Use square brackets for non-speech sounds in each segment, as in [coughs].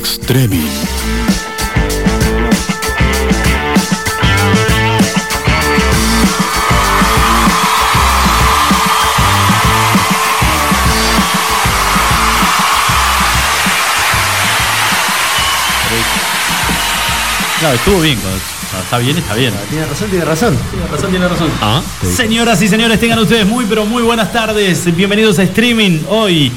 Extreming. Claro, estuvo bien. está bien, está bien. Tiene razón, tiene razón. Tiene razón, tiene razón. Ah, Señoras y señores, tengan ustedes muy, pero muy buenas tardes. Bienvenidos a Streaming hoy.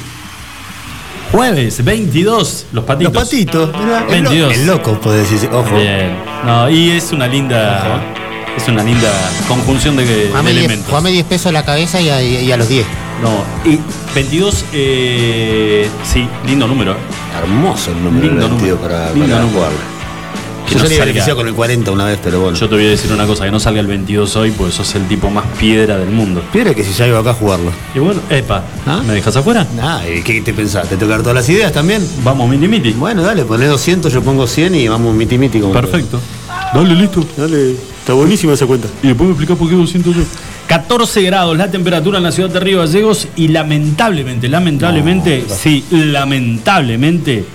Jueves 22, los patitos. Los patitos. mirá, el, lo- 22. el loco, puede decirse. Ojo. Bien. No, y es una linda. Es una linda conjunción de, de Jugame 10, elementos. jugame 10 pesos a la cabeza y a, y a los 10. No, y 22, eh, sí, lindo número. eh. Hermoso el número Lindo 22 número. para, Lindo para número. jugarlo. Que Yo no salí salga- beneficiado con el 40 una vez, pero bueno. Yo te voy a decir una cosa, que no salga el 22 hoy, pues sos el tipo más piedra del mundo. Piedra que si ya iba acá a jugarlo. Y bueno, epa, ¿Ah? ¿me dejas afuera? Ah, ¿y qué te pensás? ¿Te tocar todas las ideas también? Vamos, miti miti. Bueno, dale, poné 200, yo pongo 100 y vamos miti miti. como Perfecto. dale, listo. Dale, está buenísima esa cuenta. Y después me explicás por qué 200 yo. 14 grados la temperatura en la ciudad de Río Gallegos y lamentablemente, lamentablemente, sí, lamentablemente,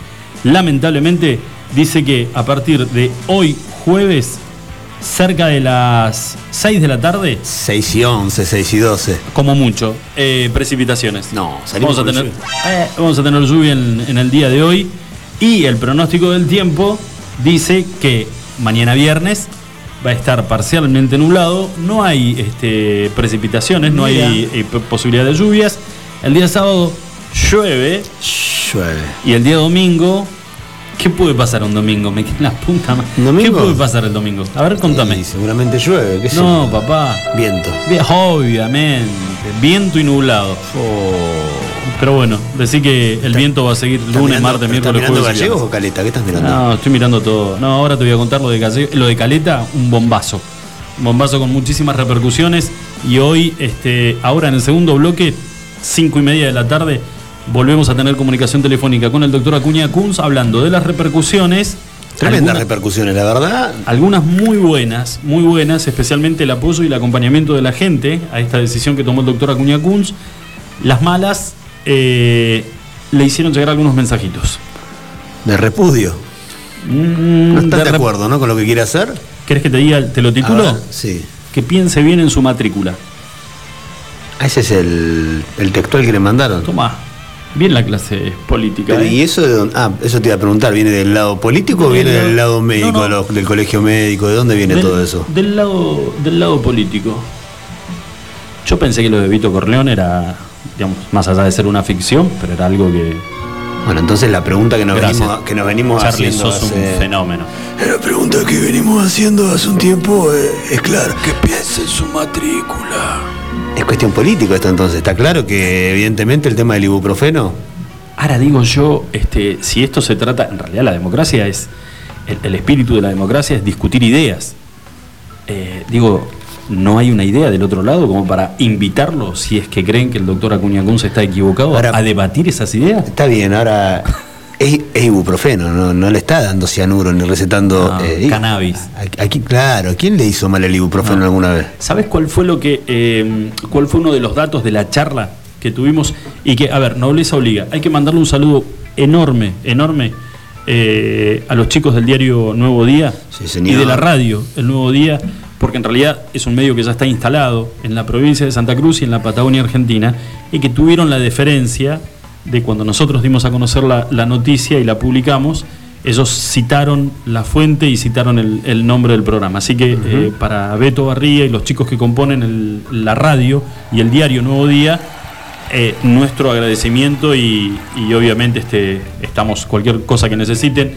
lamentablemente, dice que a partir de hoy jueves, cerca de las 6 de la tarde, 6 y 11, 6 y 12. como mucho, eh, precipitaciones. No, salimos vamos a tener, lluvia. eh, vamos a tener lluvia en, en el día de hoy y el pronóstico del tiempo dice que mañana viernes va a estar parcialmente nublado, no hay este, precipitaciones, no Mira. hay eh, posibilidad de lluvias. El día sábado llueve Llueve. y el día domingo, ¿qué puede pasar un domingo? Me la punta. ma- ¿Qué puede pasar el domingo? A ver, contame. Y seguramente llueve, qué No, papá. Viento. Obviamente, viento y nublado. Pero bueno, decir que el viento va a seguir ¿Estás lunes, mirando- martes, ¿Estás miércoles, mirando jueves. y gallegos o caleta? ¿Qué estás mirando? No, estoy mirando todo. No, ahora te voy a contar lo de Gallego- lo de Caleta, un bombazo. Un bombazo con muchísimas repercusiones. Y hoy, este, ahora en el segundo bloque, cinco y media de la tarde, volvemos a tener comunicación telefónica con el doctor Acuña Kunz hablando de las repercusiones. Tremendas algunas- repercusiones, la verdad. algunas muy buenas, muy buenas, especialmente el apoyo y el acompañamiento de la gente a esta decisión que tomó el doctor Acuña Kunz. Las malas eh, le hicieron llegar algunos mensajitos. De repudio. Mm, No estás de, acuerdo, ¿no? Con lo que quiere hacer. ¿Querés que te diga, te lo titulo? ver, sí. Que piense bien en su matrícula. Ah, ese es el, el textual que le mandaron. Toma, bien la clase política. Pero, ¿eh? ¿Y eso de dónde? Ah, eso te iba a preguntar, ¿viene del lado político o Viene del- lado médico, no, no. del colegio médico? ¿De dónde viene Del- todo eso? Del lado, del lado político. Yo pensé que lo de Vito Corleón era, digamos, más allá de ser una ficción, pero era algo que. Bueno, entonces la pregunta que nos Gracias. venimos, que nos venimos Charlie, haciendo sos hace- un fenómeno. La pregunta que venimos haciendo hace un tiempo eh, es clara. Que piense en su matrícula. Es cuestión política esto entonces. Está claro que evidentemente el tema del ibuprofeno Ahora digo yo, este, si esto se trata, en realidad la democracia es, el, el espíritu de la democracia es discutir ideas. Eh, digo, no hay una idea del otro lado como para invitarlo, si es que creen que el doctor Acuña Kunz está equivocado, Ahora- a debatir esas ideas. está bien, ahora es, es ibuprofeno, no, no le está dando cianuro ni recetando No, eh, cannabis. Aquí, claro, ¿quién le hizo mal el ibuprofeno No. alguna vez? ¿Sabes cuál fue lo que, eh, cuál fue uno de los datos de la charla que tuvimos? Y que, a ver, nobleza obliga. Hay que mandarle un saludo enorme, enorme eh, a los chicos del diario Nuevo Día Sí, y de la radio El Nuevo Día, porque en realidad es un medio que ya está instalado en la provincia de Santa Cruz y en la Patagonia Argentina, y que tuvieron la deferencia de cuando nosotros dimos a conocer la, la noticia y la publicamos, ellos citaron la fuente y citaron el, el nombre del programa. Así que eh, para Beto Barría y los chicos que componen el- la radio y el diario Nuevo Día, eh, nuestro agradecimiento y, y obviamente este, estamos cualquier cosa que necesiten,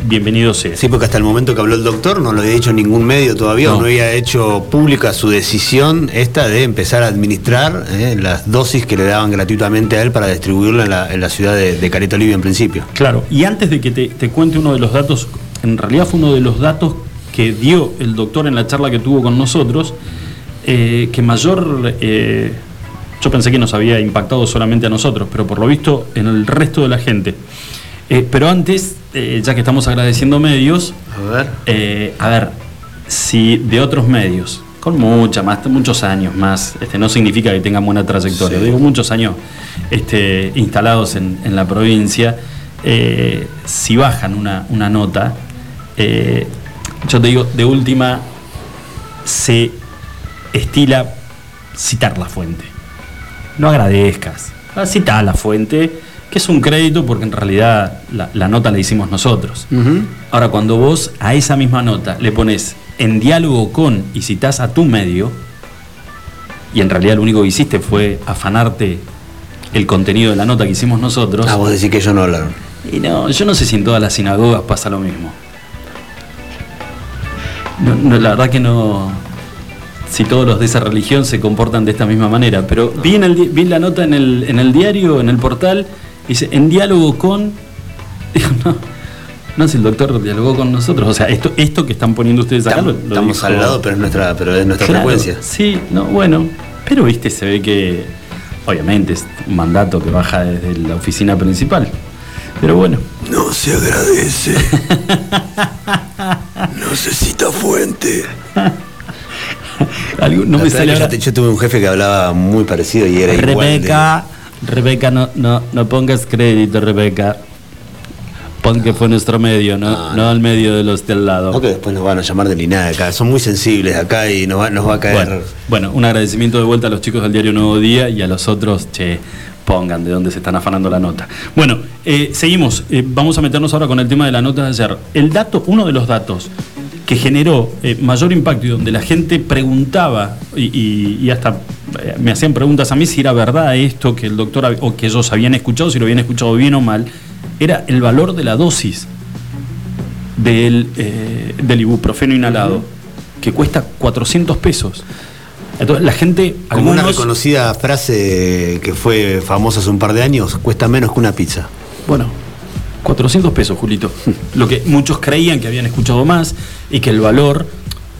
bienvenido sea. Sí, porque hasta el momento que habló el doctor no lo había dicho ningún medio todavía, No. no había hecho pública su decisión esta de empezar a administrar eh, las dosis que le daban gratuitamente a él para distribuirla en la, en la ciudad de, de Careta Olivia en principio. Claro, y antes de que te, te cuente uno de los datos, en realidad fue uno de los datos que dio el doctor en la charla que tuvo con nosotros, eh, que mayor, eh, yo pensé que nos había impactado solamente a nosotros, pero por lo visto en el resto de la gente. Eh, pero antes, eh, ya que estamos agradeciendo medios, A ver. eh, a ver, si de otros medios, con mucha más, muchos años más, este, no significa que tengan buena trayectoria, Sí. digo muchos años este, instalados en, en la provincia, si bajan una, una nota, yo te digo, de última, se estila citar la fuente. No agradezcas, cita la fuente, que es un crédito porque en realidad la, la nota la hicimos nosotros. Ahora, cuando vos a esa misma nota le pones en diálogo con y citas a tu medio, y en realidad lo único que hiciste fue afanarte el contenido de la nota que hicimos nosotros. Ah, vos decís que ellos no hablaron. Y no, yo no sé si en todas las sinagogas pasa lo mismo. No, no, la verdad que no. Si todos los de esa religión se comportan de esta misma manera. Pero vi, en el vi la nota en el, en el diario, en el portal, dice, en diálogo con. [laughs] Digo, no. No, si el doctor dialogó con nosotros. O sea, esto, esto que están poniendo ustedes acá Estamos, lo- lo estamos dijo- al lado, pero es nuestra, pero es nuestra Claro, frecuencia. Sí, no, bueno. Pero viste, se ve que. Obviamente es un mandato que baja desde la oficina principal. Pero bueno. No se agradece. [laughs] No se cita fuente. [laughs] Algo- no La me sale yo, ahora. te- yo tuve un jefe que hablaba muy parecido y era igual. de- Rebeca, no, no, no pongas crédito, Rebeca. Pon que fue nuestro medio, no, No, no, el medio de los del lado. No que después nos van a llamar de Linaje acá. Son muy sensibles acá y nos va, nos va a caer. Bueno, bueno, un agradecimiento de vuelta a los chicos del diario Nuevo Día y a los otros, che, pongan de dónde se están afanando la nota. Bueno, eh, seguimos. Eh, vamos a meternos ahora con el tema de la nota de ayer. El dato, uno de los datos que generó eh, mayor impacto y donde la gente preguntaba y, y- y hasta eh, me hacían preguntas a mí si era verdad esto que el doctor o que ellos habían escuchado, si lo habían escuchado bien o mal, era el valor de la dosis del, eh, del ibuprofeno inhalado, que cuesta 400 pesos. Entonces la gente, Como una reconocida frase que fue famosa hace un par de años, cuesta menos que una pizza. Bueno, 400 pesos, Julito. Lo que muchos creían que habían escuchado más y que el valor,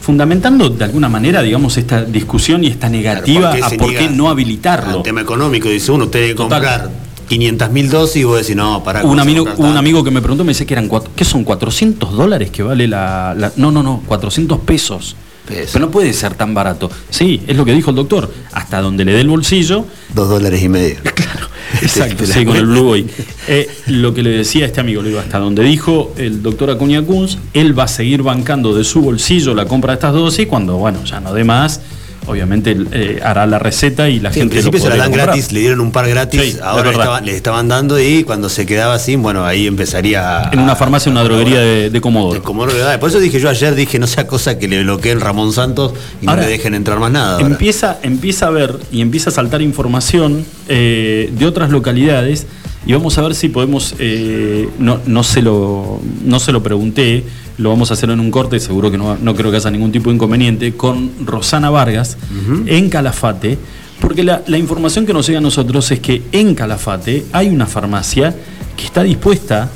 fundamentando de alguna manera, digamos, esta discusión y esta negativa Claro, a por qué no habilitarlo. tema económico, dice uno, usted debe comprar 500 mil dosis y vos decís, no, para Un amigo, un amigo que me preguntó me dice que eran cuatro, ¿qué son 400 dólares que vale la, la- no no no 400 pesos Pero no puede ser tan barato sí es lo que dijo el doctor hasta donde le dé el bolsillo Dos dólares y medio. [laughs] [laughs] Exacto, Te sí, con el. Blue Boy. Eh, lo que le decía a este amigo, le digo, hasta donde dijo el doctor Acuña Kunz, él va a seguir bancando de su bolsillo la compra de estas dosis cuando, bueno, ya no dé más, obviamente eh, hará la receta y la Sí, en gente lo principio se la dan comprar. gratis, le dieron un par gratis, Sí, ahora le verdad. estaban, le estaban dando y cuando se quedaba sin, bueno, ahí empezaría a- En una farmacia, en una droguería de, de de Comodoro. Comodoro Rivadavia. Por eso dije yo ayer, dije, no sea cosa que le bloqueen Ramón Santos y Ahora, no le dejen entrar más nada. ahora. Empieza, empieza a ver y empieza a saltar información eh, de otras localidades y vamos a ver si podemos, eh, no, no, se lo, no se lo pregunté, lo vamos a hacer en un corte, seguro que no, no creo que haya ningún tipo de inconveniente, con Rosana Vargas en Calafate, porque la, la información que nos llega a nosotros es que en Calafate hay una farmacia que está dispuesta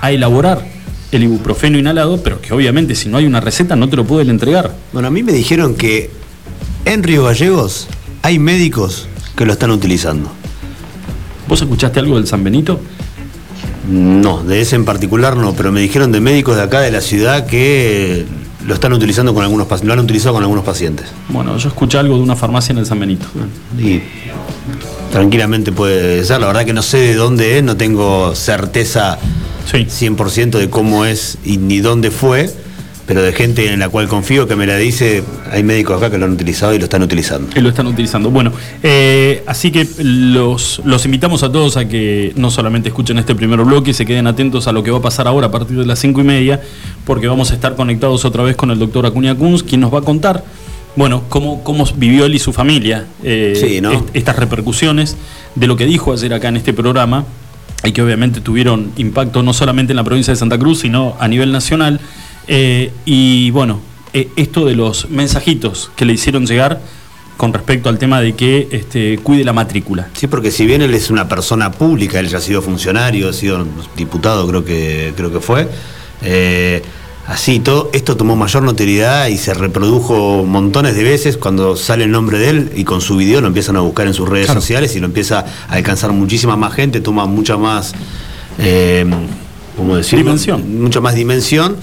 a elaborar el ibuprofeno inhalado, pero que obviamente si no hay una receta no te lo pueden entregar. Bueno, a mí me dijeron que en Río Gallegos hay médicos que lo están utilizando. ¿Vos escuchaste algo del San Benito? No, de ese en particular no, pero me dijeron de médicos de acá de la ciudad que lo están utilizando con algunos lo han utilizado con algunos pacientes. Bueno, yo escuché algo de una farmacia en el San Benito. Y tranquilamente puede ser, la verdad que no sé de dónde es, no tengo certeza Sí. 100% de cómo es y ni dónde fue, pero de gente en la cual confío que me la dice, hay médicos acá que lo han utilizado y lo están utilizando. Que lo están utilizando. Bueno, eh, así que los, los invitamos a todos a que no solamente escuchen este primer bloque y se queden atentos a lo que va a pasar ahora a partir de las cinco y media, porque vamos a estar conectados otra vez con el doctor Acuña Kunz, quien nos va a contar, bueno, cómo, cómo vivió él y su familia eh, Sí, ¿no? est- estas repercusiones de lo que dijo ayer acá en este programa y que obviamente tuvieron impacto no solamente en la provincia de Santa Cruz, sino a nivel nacional. Eh, y bueno, eh, esto de los mensajitos que le hicieron llegar con respecto al tema de que este, cuide la matrícula. Sí, porque si bien él es una persona pública, él ya ha sido funcionario, ha sido diputado, creo que, creo que fue. eh, así, todo esto tomó mayor notoriedad y se reprodujo montones de veces cuando sale el nombre de él y con su video lo empiezan a buscar en sus redes Claro. sociales y lo empieza a alcanzar muchísima más gente, toma mucha más, eh, ¿cómo decirlo? Dimensión. Mucha más dimensión.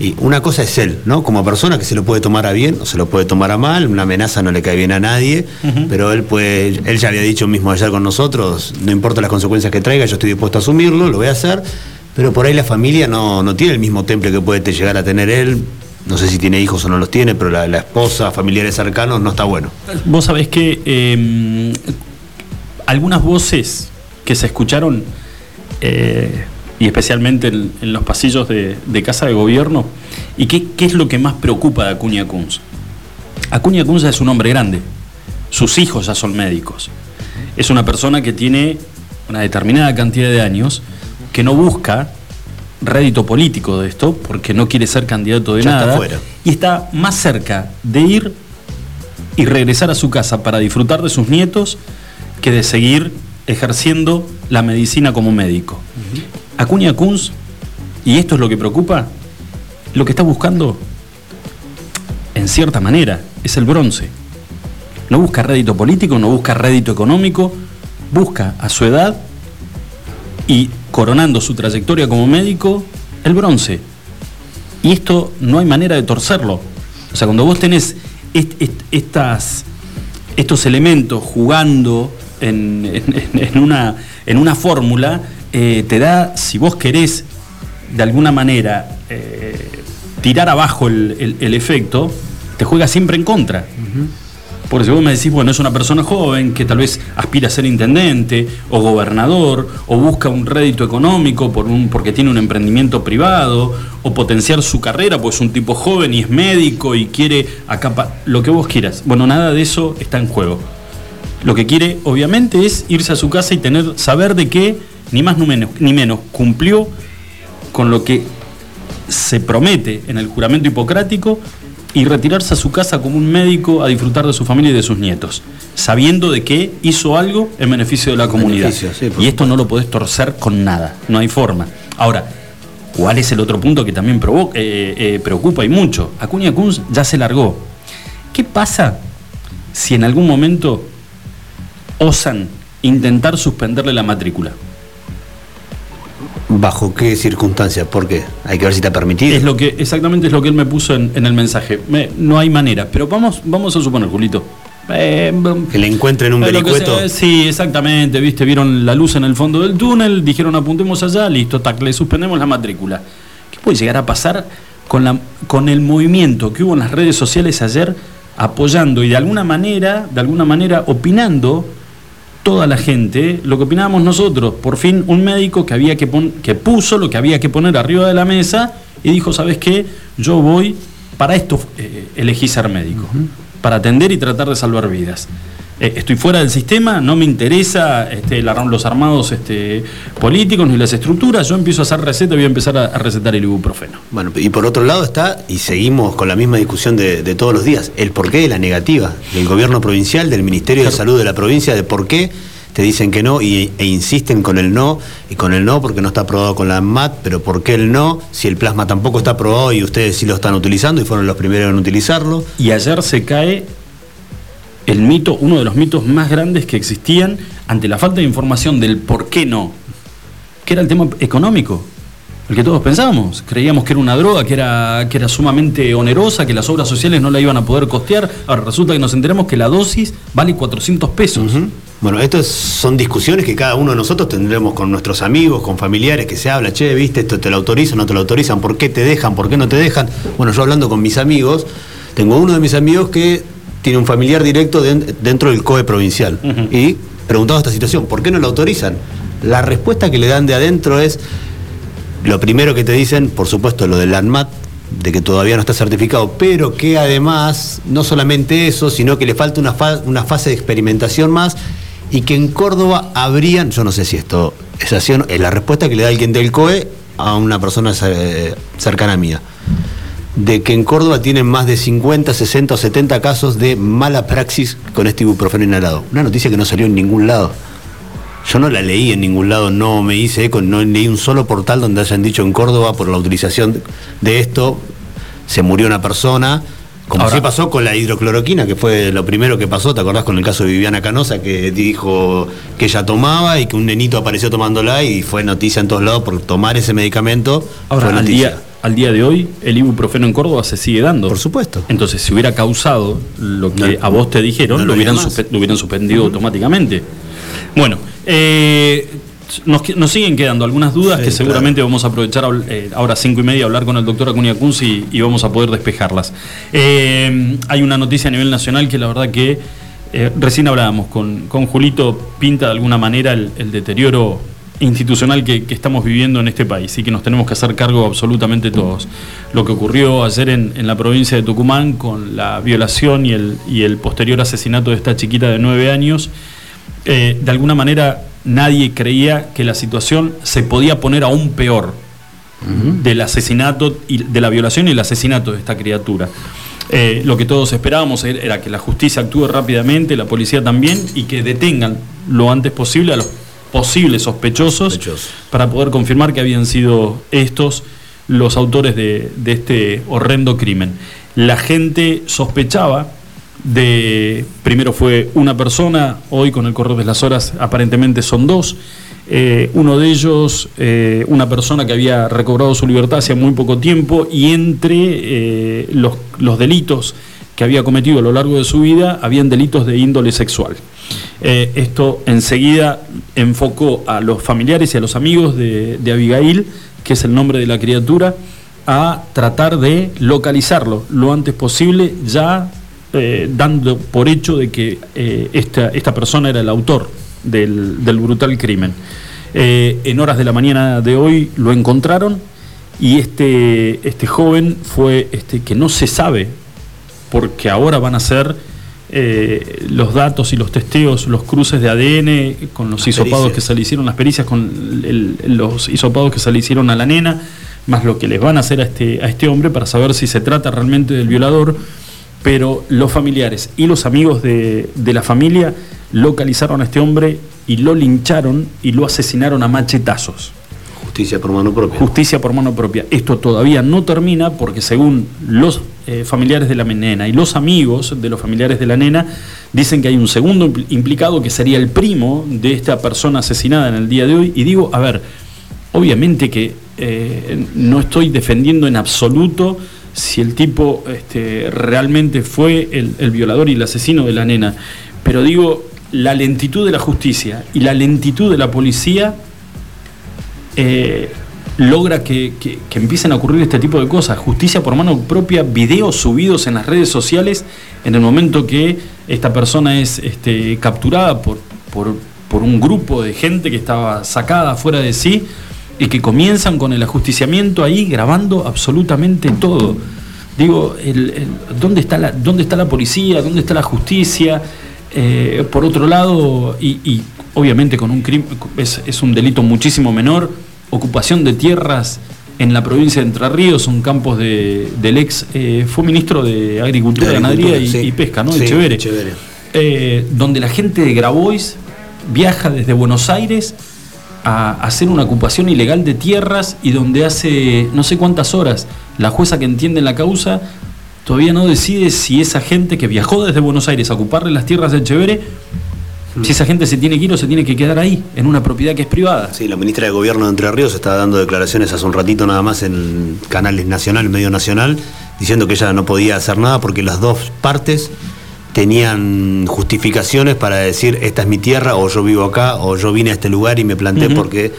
Y una cosa es él, ¿no? Como persona que se lo puede tomar a bien o se lo puede tomar a mal, una amenaza no le cae bien a nadie, pero él puede, él ya había dicho mismo ayer con nosotros, no importa las consecuencias que traiga, yo estoy dispuesto a asumirlo, lo voy a hacer, pero por ahí la familia no, no tiene el mismo temple que puede llegar a tener él, no sé si tiene hijos o no los tiene, pero la, la esposa, familiares cercanos, no está bueno. Vos sabés que eh, algunas voces que se escucharon, eh, y especialmente en, en los pasillos de, de Casa de Gobierno, y qué, qué es lo que más preocupa de Acuña Kunz. Acuña Kunz es un hombre grande, sus hijos ya son médicos. Es una persona que tiene una determinada cantidad de años, que no busca rédito político de esto, porque no quiere ser candidato de Ya está nada, fuera. y está más cerca de ir y regresar a su casa para disfrutar de sus nietos que de seguir ejerciendo la medicina como médico. Acuña Kunz, y esto es lo que preocupa, lo que está buscando, en cierta manera, es el bronce. No busca rédito político, no busca rédito económico, busca a su edad y coronando su trayectoria como médico, el bronce. Y esto no hay manera de torcerlo. O sea, cuando vos tenés est- est- estas, estos elementos jugando en una, en una fórmula, eh, te da, si vos querés de alguna manera eh, tirar abajo el, el- el efecto, te juega siempre en contra. Porque si vos me decís, bueno, es una persona joven que tal vez aspira a ser intendente o gobernador o busca un rédito económico por un, porque tiene un emprendimiento privado o potenciar su carrera, pues es un tipo joven y es médico y quiere acá lo que vos quieras. Bueno, nada de eso está en juego. Lo que quiere, obviamente, es irse a su casa y tener, saber de que ni más ni menos, ni menos cumplió con lo que se promete en el juramento hipocrático y retirarse a su casa como un médico a disfrutar de su familia y de sus nietos, sabiendo de que hizo algo en beneficio de la comunidad. Sí, y esto no lo podés torcer con nada, no hay forma. Ahora, ¿cuál es el otro punto que también provo- eh, eh, preocupa y mucho? Acuña Kunz ya se largó. ¿Qué pasa si en algún momento osan intentar suspenderle la matrícula? ¿Bajo qué circunstancias? ¿Por qué? Hay que ver si está permitido. Es lo que, exactamente es lo que él me puso en, en el mensaje. Me- no hay manera. Pero vamos, vamos a suponer, Julito. Eh, Que le encuentren un vericueto. sea, sí, exactamente, viste, vieron la luz en el fondo del túnel, dijeron apuntemos allá, listo, tac, le suspendemos la matrícula. ¿Qué puede llegar a pasar con, la, con el movimiento que hubo en las redes sociales ayer apoyando y de alguna manera, de alguna manera opinando toda la gente lo que opinábamos nosotros. Por fin un médico que había que pon- que puso lo que había que poner arriba de la mesa y dijo, ¿sabes qué? Yo voy para esto eh, elegí ser médico, para atender y tratar de salvar vidas. Eh, estoy fuera del sistema, no me interesa este, la- los armados este, políticos ni las estructuras, yo empiezo a hacer receta y voy a empezar a, a recetar el ibuprofeno. Bueno, y por otro lado está, y seguimos con la misma discusión de, de todos los días, el porqué de la negativa del gobierno provincial, del Ministerio de Salud de la provincia, de por qué te dicen que no y, e insisten con el no, y con el no porque no está aprobado con la ANMAT, pero ¿por qué el no? Si el plasma tampoco está aprobado y ustedes sí lo están utilizando y fueron los primeros en utilizarlo. Y ayer se cae el mito, uno de los mitos más grandes que existían ante la falta de información del por qué no, que era el tema económico. El que todos pensábamos, creíamos que era una droga, que era, que era sumamente onerosa, que las obras sociales no la iban a poder costear. Ahora resulta que nos enteramos que la dosis vale 400 pesos. Bueno, estas son discusiones que cada uno de nosotros tendremos con nuestros amigos, con familiares, que se habla, che, viste, esto te lo autorizan, no te lo autorizan, ¿por qué te dejan, por qué no te dejan? Bueno, yo hablando con mis amigos, tengo uno de mis amigos que tiene un familiar directo den- dentro del COE provincial. Y preguntaba esta situación, ¿por qué no lo autorizan? La respuesta que le dan de adentro es, lo primero que te dicen, por supuesto, lo del ANMAT, de que todavía no está certificado, pero que además, no solamente eso, sino que le falta una, fa- una fase de experimentación más y que en Córdoba habrían, yo no sé si esto es así o no, es la respuesta que le da alguien del COE a una persona cercana mía, de que en Córdoba tienen más de 50, 60 o 70 casos de mala praxis con este ibuprofeno inhalado. Una noticia que no salió en ningún lado. Yo no la leí en ningún lado, no me hice eco, no leí un solo portal donde hayan dicho en Córdoba por la utilización de esto se murió una persona, como Ahora- sí pasó con la hidrocloroquina, que fue lo primero que pasó, ¿te acordás con el caso de Viviana Canosa que dijo que ella tomaba y que un nenito apareció tomándola y fue noticia en todos lados por tomar ese medicamento? Ahora, fue al noticia. día, al día de hoy el ibuprofeno en Córdoba se sigue dando. Por supuesto. Entonces, si hubiera causado lo que No, a vos te dijeron, no lo, lo hubieran lo suspendido automáticamente. Bueno, eh, nos, siguen quedando algunas dudas Sí, que seguramente vamos a aprovechar eh, ahora cinco y media a hablar con el doctor Acuña Kunz y, y vamos a poder despejarlas. Eh, hay una noticia a nivel nacional que la verdad que eh, recién hablábamos con, con Julito, pinta de alguna manera el, el deterioro institucional que, que estamos viviendo en este país y que nos tenemos que hacer cargo absolutamente todos. Lo que ocurrió ayer en, en la provincia de Tucumán con la violación y el, y el posterior asesinato de esta chiquita de nueve años, eh, de alguna manera nadie creía que la situación se podía poner aún peor del asesinato y de la violación y el asesinato de esta criatura. Eh, lo que todos esperábamos era que la justicia actúe rápidamente, la policía también, y que detengan lo antes posible a los posibles sospechosos, Sospechosos. para poder confirmar que habían sido estos los autores de, de este horrendo crimen. La gente sospechaba de, primero fue una persona, hoy con el correr de las horas aparentemente son dos, Eh, uno de ellos, eh, una persona que había recobrado su libertad hace muy poco tiempo y entre eh, los, los delitos que había cometido a lo largo de su vida, habían delitos de índole sexual. Eh, esto enseguida enfocó a los familiares y a los amigos de, Abigail, que es el nombre de la criatura, a tratar de localizarlo lo antes posible, ya eh, dando por hecho de que eh, esta, esta persona era el autor del, brutal crimen. En horas de la mañana de hoy lo encontraron y este, este joven fue este, que no se sabe porque ahora van a ser eh, los datos y los testeos, los cruces de ADN con los Las hisopados pericias. que se le hicieron, las pericias con el- los hisopados que se le hicieron a la nena, más lo que les van a hacer a este, a este hombre para saber si se trata realmente del violador. Pero los familiares y los amigos de, de la familia localizaron a este hombre y lo lincharon y lo asesinaron a machetazos. Justicia por mano propia. Justicia por mano propia. Esto todavía no termina porque según los eh, familiares de la nena y los amigos de los familiares de la nena, dicen que hay un segundo impl- implicado que sería el primo de esta persona asesinada en el día de hoy. Y digo, a ver, obviamente que eh, no estoy defendiendo en absoluto si el tipo este, realmente fue el violador y el asesino de la nena, pero digo, la lentitud de la justicia y la lentitud de la policía eh, logra que, empiecen a ocurrir este tipo de cosas. Justicia por mano propia, videos subidos en las redes sociales en el momento que esta persona es este, capturada por, un grupo de gente que estaba sacada fuera de sí y que comienzan con el ajusticiamiento ahí grabando absolutamente todo. Digo, ¿dónde, está la, ¿dónde está la policía? ¿Dónde está la justicia? Eh, por otro lado, y obviamente con un crimen, es, es un delito muchísimo menor, ocupación de tierras en la provincia de Entre Ríos, son campos de, del ex, eh, fue ministro de Agricultura, De Ganadería y, Agricultura, sí. y Pesca, ¿no? Sí. Echeverre. Eh, donde la gente de Grabois viaja desde Buenos Aires a hacer una ocupación ilegal de tierras y donde hace no sé cuántas horas la jueza que entiende la causa todavía no decide si esa gente que viajó desde Buenos Aires a ocuparle las tierras de Echeverre, si esa gente se tiene que ir o se tiene que quedar ahí, en una propiedad que es privada. Sí, la ministra de Gobierno de Entre Ríos estaba dando declaraciones hace un ratito nada más en canales nacional, medio nacional, diciendo que ella no podía hacer nada porque las dos partes tenían justificaciones para decir esta es mi tierra o yo vivo acá o yo vine a este lugar y me planté porque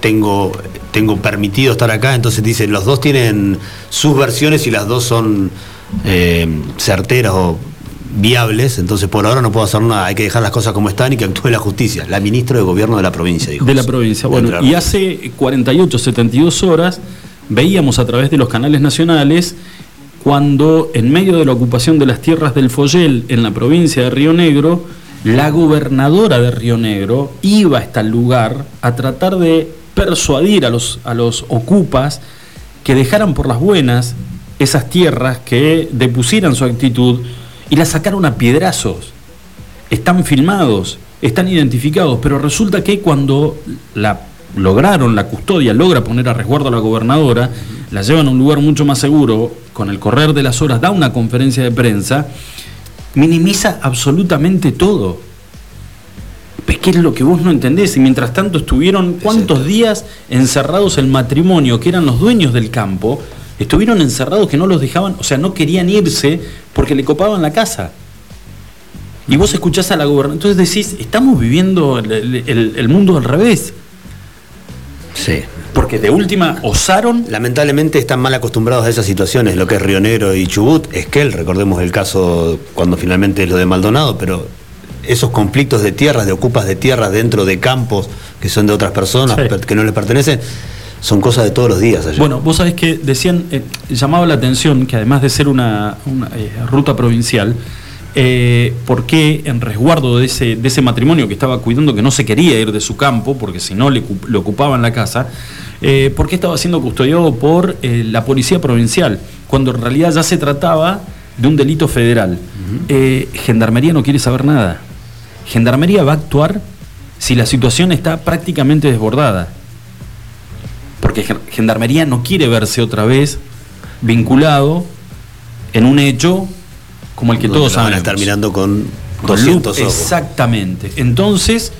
tengo, tengo permitido estar acá. Entonces dice, los dos tienen sus versiones y las dos son eh, certeras o viables, entonces por ahora no puedo hacer nada, hay que dejar las cosas como están y que actúe la justicia. La ministra de Gobierno de la provincia, dijo. de la provincia. Bueno, y hace 48, 72 horas veíamos a través de los canales nacionales cuando en medio de la ocupación de las tierras del Follel en la provincia de Río Negro, la gobernadora de Río Negro iba hasta el lugar a tratar de persuadir a los, a los ocupas que dejaran por las buenas esas tierras, que depusieran su actitud y las sacaron a piedrazos están filmados, están identificados, pero resulta que cuando la lograron, la custodia logra poner a resguardo a la gobernadora, la llevan a un lugar mucho más seguro, con el correr de las horas da una conferencia de prensa, minimiza absolutamente todo. ¿Qué, ¿Qué es lo que vos no entendés? Y mientras tanto estuvieron cuántos días encerrados el matrimonio, que eran los dueños del campo, estuvieron encerrados que no los dejaban, o sea, no querían irse porque le copaban la casa. Y vos escuchás a la gobernadora, entonces decís, estamos viviendo el, el- el mundo al revés. Sí. Porque de última osaron Lamentablemente están mal acostumbrados a esas situaciones, lo que es Río Negro y Chubut, Esquel, recordemos el caso cuando finalmente es lo de Maldonado, pero esos conflictos de tierras, de ocupas de tierras dentro de campos que son de otras personas, Sí. que no les pertenecen, son cosas de todos los días allá. Bueno, vos sabés que decían, eh, llamaba la atención que además de ser una, una, eh, ruta provincial, eh, ¿por qué en resguardo de ese, de ese matrimonio que estaba cuidando, que no se quería ir de su campo, porque si no le, ocup- le ocupaban la casa, eh, ¿por qué estaba siendo custodiado por eh, la policía provincial? Cuando en realidad ya se trataba de un delito federal. Gendarmería no quiere saber nada. Gendarmería va a actuar si la situación está prácticamente desbordada porque Gen- Gendarmería no quiere verse otra vez vinculado en un hecho como el que todos lo van a estar mirando con Con 200 lupa, ojos. Exactamente. Entonces,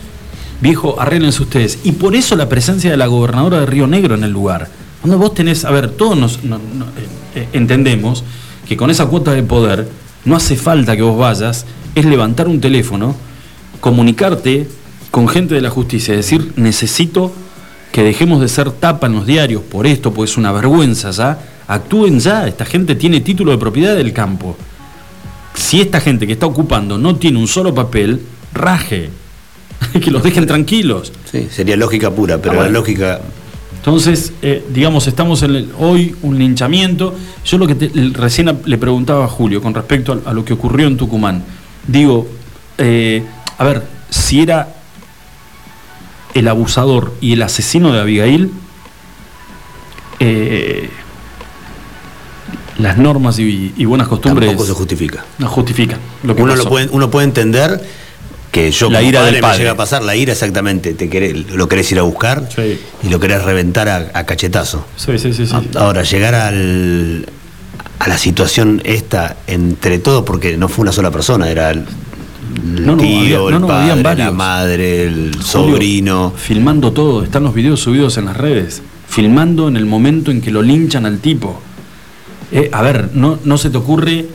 viejo, arréglense ustedes. Y por eso la presencia de la gobernadora de Río Negro en el lugar. Cuando vos tenés, a ver, todos nos, no- no- eh, eh, entendemos que con esa cuota de poder no hace falta que vos vayas, es levantar un teléfono, comunicarte con gente de la justicia, decir, necesito que dejemos de ser tapa en los diarios por esto, pues es una vergüenza ya, actúen ya, esta gente tiene título de propiedad del campo. Si esta gente que está ocupando no tiene un solo papel, raje, [laughs] que los dejen tranquilos. Sí, sería lógica pura, pero Ah, bueno. la lógica Entonces, eh, digamos, estamos en el- hoy un linchamiento. Yo lo que te- recién le preguntaba a Julio con respecto a, a lo que ocurrió en Tucumán. Digo, eh, a ver, si era el abusador y el asesino de Abigail, eh, las normas y, y buenas costumbres tampoco se justifica. no justifican lo que Uno, pasó. lo puede, uno puede entender que yo La como ira padre del me padre. llega a pasar, la ira exactamente, te querés- lo querés ir a buscar Sí. y lo querés reventar a, a cachetazo. Sí, sí, sí, sí. Ahora, llegar al, a la situación esta entre todos, porque no fue una sola persona, era No, no, tío, había- no, el padre, habían la varios. madre, el Julio, sobrino. Filmando todo, están los videos subidos en las redes. Filmando en el momento en que lo linchan al tipo. Eh, a ver, no, no se te ocurre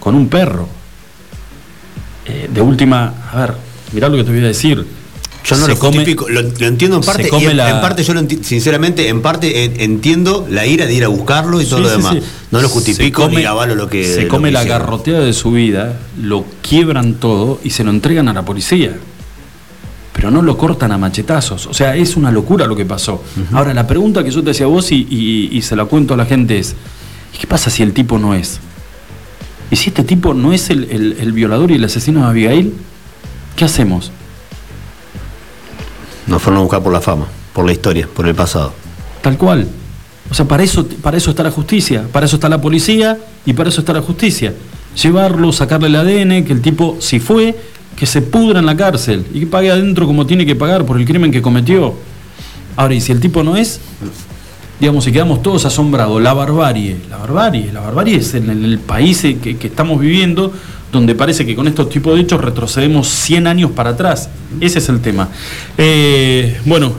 con un perro. Eh, de última, a ver, mirá lo que te voy a decir. Yo no lo come- justifico, lo, lo entiendo en parte, y en, la- en parte yo lo enti- sinceramente, en parte en- entiendo la ira de ir a buscarlo y todo Sí, lo sí, demás. sí. No lo justifico come- ni avalo lo que Se come que la hicieron. garroteada de su vida, lo quiebran todo y se lo entregan a la policía. Pero no lo cortan a machetazos. O sea, es una locura lo que pasó. Ahora, la pregunta que yo te hacía a vos y, y- y se la cuento a la gente es: ¿y qué pasa si el tipo no es? ¿Y si este tipo no es el, el- el violador y el asesino de Abigail? ¿Qué hacemos? Nos fueron a buscar por la fama, por la historia, por el pasado. Tal cual. O sea, para eso, para eso está la justicia, para eso está la policía y para eso está la justicia. Llevarlo, sacarle el ADN, que el tipo, si fue, que se pudra en la cárcel y que pague adentro como tiene que pagar por el crimen que cometió. Ahora, y si el tipo no es, digamos, si quedamos todos asombrados, la barbarie, la barbarie, la barbarie es en el, país que estamos viviendo, donde parece que con estos tipos de hechos retrocedemos 100 años para atrás. Ese es el tema. Eh, bueno,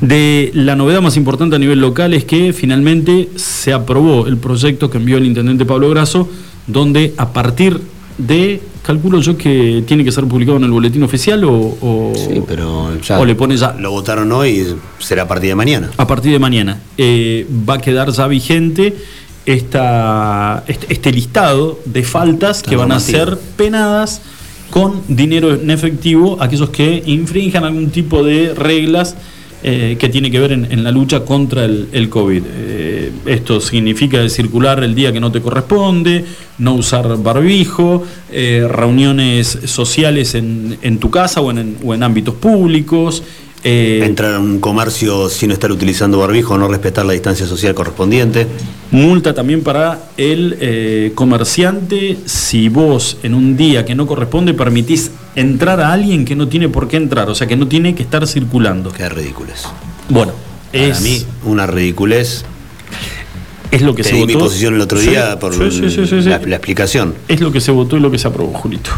de la novedad más importante a nivel local es que finalmente se aprobó el proyecto que envió el intendente Pablo Grasso, donde a partir de, calculo yo que tiene que ser publicado en el boletín oficial o, o- Sí, pero ya o le pone ya lo votaron hoy y será a partir de mañana. a partir de mañana. eh, va a quedar ya vigente esta, este, este listado de faltas que van a ser penadas con dinero en efectivo a aquellos que infrinjan algún tipo de reglas eh, que tiene que ver en, en la lucha contra el, el COVID. Eh, esto significa circular el día que no te corresponde, no usar barbijo, eh, reuniones sociales en, en tu casa o en, o en ámbitos públicos. Eh, Entrar a un comercio sin estar utilizando barbijo, no respetar la distancia social correspondiente. Multa también para el eh, comerciante si vos en un día que no corresponde permitís entrar a alguien que no tiene por qué entrar, o sea que no tiene que estar circulando. Qué ridículos. Bueno, Para es, mí, una ridiculez. es lo que Te se di votó. mi posición el otro Sí, día por sí, sí, sí, sí, sí. La, la explicación. Es lo que se votó y lo que se aprobó, Julito.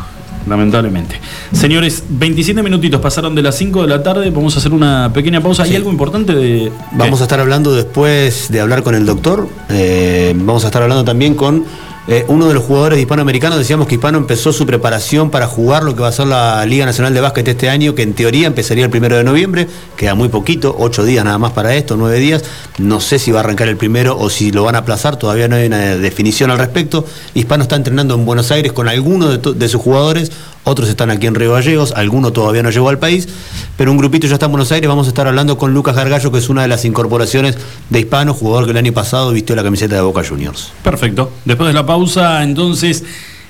Lamentablemente. Señores, 27 minutitos pasaron de las 5 de la tarde, vamos a hacer una pequeña pausa. ¿Hay algo importante de... Vamos a estar hablando después de hablar con el doctor. eh, vamos a estar hablando también con eh, uno de los jugadores hispanoamericanos. Decíamos que Hispano empezó su preparación para jugar lo que va a ser la Liga Nacional de Básquet este año, que en teoría empezaría el primero de noviembre. Queda muy poquito, ocho días nada más para esto, nueve días. No sé si va a arrancar el primero o si lo van a aplazar, todavía no hay una definición al respecto. Hispano está entrenando en Buenos Aires con algunos de, sus jugadores. Otros están aquí en Río Gallegos, alguno todavía no llegó al país, pero un grupito ya está en Buenos Aires. Vamos a estar hablando con Lucas Gargallo, que es una de las incorporaciones de Hispano, jugador que el año pasado vistió la camiseta de Boca Juniors. Perfecto. Después de la pausa, entonces,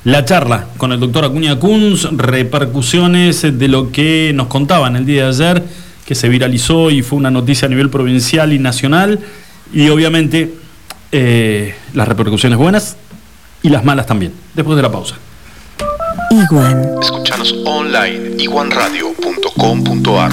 la charla con el doctor Acuña Kunz, repercusiones de lo que nos contaban el día de ayer, que se viralizó y fue una noticia a nivel provincial y nacional, y obviamente eh, las repercusiones buenas y las malas también. Después de la pausa. Iguan. Escuchanos online iguanradio.com.ar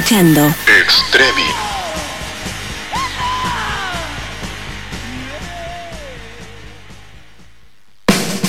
escuchando Extremi.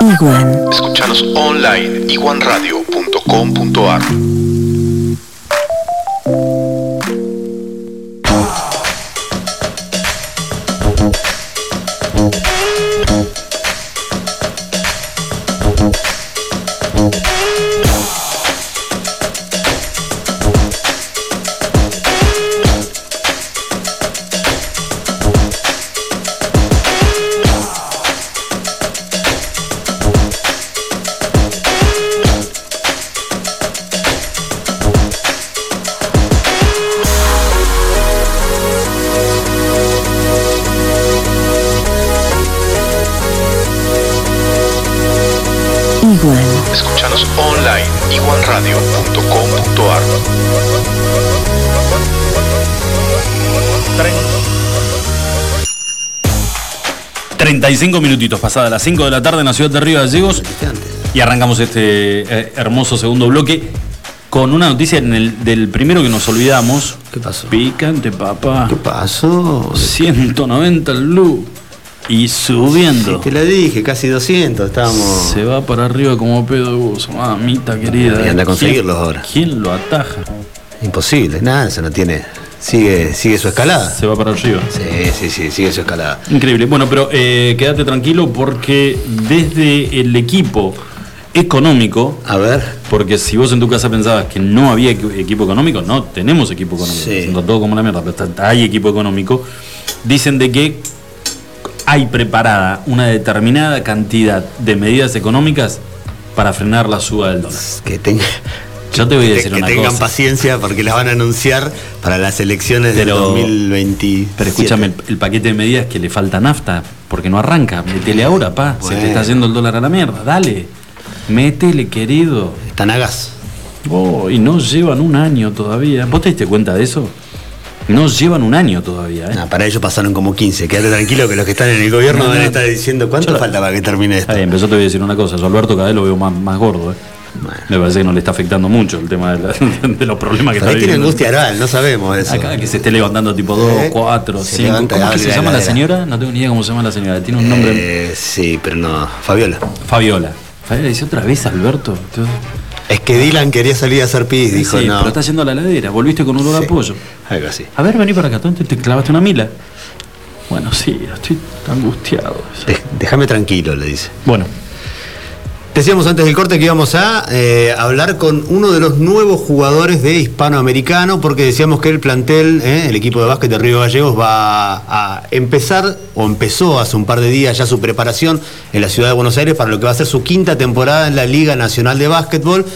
Iguan. Escuchanos online iguanradio.com.ar. 35 minutitos pasadas las 5 de la tarde en la ciudad de Río Gallegos y arrancamos este eh, hermoso segundo bloque con una noticia en el, del primero que nos olvidamos. ¿Qué pasó? Picante, papá. ¿Qué pasó? 190 el blue y subiendo. Sí, te lo dije, casi 200 estábamos. Se va para arriba como pedo de buzo, mamita querida. Y anda a conseguirlos ¿Quién- ahora. ¿Quién lo ataja? Imposible, nada, eso no tiene. Sigue, sigue su escalada. Se va para arriba. Sí, sí, sí, sigue su escalada. Increíble. Bueno, pero eh, quédate tranquilo porque desde el equipo económico, A ver. porque si vos en tu casa pensabas que no había equi- equipo económico, no, tenemos equipo económico. Sí. Todo como la mierda, pero está- hay equipo económico. Dicen de que hay preparada una determinada cantidad de medidas económicas para frenar la suba del dólar. Que tenga. Yo te voy a que- decir que una tengan cosa. paciencia porque las van a anunciar para las elecciones Pero- del 2020. Pero escúchame, el, el paquete de medidas que le falta nafta, porque no arranca. Métele ahora, pa. Se te está yendo el dólar a la mierda. Dale. Métele, querido. Están a gas. Oh, y no llevan un año todavía. ¿Vos te diste cuenta de eso? No llevan un año todavía, ¿eh? Nah, para ellos pasaron como 15. Quédate tranquilo que los que están en el gobierno No, deben no. estar diciendo cuánto Yo- falta para que termine esto. Pero yo te voy a decir una cosa. Yo a Alberto vez lo veo más, más gordo, ¿eh? Me parece que no le está afectando mucho el tema de, la- [laughs] de los problemas que está ahí tiene viviendo. angustia oral, no sabemos eso. Acá que se esté levantando tipo 2, Eh, 4, se 5. levanta y ¿Cómo es que se la llama la señora? No tengo ni idea cómo se llama la señora. Tiene un nombre. Eh, sí, pero no. Fabiola. Fabiola. Fabiola dice otra vez Alberto. Tú- Es que Dylan quería salir a hacer pis, dijo sí, no. pero está yendo a la ladera. Volviste con olor a Sí. pollo. Algo así. A ver, vení para acá. ¿tú te clavaste una mila? Bueno, sí, estoy angustiado. Déjame tranquilo, le dice. Bueno, Decíamos antes del corte que íbamos a eh, hablar con uno de los nuevos jugadores de hispanoamericano, porque decíamos que el plantel, eh, el equipo de básquet de Río Gallegos, va a empezar, o empezó hace un par de días ya su preparación en la ciudad de Buenos Aires para lo que va a ser su quinta temporada en la Liga Nacional de Básquetbol.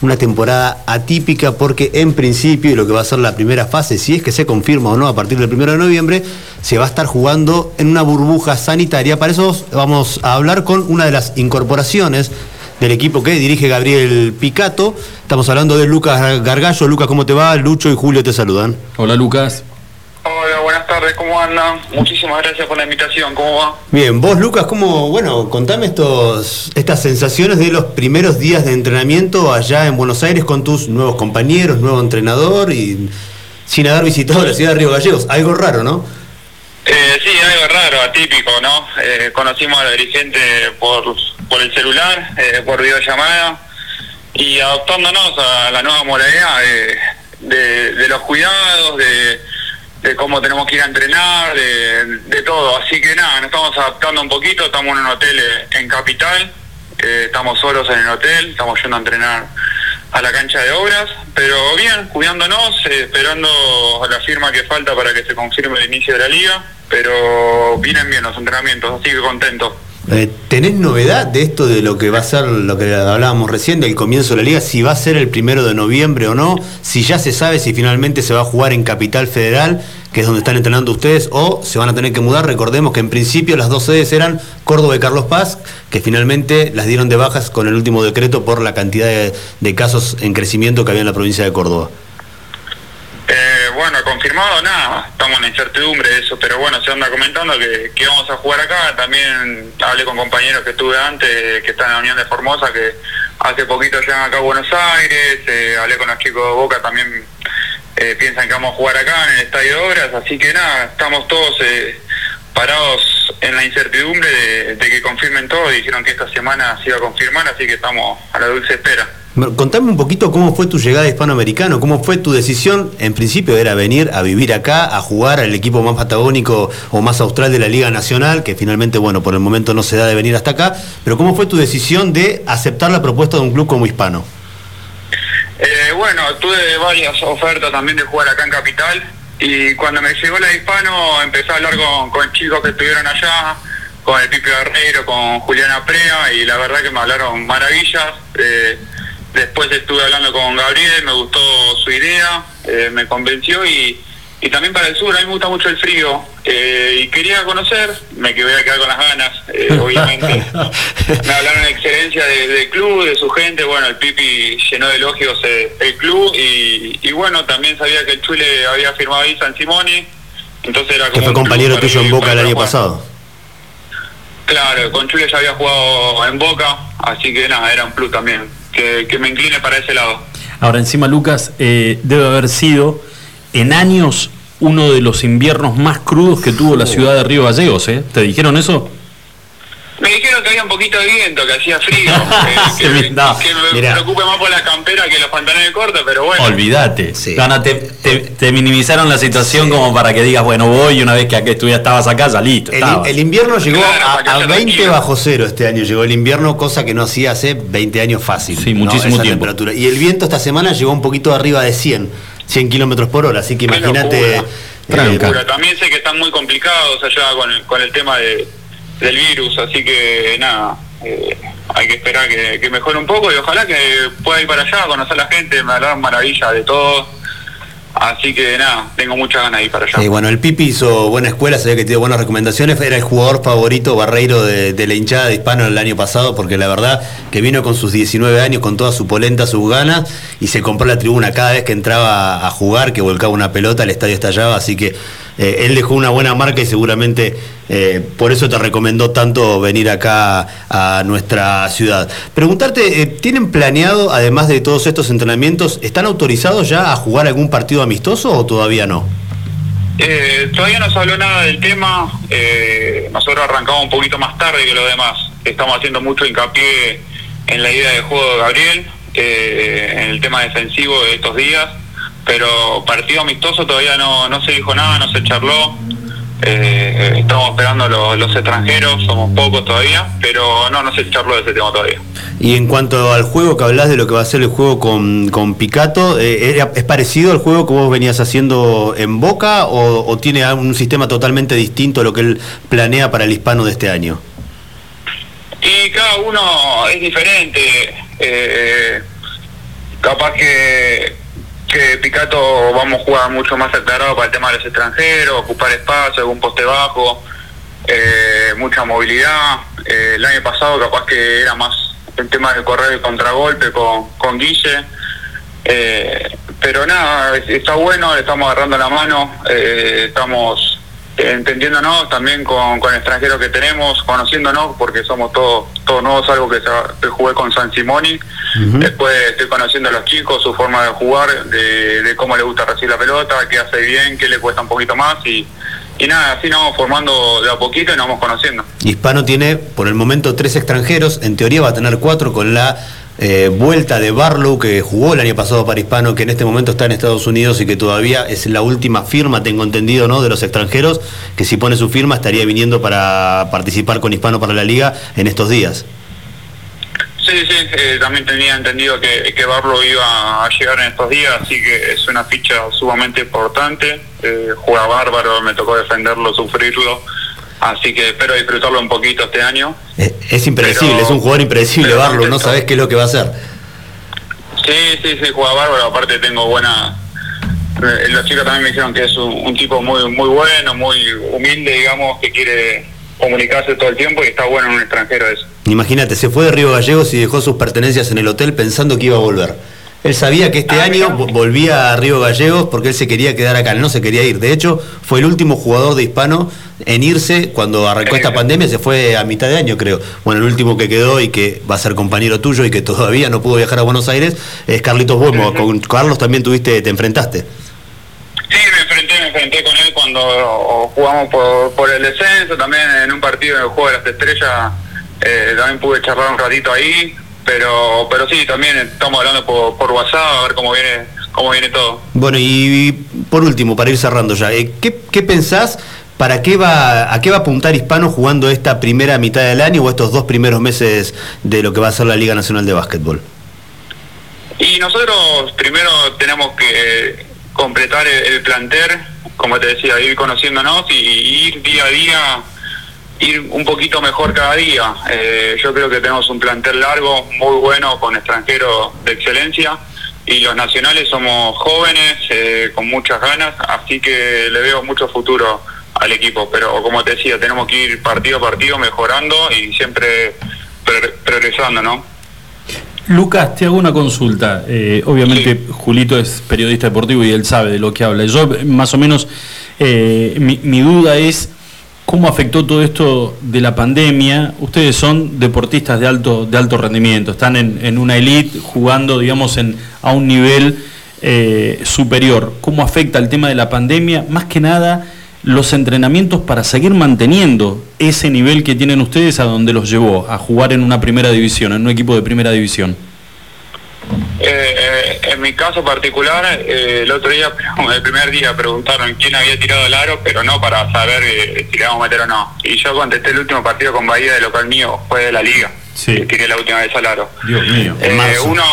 Una temporada atípica porque en principio, y lo que va a ser la primera fase, si es que se confirma o no a partir del 1 de noviembre, se va a estar jugando en una burbuja sanitaria. Para eso vamos a hablar con una de las incorporaciones del equipo que dirige Gabriel Picato. Estamos hablando de Lucas Gargallo. Lucas, ¿cómo te va? Lucho y Julio te saludan. hola Lucas. Hola, buenas tardes, ¿cómo andan? Muchísimas gracias por la invitación, ¿cómo va? Bien, vos Lucas, ¿cómo, bueno, contame estos, estas sensaciones de los primeros días de entrenamiento allá en Buenos Aires con tus nuevos compañeros, nuevo entrenador y sin haber visitado la ciudad de Río Gallegos? Algo raro, ¿no? Eh, sí, algo raro, atípico, ¿no? Eh, conocimos a la dirigente por, por el celular, eh, por videollamada, y adoptándonos a la nueva modalidad de, de- los cuidados, de, cómo tenemos que ir a entrenar, de, de todo. Así que nada, nos estamos adaptando un poquito, estamos en un hotel eh, en Capital, eh, estamos solos en el hotel, estamos yendo a entrenar a la cancha de obras, pero bien, cuidándonos, eh, esperando la firma que falta para que se confirme el inicio de la liga, pero vienen bien los entrenamientos, así que contento. Eh, ¿Tenés novedad de esto de lo que va a ser, lo que hablábamos recién, del comienzo de la liga? Si va a ser el primero de noviembre o no, si ya se sabe si finalmente se va a jugar en Capital Federal, que es donde están entrenando ustedes, o se van a tener que mudar. Recordemos que en principio las dos sedes eran Córdoba y Carlos Paz, que finalmente las dieron de bajas con el último decreto por la cantidad de, de casos en crecimiento que había en la provincia de Córdoba. Bueno, confirmado nada, estamos en incertidumbre de eso, pero bueno, se anda comentando que, vamos a jugar acá. También hablé con compañeros que estuve antes, que están en la Unión de Formosa, que hace poquito llegan acá a Buenos Aires. eh, hablé con los chicos de Boca, también eh, piensan que vamos a jugar acá en el Estadio de Obras. Así que nada, estamos todos eh, parados en la incertidumbre de, de que confirmen todo. Dijeron que esta semana se iba a confirmar, así que estamos a la dulce espera. Contame un poquito cómo fue tu llegada a hispanoamericano, cómo fue tu decisión. En principio era venir a vivir acá, a jugar al equipo más patagónico o más austral de la Liga Nacional, que finalmente, bueno, por el momento no se da de venir hasta acá. Pero cómo fue tu decisión de aceptar la propuesta de un club como Hispano. Eh, bueno, tuve varias ofertas también de jugar acá en Capital y cuando me llegó la hispano empecé a hablar con, con chicos que estuvieron allá, con el Pipe Guerreiro, con Juliana Prea y la verdad que me hablaron maravillas. Eh, después estuve hablando con Gabriel, me gustó su idea, eh, me convenció y, y también para el sur, a mí me gusta mucho el frío eh, y quería conocer, me voy a quedar con las ganas, eh, [laughs] obviamente. Me hablaron de excelencia de- del club, de su gente. Bueno, el Pipi llenó de elogios eh, el club. Y, y bueno, también sabía que el Chule había firmado ahí San Simone. Entonces era como. Que fue compañero tuyo en Boca el año pasado. Claro, con Chule ya había jugado en Boca. Así que nada, era un club también. Que, que me incline para ese lado. Ahora encima Lucas eh, debe haber sido en años uno de los inviernos más crudos que tuvo la ciudad de Río Gallegos, ¿eh? ¿Te dijeron eso? Me dijeron que había un poquito de viento, que hacía frío. [laughs] eh, que, Sí, no, que me mirá. preocupe más por la campera que los pantalones cortos, pero bueno. Olvídate. No, no, te, te- te minimizaron la situación como para que digas, bueno, voy y una vez que tú ya estabas acá, ya listo. El, invierno llegó Claro, a, a haya 20 tranquilo. bajo cero este año, llegó el invierno, cosa que no hacía hace 20 años fácil. Sí, muchísimo Esa tiempo. temperatura. Y el viento esta semana llegó un poquito arriba de 100, 100 kilómetros por hora, así que imagínate... Locura. También sé que están muy complicados allá con el, con el tema de, del virus, así que nada, eh, hay que esperar que, que mejore un poco y ojalá que pueda ir para allá, conocer a la gente, me hablaron maravilla de todo. Así que nada, tengo muchas ganas de ir para allá. Eh, bueno, el Pipi hizo buena escuela, sabía que tiene buenas recomendaciones. Era el jugador favorito barreiro de, de la hinchada de hispano el año pasado, porque la verdad que vino con sus 19 años, con toda su polenta, sus ganas, y se compró la tribuna cada vez que entraba a jugar, que volcaba una pelota, el estadio estallaba. Así que eh, él dejó una buena marca y seguramente eh, por eso te recomendó tanto venir acá a nuestra ciudad. Preguntarte, eh, ¿tienen planeado, además de todos estos entrenamientos, están autorizados ya a jugar algún partido amistoso o todavía no? Todavía no se habló nada del tema. nosotros arrancamos un poquito más tarde que los demás. Estamos haciendo mucho hincapié en la idea de juego de Gabriel, en el tema defensivo de estos días. Pero partido amistoso todavía no, no se dijo nada, no se charló. Eh, estamos esperando los, los extranjeros, somos pocos todavía, pero no, no se charló de ese tema todavía. Y en cuanto al juego que hablas de lo que va a ser el juego con, con Picato, eh, ¿es parecido al juego que vos venías haciendo en Boca o, o tiene un sistema totalmente distinto a lo que él planea para el hispano de este año? Y cada uno es diferente. eh, capaz que, que Picato vamos a jugar mucho más aclarado para el tema de los extranjeros, ocupar espacio, algún poste bajo, eh, mucha movilidad. Eh, el año pasado capaz que era más el tema de correr el contragolpe con, con Guille. Eh, pero nada, es- está bueno, le estamos agarrando la mano, eh, estamos entendiéndonos también con, con el extranjero que tenemos, conociéndonos, porque somos todos todos nuevos, algo que, se- que jugué con San Simoni. Después estoy conociendo a los chicos, su forma de jugar, de, de cómo le gusta recibir la pelota, qué hace bien, qué le cuesta un poquito más y, y nada, así nos vamos formando de a poquito y nos vamos conociendo. Hispano tiene por el momento tres extranjeros, en teoría va a tener cuatro con la eh, vuelta de Barlow que jugó el año pasado para Hispano, que en este momento está en Estados Unidos y que todavía es la última firma, tengo entendido, ¿no? De los extranjeros, que si pone su firma estaría viniendo para participar con Hispano para la liga en estos días. Sí, sí, eh, también tenía entendido que, que Barlo iba a llegar en estos días, así que es una ficha sumamente importante. Eh, juega bárbaro, me tocó defenderlo, sufrirlo, así que espero disfrutarlo un poquito este año. Eh, Es impredecible, Pero- es un jugador impredecible, pero Barlow, no sabés qué es lo que va a hacer. Sí, sí, sí, juega bárbaro, aparte tengo buena... eh, los chicos también me dijeron que es un, un tipo muy muy bueno, muy humilde, digamos, que quiere comunicarse todo el tiempo y está bueno en un extranjero eso. Imagínate, se fue de Río Gallegos y dejó sus pertenencias en el hotel pensando que iba a volver. Él sabía que este año vo- volvía a Río Gallegos porque él se quería quedar acá, él no se quería ir. De hecho, fue el último jugador de hispano en irse cuando arrancó esta pandemia, se fue a mitad de año, creo. Bueno, el último que quedó y que va a ser compañero tuyo y que todavía no pudo viajar a Buenos Aires es Carlitos Buemo. Con Carlos también tuviste, te enfrentaste. Sí, me enfrenté, me enfrenté con él cuando jugamos por, por el descenso, también en un partido en el juego de las estrellas, eh, también pude charlar un ratito ahí, pero pero sí, también estamos hablando por, por WhatsApp, a ver cómo viene cómo viene todo. Bueno, y por último, para ir cerrando ya, eh, ¿qué, qué pensás? ¿Para qué va, a qué va a apuntar Hispano jugando esta primera mitad del año o estos dos primeros meses de lo que va a ser la Liga Nacional de Básquetbol? Y nosotros primero tenemos que completar el, el planter, como te decía, ir conociéndonos y ir día a día, ir un poquito mejor cada día. Eh, yo creo que tenemos un plantel largo, muy bueno, con extranjeros de excelencia. Y los nacionales somos jóvenes, eh, con muchas ganas, así que le veo mucho futuro al equipo. Pero como te decía, tenemos que ir partido a partido mejorando y siempre pro- progresando, ¿no? Lucas, te hago una consulta. Eh, obviamente Julito es periodista deportivo y él sabe de lo que habla. Yo más o menos, eh, mi, mi duda es cómo afectó todo esto de la pandemia. Ustedes son deportistas de alto, de alto rendimiento, están en, en una elite jugando, digamos, en, a un nivel eh, superior. ¿Cómo afecta el tema de la pandemia? Más que nada los entrenamientos para seguir manteniendo ese nivel que tienen ustedes a donde los llevó a jugar en una primera división, en un equipo de primera división. Eh, eh, en mi caso particular, eh, el otro día, [laughs] el primer día, preguntaron quién había tirado el aro, pero no para saber eh, si le vamos a meter o no. Y yo contesté el último partido con Bahía de local mío, fue de la liga. Sí. Tiré la última vez al aro. Dios mío. Eh, uno,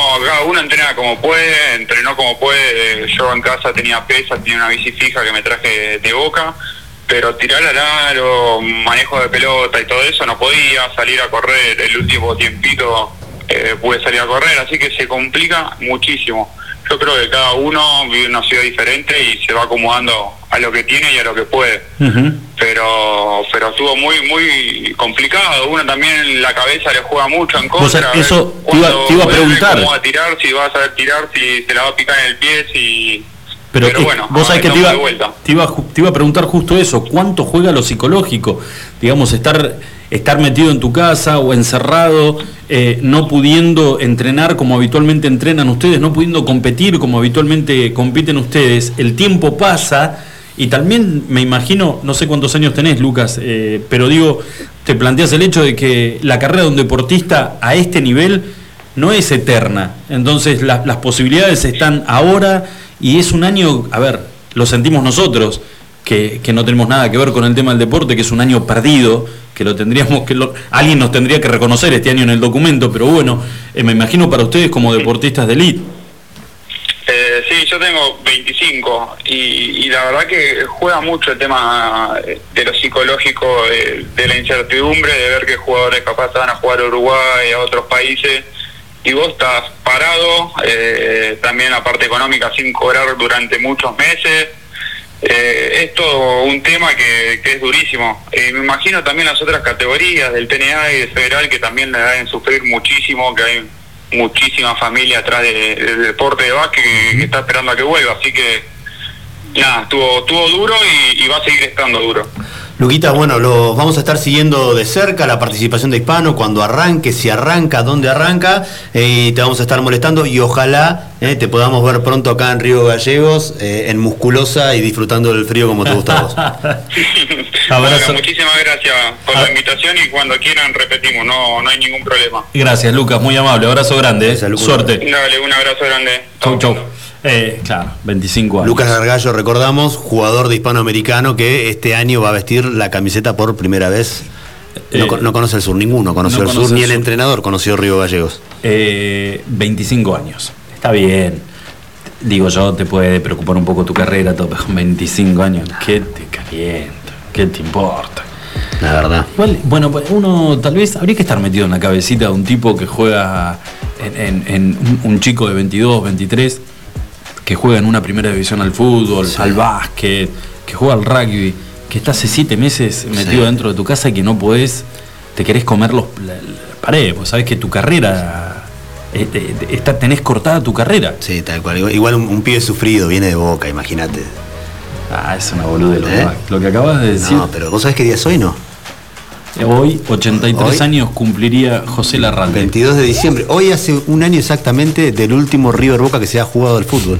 uno entrena como puede, entrenó como puede. Eh, Yo en casa tenía pesas, tenía una bici fija que me traje de boca, pero tirar al aro, manejo de pelota y todo eso no podía salir a correr. El último tiempito eh, pude salir a correr, así que se complica muchísimo. yo creo que cada uno vive una ciudad diferente y se va acomodando a lo que tiene y a lo que puede. Pero pero estuvo muy muy complicado. Uno también la cabeza le juega mucho en contra. ver eso te iba- te iba a preguntar. Cómo va a tirar, si va a saber tirar, si se la va a picar en el pie, si... Pero, Pero bueno, vos sabés que te iba, te, iba, te iba a preguntar justo eso, ¿cuánto juega lo psicológico? Digamos, estar, estar metido en tu casa o encerrado, eh, no pudiendo entrenar como habitualmente entrenan ustedes, no pudiendo competir como habitualmente compiten ustedes, el tiempo pasa y también me imagino, no sé cuántos años tenés, Lucas, eh, pero digo, te planteas el hecho de que la carrera de un deportista a este nivel no es eterna. Entonces la- las posibilidades están ahora y es un año, a ver, lo sentimos nosotros, que, que no tenemos nada que ver con el tema del deporte, que es un año perdido, que lo tendríamos que... lo- alguien nos tendría que reconocer este año en el documento, pero bueno, eh, me imagino para ustedes como deportistas de elite. Eh, sí, yo tengo 25 y, y la verdad que juega mucho el tema de lo psicológico, de, de la incertidumbre, de ver que jugadores capaz van a jugar a Uruguay, a otros países, y vos estás parado, eh, también la parte económica sin cobrar durante muchos meses. Eh, es todo un tema que, es durísimo. Eh, me imagino también las otras categorías del TNA y del Federal que también le deben sufrir muchísimo, que hay muchísima familia atrás de- del deporte de básquet que, que está esperando a que vuelva. Así que, nada, estuvo, estuvo duro y, va a seguir estando duro. Luquita, bueno, lo vamos a estar siguiendo de cerca la participación de Hispano cuando arranque, si arranca, dónde arranca, eh, y te vamos a estar molestando y ojalá eh, te podamos ver pronto acá en Río Gallegos, eh, en musculosa y disfrutando del frío como te gusta a vos. [laughs] Bueno, muchísimas gracias por la invitación y cuando quieran repetimos, no, no hay ningún problema. Gracias, Lucas, muy amable, abrazo grande, eh. suerte. Dale, un abrazo grande. Chau, chau. Eh, claro, 25 años. Lucas Gargallo, recordamos, jugador de hispanoamericano que este año va a vestir la camiseta por primera vez. No, Eh, co- no conoce el sur ninguno, conoció no el sur ni el el sur. entrenador, conoció Río Gallegos. Eh, 25 años. Está bien. Digo yo, te puede preocupar un poco tu carrera, todo, con 25 años, ¿qué te calienta? ¿Qué te importa? La verdad. Igual, bueno, pues uno tal vez habría que estar metido en la cabecita de un tipo que juega en, en- en un, chico de 22, 23, que juega en una primera división al fútbol, al básquet, que juega al rugby, que está hace siete meses metido Sí. dentro de tu casa y que no podés, te querés comer los, la, la pared, pues sabés que tu carrera, eh, te- te- está, tenés cortada tu carrera. Sí, tal cual. Igual, un, un pibe sufrido, viene de boca, imagínate. Ah, es una boludez lo, ¿Eh? que- lo que acabas de decir. No, pero vos sabés qué día es hoy, ¿no? Hoy, 83 Hoy. años, cumpliría José Larralde. 22 de diciembre. Hoy hace un año exactamente del último River Boca que se ha jugado al fútbol.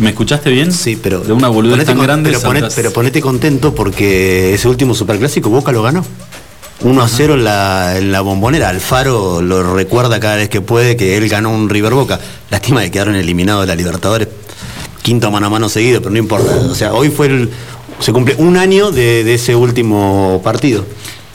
¿Me escuchaste bien? Sí, pero. De una boludez tan con- grande pero ponete contento porque ese último superclásico Boca lo ganó. 1 a 0 en la, en la bombonera. Alfaro lo recuerda cada vez que puede que él ganó un River Boca. Lástima que quedaron eliminados de la Libertadores. Quinto mano a mano seguido, pero no importa. O sea, hoy fue el. Se cumple un año de, de ese último partido.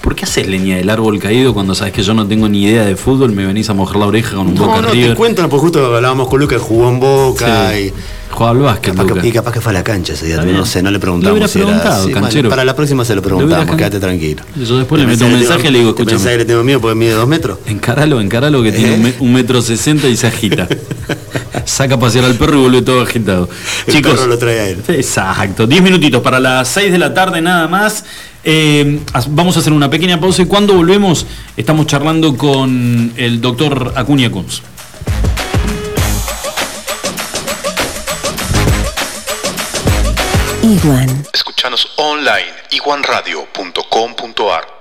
¿Por qué haces leña del árbol caído cuando sabes que yo no tengo ni idea de fútbol? Me venís a mojar la oreja con un No, Boca no, River. te cuento, porque justo hablábamos con Lucas, jugó en Boca Sí. y. Jugaba al básquet, Capaz que, y capaz que fue a la cancha ese día, no sé, no le Le preguntamos. hubieras si era preguntado. Bueno, canchero. para la próxima se lo Le preguntamos, quédate tranquilo. Yo después le ¿Te meto un mensaje y le digo, ¿te pensás escúchame. que le tengo miedo porque mide dos metros? Encáralo, encáralo que tiene [laughs] un, me- un metro sesenta y se agita. [laughs] Saca a pasear al perro y vuelve todo agitado. El Chicos, perro lo trae a él. Exacto, 10 minutitos para las 6 de la tarde nada más. Eh, vamos a hacer una pequeña pausa y cuando volvemos estamos charlando con el doctor Acuña Kunz. Iguan. Escuchanos online iguanradio.com.ar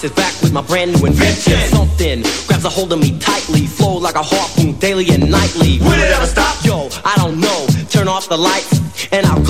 Sit back with my brand new invention. Something grabs a hold of me tightly, flow like a harpoon daily and nightly. Will it ever stop? Yo, I don't know. Turn off the lights and I'll glow. To the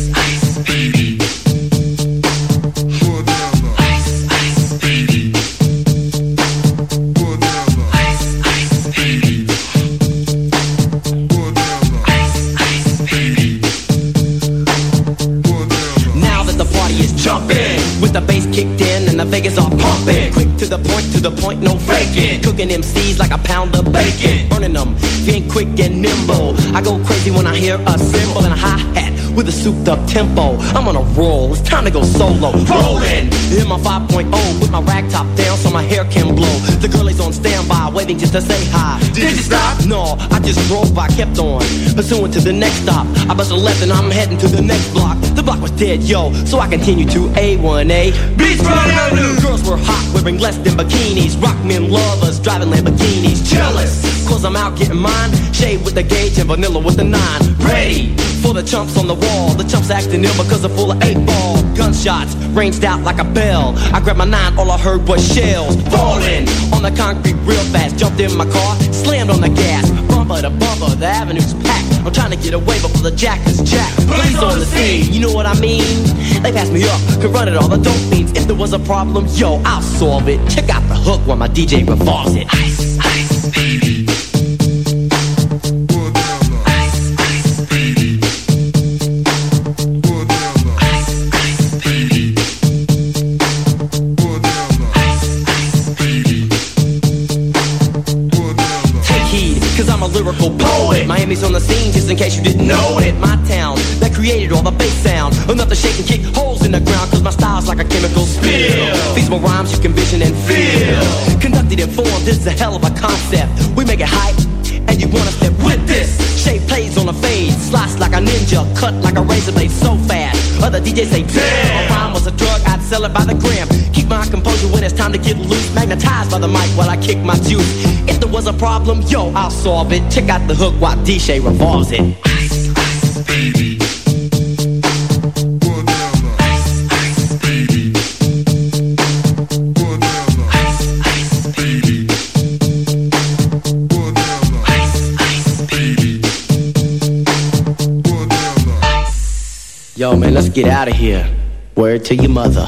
the bass kicked in and the Vegas are pumping. Quick to the point, to the point, no faking. Cooking MCs like a pound of bacon. Burning them, being quick and nimble. I go crazy when I hear a cymbal and a hi hat with a souped up tempo. I'm on a roll, it's time to go solo. Rolling in my 5.0 with my rag top down so my hair can blow. The girl is on standby, waiting just to say hi. Did you stop? No, I just drove by, kept on. Pursuing to the next stop. I bust a left and I'm heading to the next block. The block was dead, yo, so I continued to A1A. Beachfront Avenue. Girls were hot, wearing less than bikinis. Rock men lovers, driving Lamborghinis. Jealous, cause I'm out getting mine. Shade with the gauge and vanilla with the nine. Ready for the chumps on the wall. The chumps acting ill because they're full of eight ball. Gunshots ranged out like a bell. I grabbed my nine, all I heard was shells falling on the concrete real fast. Jumped in my car, slammed on the gas. Bumper to bumper, the avenue's packed. I'm trying to get away before the jack is jacked. Police on the scene, you know what I mean? They pass me up, could run it all the dope means. If there was a problem, yo, I'll solve it. Check out the hook while my DJ revolves it. Ice, ice, baby. Miami's on the scene, just in case you didn't know it. My town, that created all the bass sound. Enough to shake and kick holes in the ground, cause my style's like a chemical spill. These Feasible rhymes you can vision and feel. Conducted in form, this is a hell of a concept. We make it hype, and you wanna step with this. Shape plays on a fade, slice like a ninja, cut like a razor blade so fast. Other DJs say, damn, a rhyme was a drug, I'd sell it by the gram. My composure when it's time to get loose. Magnetized by the mic while I kick my juice. If there was a problem, yo, I'll solve it. Check out the hook while DJ revolves it. Ice, ice, baby. Yo, man, let's get out of here. Word to your mother.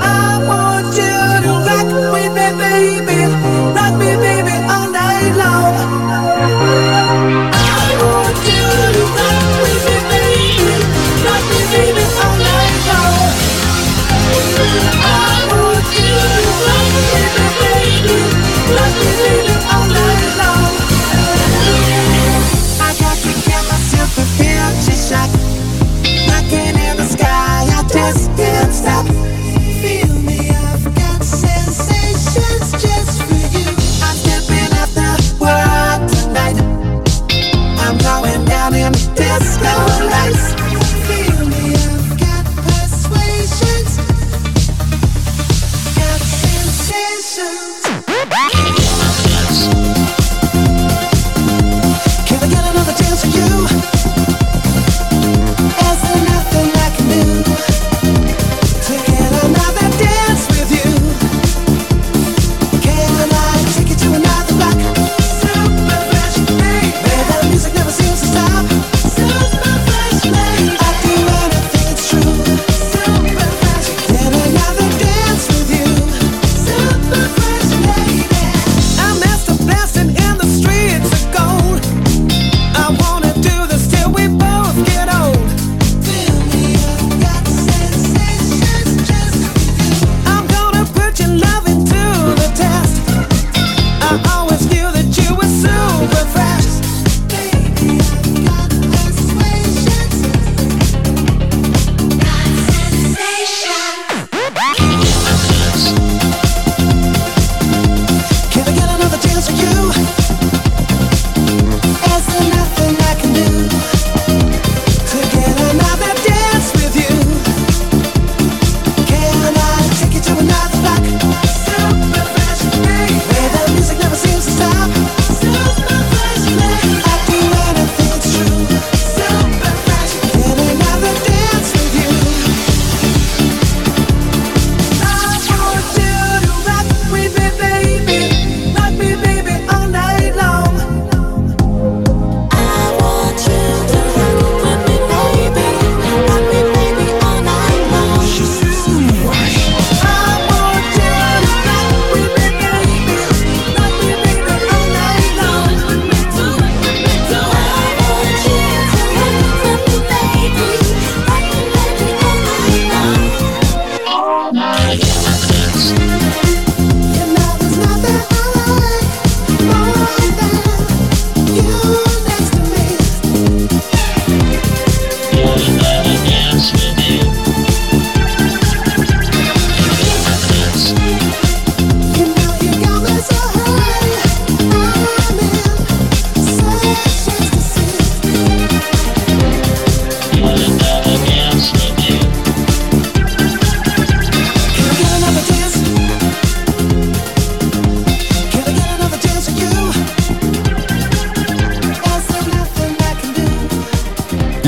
I want you to rock with me, baby.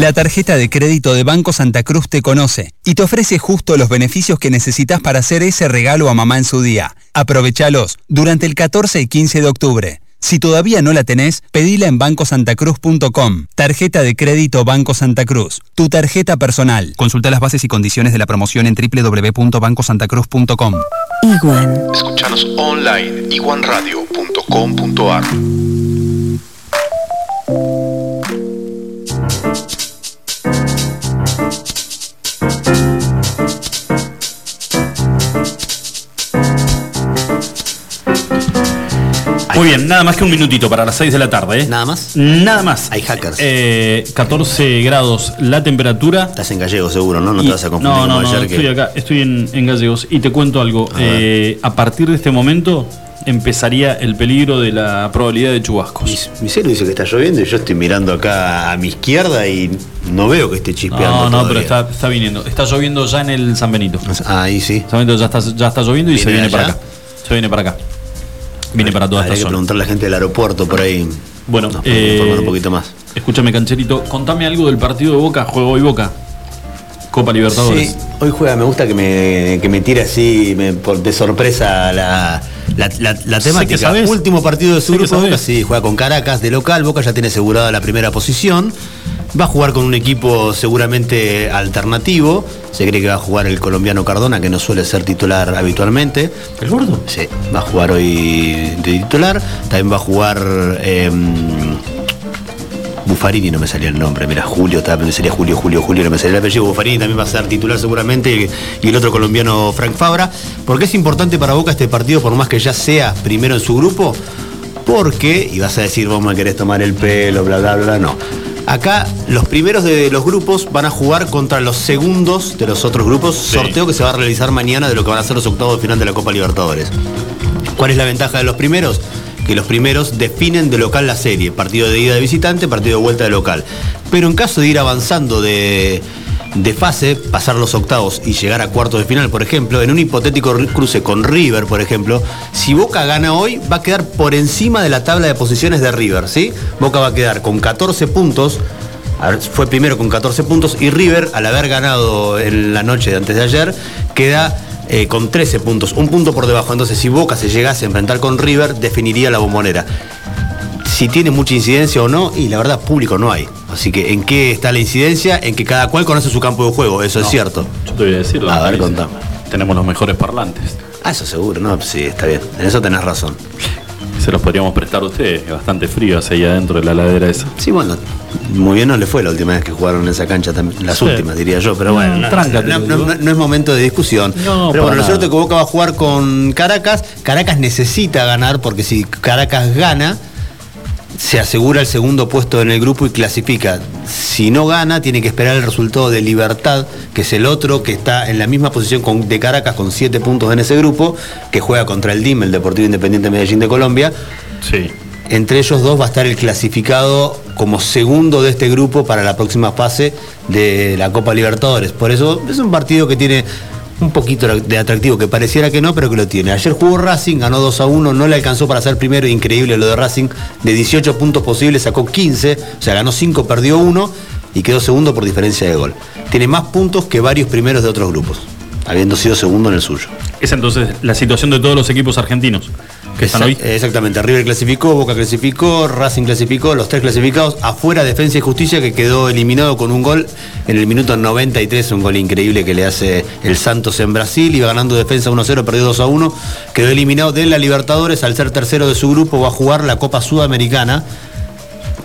La tarjeta de crédito de Banco Santa Cruz te conoce y te ofrece justo los beneficios que necesitas para hacer ese regalo a mamá en su día. Aprovechalos durante el 14 y 15 de octubre. Si todavía no la tenés, pedila en bancosantacruz.com. Tarjeta de crédito Banco Santa Cruz. Tu tarjeta personal. Consulta las bases y condiciones de la promoción en www.bancosantacruz.com. Iguan. Escuchanos online iguanradio.com.ar Muy bien, nada más que un minutito para las 6 de la tarde. ¿eh? Nada más. Nada más. Hay hackers. Eh, 14 grados la temperatura. Estás en gallego seguro, ¿no? No Y- te vas a confundir No, no, no, que- estoy acá, estoy en, en Gallegos y te cuento algo. A. Eh, a partir de este momento empezaría el peligro de la probabilidad de chubascos. Mi celu dice que está lloviendo y yo estoy mirando acá a mi izquierda y no veo que esté chispeando. No, no, todavía. pero está, está viniendo. Está lloviendo ya en el San Benito. Ahí sí. San Benito ya está, ya está lloviendo y ¿Viene se viene para acá. Se viene para acá. Viene para toda Habría esta que zona. preguntarle a la gente del aeropuerto por ahí. Bueno, Nos eh, informar un poquito más. Escúchame, Cancherito, contame algo del partido de Boca. Juego hoy Boca. Copa Libertadores. Sí, hoy juega, me gusta que me, que me tire así me- por- de sorpresa la, la, la- la temática. que. Último partido de su Sé grupo sí, juega con Caracas de local, Boca ya tiene asegurada la primera posición. Va a jugar con un equipo seguramente alternativo. Se cree que va a jugar el colombiano Cardona, que no suele ser titular habitualmente. ¿El gordo? Sí, va a jugar hoy de titular. También va a jugar. em, Buffarini no me salía el nombre, mira, Julio, me salía Julio, Julio, Julio, no me salía el apellido, Buffarini también va a ser titular seguramente, y el otro colombiano Frank Fabra. ¿Por qué es importante para Boca este partido, por más que ya sea primero en su grupo? Porque, y vas a decir, vos me querés tomar el pelo, bla, bla, bla, no. Acá los primeros de los grupos van a jugar contra los segundos de los otros grupos, sorteo que se va a realizar mañana de lo que van a ser los octavos de final de la Copa Libertadores. ¿Cuál es la ventaja de los primeros? Que los primeros definen de local la serie, partido de ida de visitante, partido de vuelta de local. Pero en caso de ir avanzando de, de fase, pasar los octavos y llegar a cuartos de final, por ejemplo, en un hipotético cruce con River, por ejemplo, si Boca gana hoy, va a quedar por encima de la tabla de posiciones de River, ¿sí? Boca va a quedar con 14 puntos. Fue primero con 14 puntos y River, al haber ganado en la noche de antes de ayer, queda eh, con 13 puntos, un punto por debajo. Entonces, si Boca se llegase a enfrentar con River, definiría la bombonera. Si tiene mucha incidencia o no, y la verdad, público no hay. Así que, ¿en qué está la incidencia? En que cada cual conoce su campo de juego, eso es cierto. Yo te voy a decir. A ver, contame. Tenemos los mejores parlantes. Ah, eso seguro, no, sí, está bien. En eso tenés razón. Se los podríamos prestar a ustedes. que Bastante frío hacia ahí adentro de la ladera esa. Sí, bueno, muy bien no le fue la última vez que jugaron en esa cancha, también, las Sí. últimas diría yo, pero bueno, no, no- no- es momento de discusión. Pero bueno, lo cierto es que Boca va a jugar con Caracas, Caracas necesita ganar porque si Caracas gana, se asegura el segundo puesto en el grupo y clasifica. Si no gana, tiene que esperar el resultado de Libertad, que es el otro que está en la misma posición con- de Caracas con siete puntos en ese grupo, que juega contra el DIM, el Deportivo Independiente Medellín de Colombia. Sí. Entre ellos dos va a estar el clasificado como segundo de este grupo para la próxima fase de la Copa Libertadores. Por eso es un partido que tiene un poquito de atractivo, que pareciera que no, pero que lo tiene. Ayer jugó Racing, ganó 2 a 1, no le alcanzó para ser primero, increíble lo de Racing, de 18 puntos posibles sacó 15, o sea, ganó 5, perdió 1 y quedó segundo por diferencia de gol. Tiene más puntos que varios primeros de otros grupos, habiendo sido segundo en el suyo. Es entonces la situación de todos los equipos argentinos que están hoy. Exact- Exactamente, River clasificó, Boca clasificó, Racing clasificó, los tres clasificados, afuera Defensa y Justicia que quedó eliminado con un gol en el minuto 93, un gol increíble que le hace el Santos en Brasil, iba ganando Defensa 1-0, perdió 2-1, quedó eliminado de la Libertadores, al ser tercero de su grupo va a jugar la Copa Sudamericana,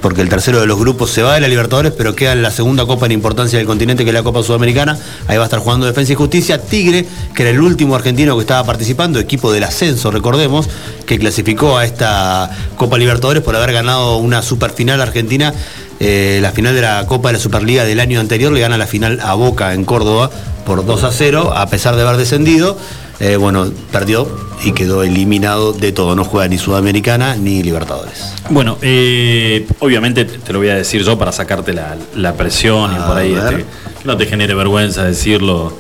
porque el tercero de los grupos se va de la Libertadores, pero queda en la segunda copa en importancia del continente, que es la Copa Sudamericana. Ahí va a estar jugando Defensa y Justicia. Tigre, que era el último argentino que estaba participando, equipo del ascenso, recordemos, que clasificó a esta Copa Libertadores por haber ganado una superfinal argentina. eh, la final de la Copa de la Superliga del año anterior le gana la final a Boca en Córdoba por 2 a 0, a pesar de haber descendido. Eh, bueno, perdió y quedó eliminado de todo. No juega ni Sudamericana ni Libertadores. Bueno, eh, obviamente te lo voy a decir yo para sacarte la, la presión y por ahí este, que no te genere vergüenza decirlo.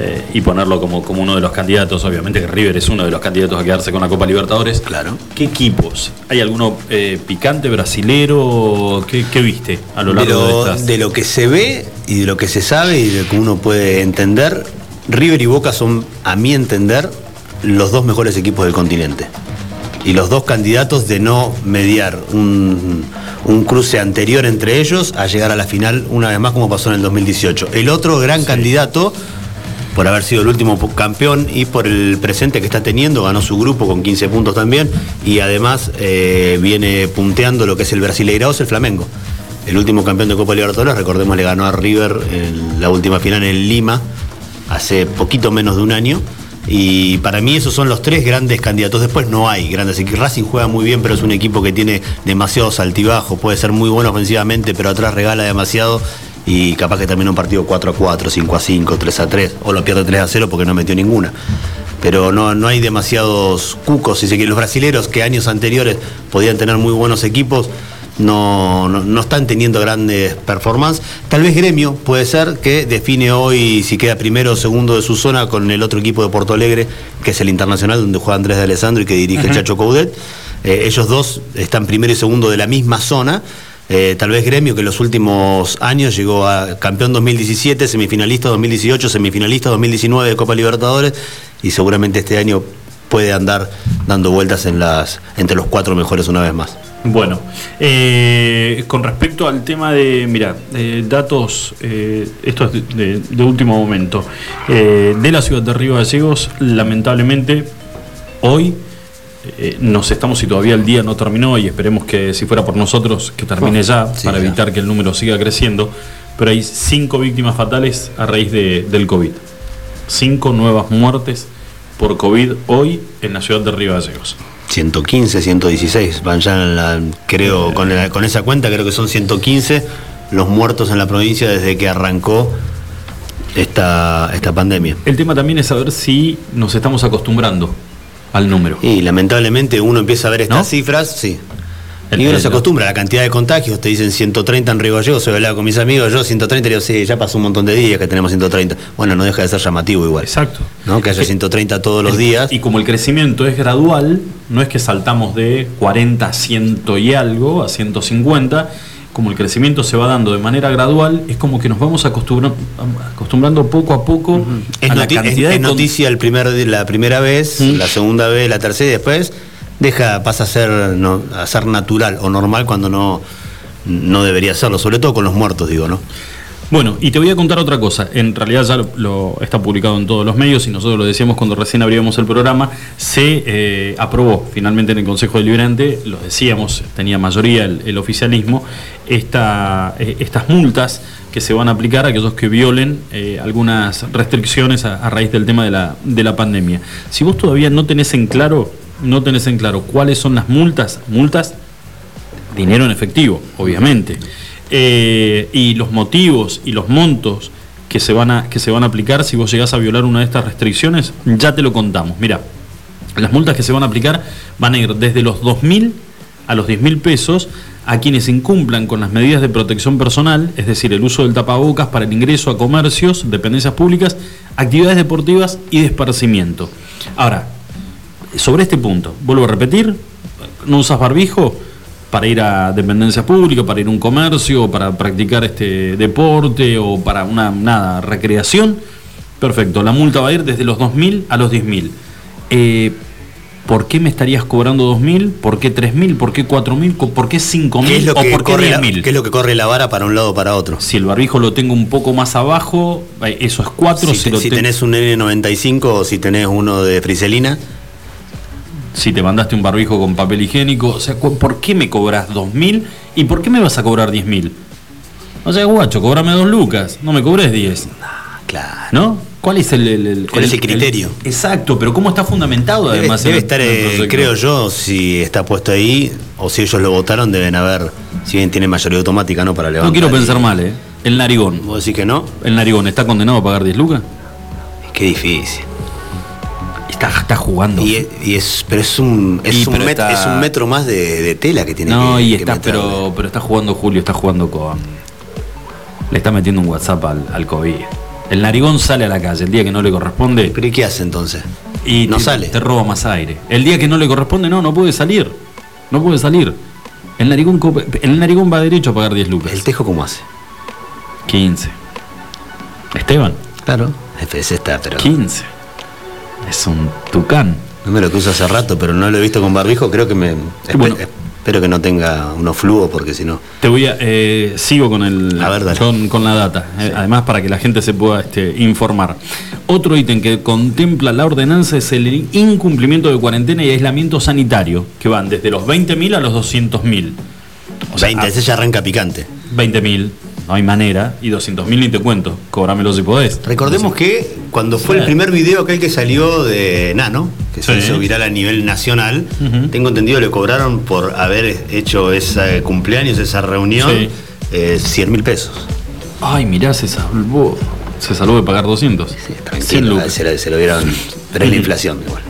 eh, y ponerlo como, como uno de los candidatos. Obviamente que River es uno de los candidatos a quedarse con la Copa Libertadores. Claro. ¿Qué equipos? ¿Hay alguno eh, picante, brasilero? ¿Qué, qué viste a lo largo de, lo, estas? de lo que se ve y de lo que se sabe y de lo que uno puede entender, River y Boca son, a mi entender, los dos mejores equipos del continente. Y los dos candidatos de no mediar un, un cruce anterior entre ellos a llegar a la final una vez más como pasó en el 2018. El otro gran candidato, por haber sido el último campeón y por el presente que está teniendo, ganó su grupo con 15 puntos también y además eh, viene punteando lo que es el Brasileirao, es el Flamengo. El último campeón de Copa Libertadores, recordemos, le ganó a River en la última final en Lima hace poquito menos de un año. Y para mí esos son los tres grandes candidatos. Después no hay grandes. Racing juega muy bien, pero es un equipo que tiene demasiados altibajos. Puede ser muy bueno ofensivamente, pero atrás regala demasiado. Y capaz que termina un partido 4 a 4, 5 a 5, 3 a 3. O lo pierde 3 a 0 porque no metió ninguna. Pero no, no hay demasiados cucos. Si se quiere. Los brasileros que años anteriores podían tener muy buenos equipos, no, no, no están teniendo grandes performances. Tal vez Gremio puede ser que define hoy si queda primero o segundo de su zona con el otro equipo de Porto Alegre, que es el Internacional, donde juega Andrés de Alessandro y que dirige el. Chacho Coudet. Eh, ellos dos están primero y segundo de la misma zona. Eh, tal vez Gremio, que en los últimos años llegó a campeón 2017, semifinalista 2018, semifinalista 2019 de Copa Libertadores, y seguramente este año puede andar dando vueltas en las, entre los cuatro mejores una vez más. Bueno, eh, con respecto al tema de, mira, eh, datos, eh, esto es de, de- de último momento, eh, de la ciudad de Río Gallegos, lamentablemente, hoy eh, nos estamos, si todavía el día no terminó, y esperemos que si fuera por nosotros, que termine ya, Sí, para ya. evitar que el número siga creciendo, pero hay cinco víctimas fatales a raíz de- del COVID. Cinco nuevas muertes por COVID hoy en la ciudad de Río Gallegos. 115, 116, van ya en la, creo, con, la- con esa cuenta creo que son 115 los muertos en la provincia desde que arrancó esta, esta pandemia. El tema también es saber si nos estamos acostumbrando al número. Y lamentablemente uno empieza a ver estas ¿No? cifras, sí. El- y uno el- se acostumbra a la cantidad de contagios, te dicen 130 en Río Gallegos, soy hablaba con mis amigos, yo 130, y digo, sí, ya pasó un montón de días que tenemos 130. Bueno, no deja de ser llamativo igual. Exacto. ¿no? Que haya 130 todos los días. Y como el crecimiento es gradual, no es que saltamos de 40 a 100 y algo, a 150, como el crecimiento se va dando de manera gradual, es como que nos vamos acostumbra- acostumbrando poco a poco Es, a la es- cantidad es de con- noticia el primer, la primera vez, la segunda vez, la tercera y después deja, pasa a ser, a ser natural o normal cuando no, no debería serlo, sobre todo con los muertos, digo, ¿no? Bueno, y te voy a contar otra cosa. En realidad ya lo, está publicado en todos los medios y nosotros lo decíamos cuando recién abríamos el programa. Se eh, aprobó finalmente en el Consejo Deliberante, lo decíamos, tenía mayoría el, oficialismo, eh, estas multas que se van a aplicar a aquellos que violen eh, algunas restricciones a, a raíz del tema de la, de la pandemia. Si vos todavía no tenés en claro, no tenés en claro cuáles son las multas, multas dinero en efectivo, obviamente. Eh, y los motivos y los montos que se, van a, que se van a aplicar si vos llegás a violar una de estas restricciones, ya te lo contamos. Mira, las multas que se van a aplicar van a ir desde los 2.000 a los 10.000 pesos a quienes incumplan con las medidas de protección personal, es decir, el uso del tapabocas para el ingreso a comercios, dependencias públicas, actividades deportivas y de esparcimiento. Ahora, sobre este punto, vuelvo a repetir, no usas barbijo para ir a dependencia pública, para ir a un comercio, para practicar este deporte o para una nada, recreación, perfecto, la multa va a ir desde los 2.000 a los 10.000. Eh, ¿Por qué me estarías cobrando 2.000? ¿Por qué 3.000? ¿Por qué 4.000? Co- ¿Por qué ¿Qué es 5.000? lo ¿O por qué corre la, 10.000? qué es lo que corre la vara para un lado o para otro? Si el barbijo lo tengo un poco más abajo, eh, eso es 4. Si, te- si tenés un N95 o si tenés uno de friselina, si te mandaste un barbijo con papel higiénico, o sea, ¿por qué me cobras 2.000 y por qué me vas a cobrar 10.000? O sea, guacho, cobrame 2 lucas, no me cobres 10. claro. ¿No? ¿Cuál es el, el- el- ¿Cuál es el criterio? exacto, pero ¿cómo está fundamentado Debe, además? debe estar, eh, creo yo, si está puesto ahí o si ellos lo votaron, deben haber, si bien tiene mayoría automática, ¿no? Para levantar. No quiero pensar mal, ¿eh? El narigón. ¿Vos decís que no? ¿El narigón está condenado a pagar 10 lucas? Qué difícil. Está, está jugando. Y es, y es- pero es un, es, Y un pero met- está- es un metro más de, de tela que tiene No, que, y que está, pero, pero está jugando Julio, está jugando con. Le está metiendo un WhatsApp al, al COVID. El narigón sale a la calle el día que no le corresponde. ¿Pero y qué hace entonces? Y No te, sale. Te roba más aire. El día que no le corresponde, no, no puede salir. No puede salir. El narigón, el narigón va derecho a pagar 10 lucas. ¿El tejo cómo hace? 15. Esteban. Claro. FS está, pero. 15. Es un tucán. Número que uso hace rato, pero no lo he visto con barbijo. Creo que me. espe- bueno. Espero que no tenga unos flujos, porque si no. Te voy a. eh, sigo con el. con, con la data. eh, además, para que la gente se pueda este, informar. Otro ítem que contempla la ordenanza es el incumplimiento de cuarentena y aislamiento sanitario, que van desde los 20.000 a los 200.000. O sea, 20, ese ya arranca picante. 20.000, no hay manera. Y 200.000 ni te cuento. Cobrámelo si podés. Recordemos que cuando fue Sí. el primer video aquel que salió de Nano, que se Sí. hizo viral a nivel nacional, tengo entendido le cobraron por haber hecho ese cumpleaños, esa reunión, Sí. eh, 100 mil pesos. Ay, mirá, se salvó. Se salvó de pagar 200. 100 Tranquilo, lucas. se, lo, se lo vieron, pero es la inflación igual.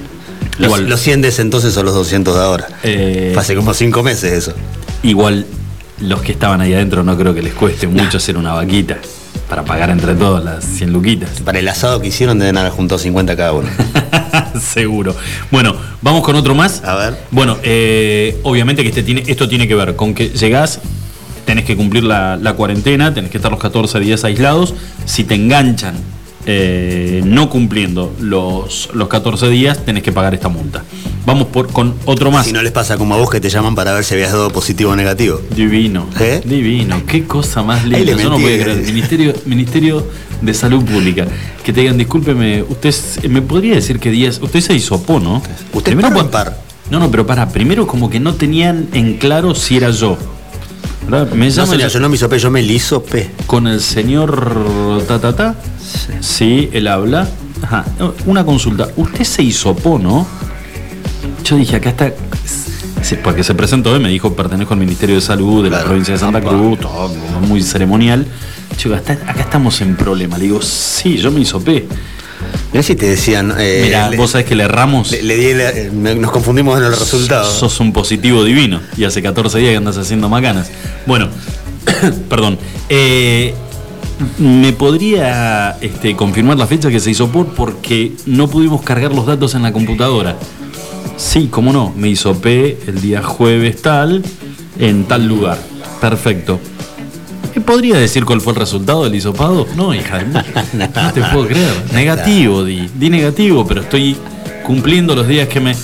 Los, Igual. los 100 de ese entonces son los 200 de ahora. Eh, hace como 5 meses eso. Igual los que estaban ahí adentro no creo que les cueste mucho hacer una vaquita para pagar entre todos las 100 luquitas. Para el asado que hicieron deben haber juntado 50 cada uno. [laughs] Seguro. Bueno, vamos con otro más. A ver. Bueno, eh, obviamente que este tiene, esto tiene que ver con que llegás, tenés que cumplir la, la cuarentena, tenés que estar los 14 días aislados. Si te enganchan eh, no cumpliendo los, los 14 días, tenés que pagar esta multa. Vamos por, con otro más. Si no les pasa como a vos que te llaman para ver si habías dado positivo o negativo. Divino. ¿Eh? Divino. Qué cosa más linda. Yo no puedo eh. creer. Ministerio, Ministerio de Salud Pública. Que te digan, discúlpeme, usted s- me podría decir qué días. Usted se hisopó, ¿no? ¿Usted Primero, par impar? No, no, pero para, primero como que no tenían en claro si era yo. ¿Verdad? Me No, llama señor, yo no me hisopé, yo me lisopé. con el señor ta ta ta. Sí, él habla. Ajá. No, Una consulta. Usted se hisopó, ¿no? Yo dije, acá está. sí, porque se presentó y me dijo, pertenezco al Ministerio de Salud de la provincia de Santa Cruz, todo muy ceremonial. "Está- acá estamos en problema. Le digo, sí, yo me hisopé. Mirá si te decían. eh, Mira, vos sabés que le erramos. Le, le eh, nos confundimos en el resultado. Sos un positivo divino y hace 14 días que andas haciendo macanas. Bueno, [coughs] perdón. Eh, ¿Me podría este, confirmar la fecha que se hizo por? Porque no pudimos cargar los datos en la computadora. Sí, cómo no. Me hisopé el día jueves tal, en tal lugar. Perfecto. ¿Me podría decir cuál fue el resultado del hisopado? No, hija de mí. [laughs] No te puedo creer. Negativo, di. Di negativo, pero estoy cumpliendo los días que me.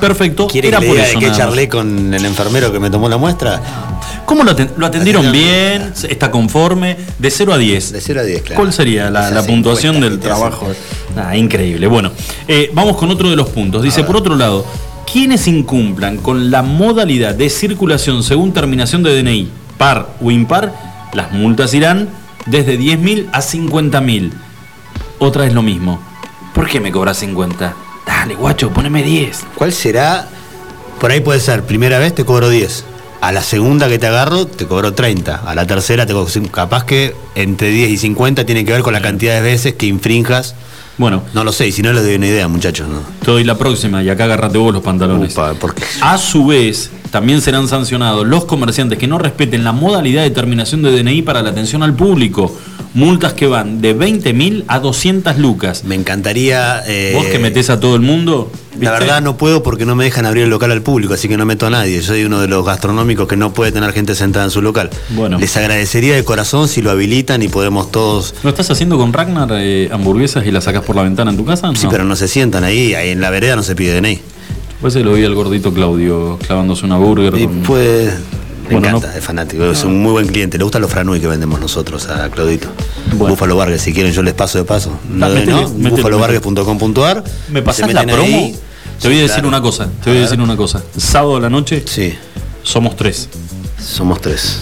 Perfecto. ¿Quiere Era que le por diga eso de qué nada más. charlé con el enfermero que me tomó la muestra? ¿Cómo lo, aten- lo atendieron bien? ¿Está conforme? De 0 a 10. De 0 a 10, claro. ¿Cuál sería la, puntuación del trabajo? Ah, increíble. Bueno, eh, vamos con otro de los puntos. Dice, por otro lado, quienes incumplan con la modalidad de circulación según terminación de DNI, par o impar, las multas irán desde 10.000 a 50.000. Otra es lo mismo. ¿Por qué me cobras 50? Dale, guacho, poneme 10. ¿Cuál será? Por ahí puede ser, primera vez te cobro 10. A la segunda que te agarro te cobro 30. A la tercera te cobro. Capaz que entre 10 y 50 tiene que ver con la cantidad de veces que infrinjas. Bueno. No lo sé, y si no les doy una idea, muchachos. ¿no? Te doy la próxima y acá agárrate vos los pantalones. Upa, ¿por qué? A su vez, también serán sancionados los comerciantes que no respeten la modalidad de terminación de DNI para la atención al público. Multas que van de 20.000 a 200 lucas. Me encantaría. eh, Vos que metés a todo el mundo. La verdad no puedo porque no me dejan abrir el local al público, así que no meto a nadie. Yo soy uno de los gastronómicos que no puede tener gente sentada en su local. Bueno. Les agradecería de corazón si lo habilitan y podemos todos. ¿Lo estás haciendo con Ragnar eh, hamburguesas y las sacás por la ventana en tu casa? Sí, pero no se sientan ahí, ahí en la vereda no se pide DNI. Pues lo vi al gordito Claudio clavándose una burger. Y con- pues. Me Bueno, encanta, no- es fanático, es un muy buen cliente. Le gustan los franui que vendemos nosotros a Claudito. Bueno. Búfalo Vargas, si quieren yo les paso de paso. No, Ah, no, métele, búfalovargas.com.ar. ¿Me Se pasás la promo? ahí. Te voy a decir claro. una cosa. Te voy a decir una cosa. Sábado a la noche. Sí. Somos tres. Somos tres.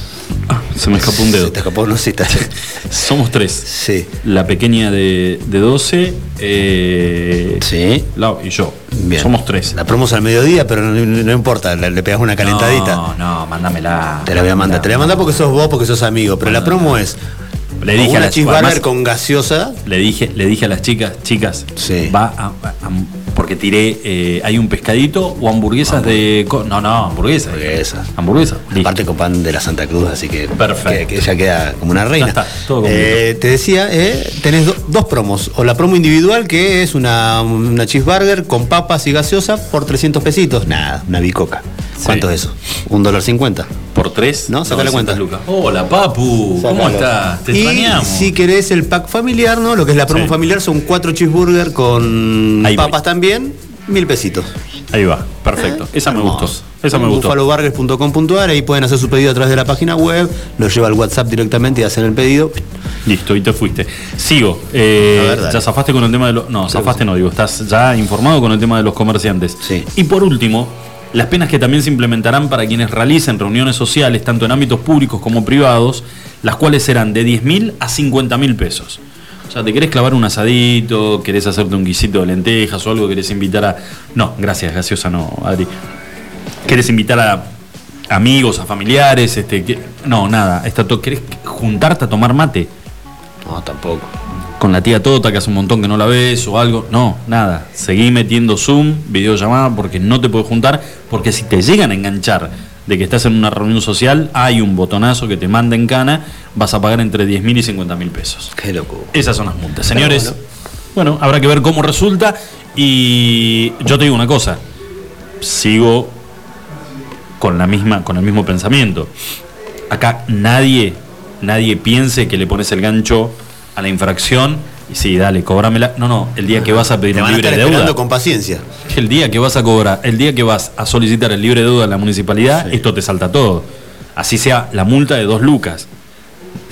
Ah, se me escapó un dedo. Se te escapó, sí, está. [laughs] Somos tres. Sí. La pequeña de, de 12. Eh, Sí. Lau y yo. Bien. Somos tres. La promo es al mediodía, pero no, no importa, le, le pegas una calentadita. No, no, mándamela. Te la voy a mandar. Te la voy a mandar porque sos vos, porque sos amigo. Pero la promo es. Le dije a una las cheeseburger además, con gaseosa. le dije, le dije a las chicas, chicas, Sí. va a, a- a- porque tiré, eh, hay un pescadito o hamburguesas de... No, no, hamburguesas. Hamburguesa. Hamburguesa. Aparte con pan de la Santa Cruz, así que, Perfecto. que, ella queda como una reina. Ya está, todo Eh, te decía, eh, tenés do- dos promos. O la promo individual, que es una, una cheeseburger con papas y gaseosa por 300 pesitos. Nada, una bicoca. ¿Cuánto es eso? ¿Un dólar cincuenta? ¿Por tres? ¿No? Saca la 900 cuenta. lucas. Hola, Papu. ¿Cómo estás? Te y extrañamos. si querés el pack familiar, ¿no? Lo que es la promo Sí. familiar son cuatro cheeseburger con Ahí voy. papas también, mil pesitos. Ahí va, perfecto. Esa me gustó. Esa me gustó. Buffaloburgers.com.ar, ahí pueden hacer su pedido a través de la página web, lo lleva al WhatsApp directamente y hacen el pedido. Listo, y te fuiste. Sigo. Eh, A ver, dale. ya zafaste con el tema de los. No, zafaste no, digo, estás ya informado con el tema de los comerciantes. Sí. Y por último, las penas que también se implementarán para quienes realicen reuniones sociales, tanto en ámbitos públicos como privados, las cuales serán de 10 mil a 50 mil pesos. O sea, ¿te querés clavar un asadito? ¿Querés hacerte un guisito de lentejas o algo? ¿Querés invitar a.? No, gracias, gaseosa no, Adri. ¿Querés invitar a amigos, a familiares? Este, no, nada. Está to- ¿Querés juntarte a tomar mate? No, tampoco. Con la tía Tota que hace un montón que no la ves o algo. No, nada. Seguí metiendo Zoom, videollamada, porque no te puedes juntar, porque si te llegan a enganchar de que estás en una reunión social, hay un botonazo que te manda en cana, vas a pagar entre 10 mil y 50 mil pesos. Qué loco. Esas son las multas. Señores, Pero bueno, habrá que ver cómo resulta. Y yo te digo una cosa, sigo con la misma, con el mismo pensamiento. Acá nadie, nadie piense que le pones el gancho a la infracción y sí, dale, cóbramela. No, no, el día que vas a pedir a libre deuda. con paciencia. El día que vas a cobrar, el día que vas a solicitar el libre de deuda a la municipalidad, esto te salta todo. Así sea la multa de dos lucas.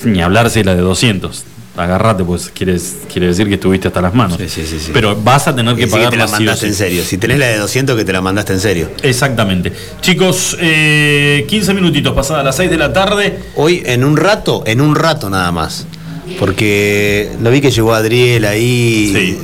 Ni hablar si la de 200. Agarrate, pues quieres, quiere decir que estuviste hasta las manos. Pero vas a tener que pagar te la mandaste en serio. Si tenés la de 200, que te la mandaste en serio. Exactamente. Chicos, eh, 15 minutitos pasadas las 6 de la tarde. Hoy, en un rato, en un rato nada más. Porque lo vi que llegó Adriel ahí.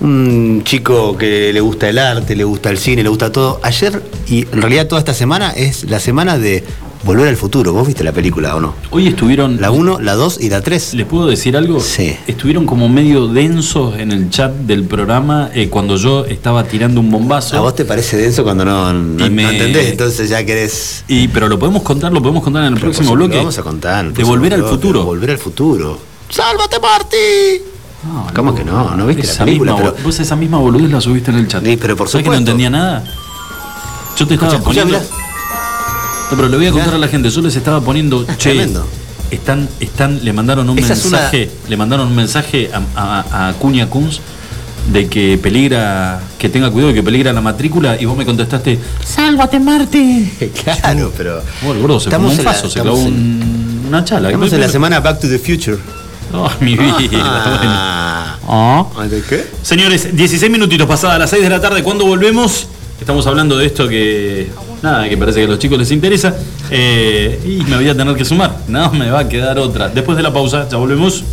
Un chico que le gusta el arte, le gusta el cine, le gusta todo. Ayer, y en realidad toda esta semana, es la semana de Volver al Futuro. ¿Vos viste la película o no? Hoy estuvieron. La 1, la 2 y la 3. ¿Les puedo decir algo? Sí. Estuvieron como medio densos en el chat del programa eh, cuando yo estaba tirando un bombazo. ¿A vos te parece denso cuando no, no, me- no entendés? Entonces ya querés. Y, pero lo podemos contar, lo podemos contar en el próximo Lo bloque. vamos a contar. De Volver al Futuro. Volver al futuro. ¡Sálvate, Marty! ¿Cómo que no? ¿No viste Esa la película? misma, Pero- vos esa misma boludez la subiste en el chat. Sí, pero por ¿Sabés que no entendía nada? Yo te estaba Escucha, poniendo. No, pero le voy a contar a la gente, yo les estaba poniendo, che, tremendo. están, están, le mandaron un Esa es una- mensaje, le mandaron un mensaje a, a, a Acuña Kunz de que peligra, que tenga cuidado, que peligra la matrícula, y vos me contestaste, ¡Sálvate, Marty! [laughs] Claro, pero. el gordo se fumó un faso, se estamos clavó en- un- una chala. Estamos en la semana Back to the Future. Oh, mi vida. [laughs] Ah. Ah. ¿De qué? Señores, 16 minutitos pasadas las 6 de la tarde. ¿Cuándo volvemos? Estamos hablando de esto que. Nada, que parece que a los chicos les interesa. Eh, y me voy a tener que sumar. No me va a quedar otra. Después de la pausa, ya volvemos.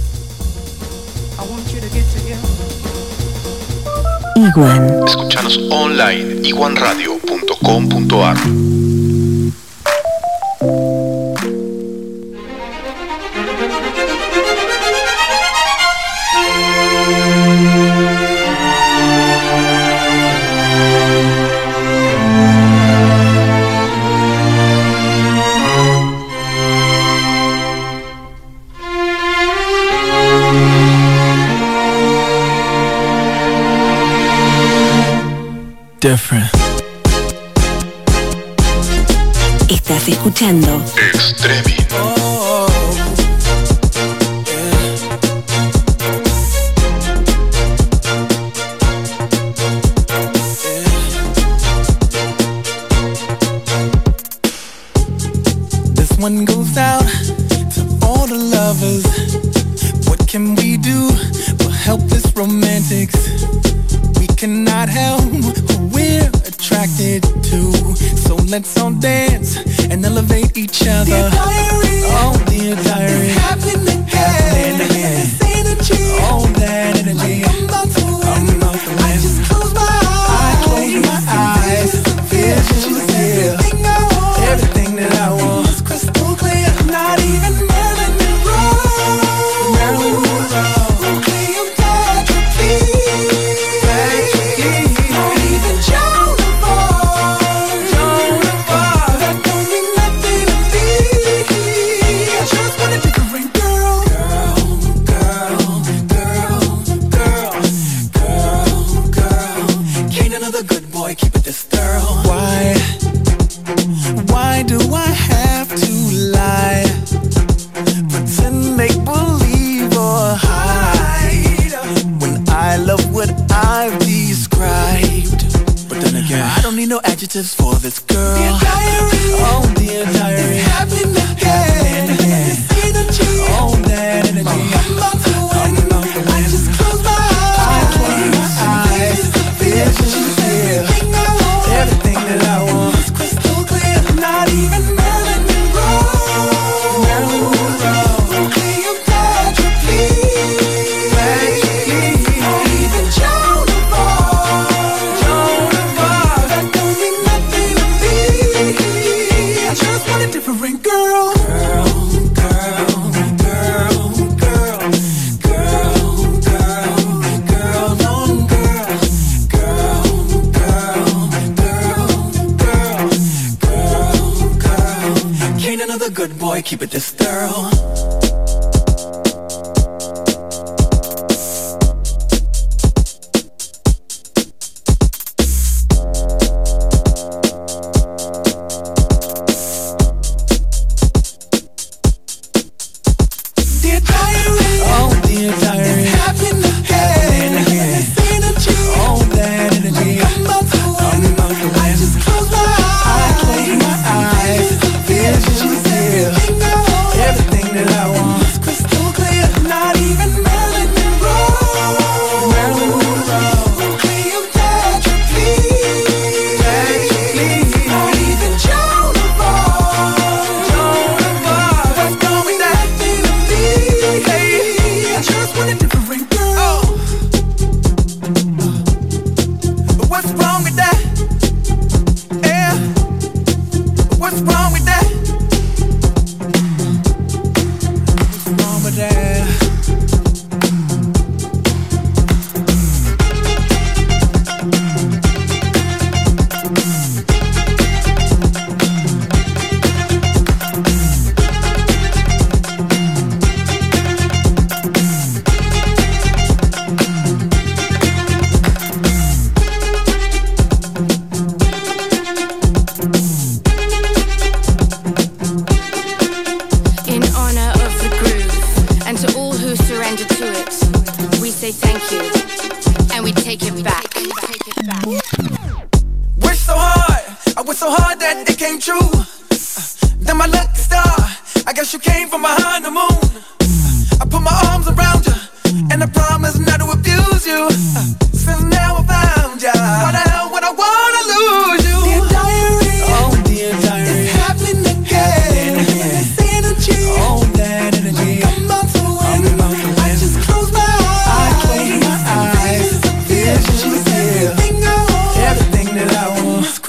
Iguan. Escuchanos online iguanradio.com.ar Different. Estás escuchando Extremi.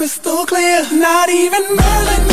crystal clear, not even Merlin.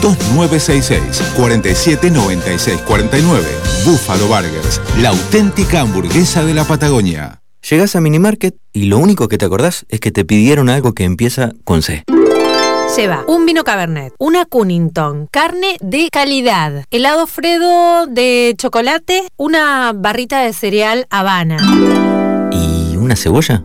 2966-479649. Buffalo Burgers, la auténtica hamburguesa de la Patagonia. Llegas a Minimarket y lo único que te acordás es que te pidieron algo que empieza con C. Lleva un vino Cabernet, una Cunnington, carne de calidad, helado Fredo de chocolate, una barrita de cereal Habana. ¿Y una cebolla?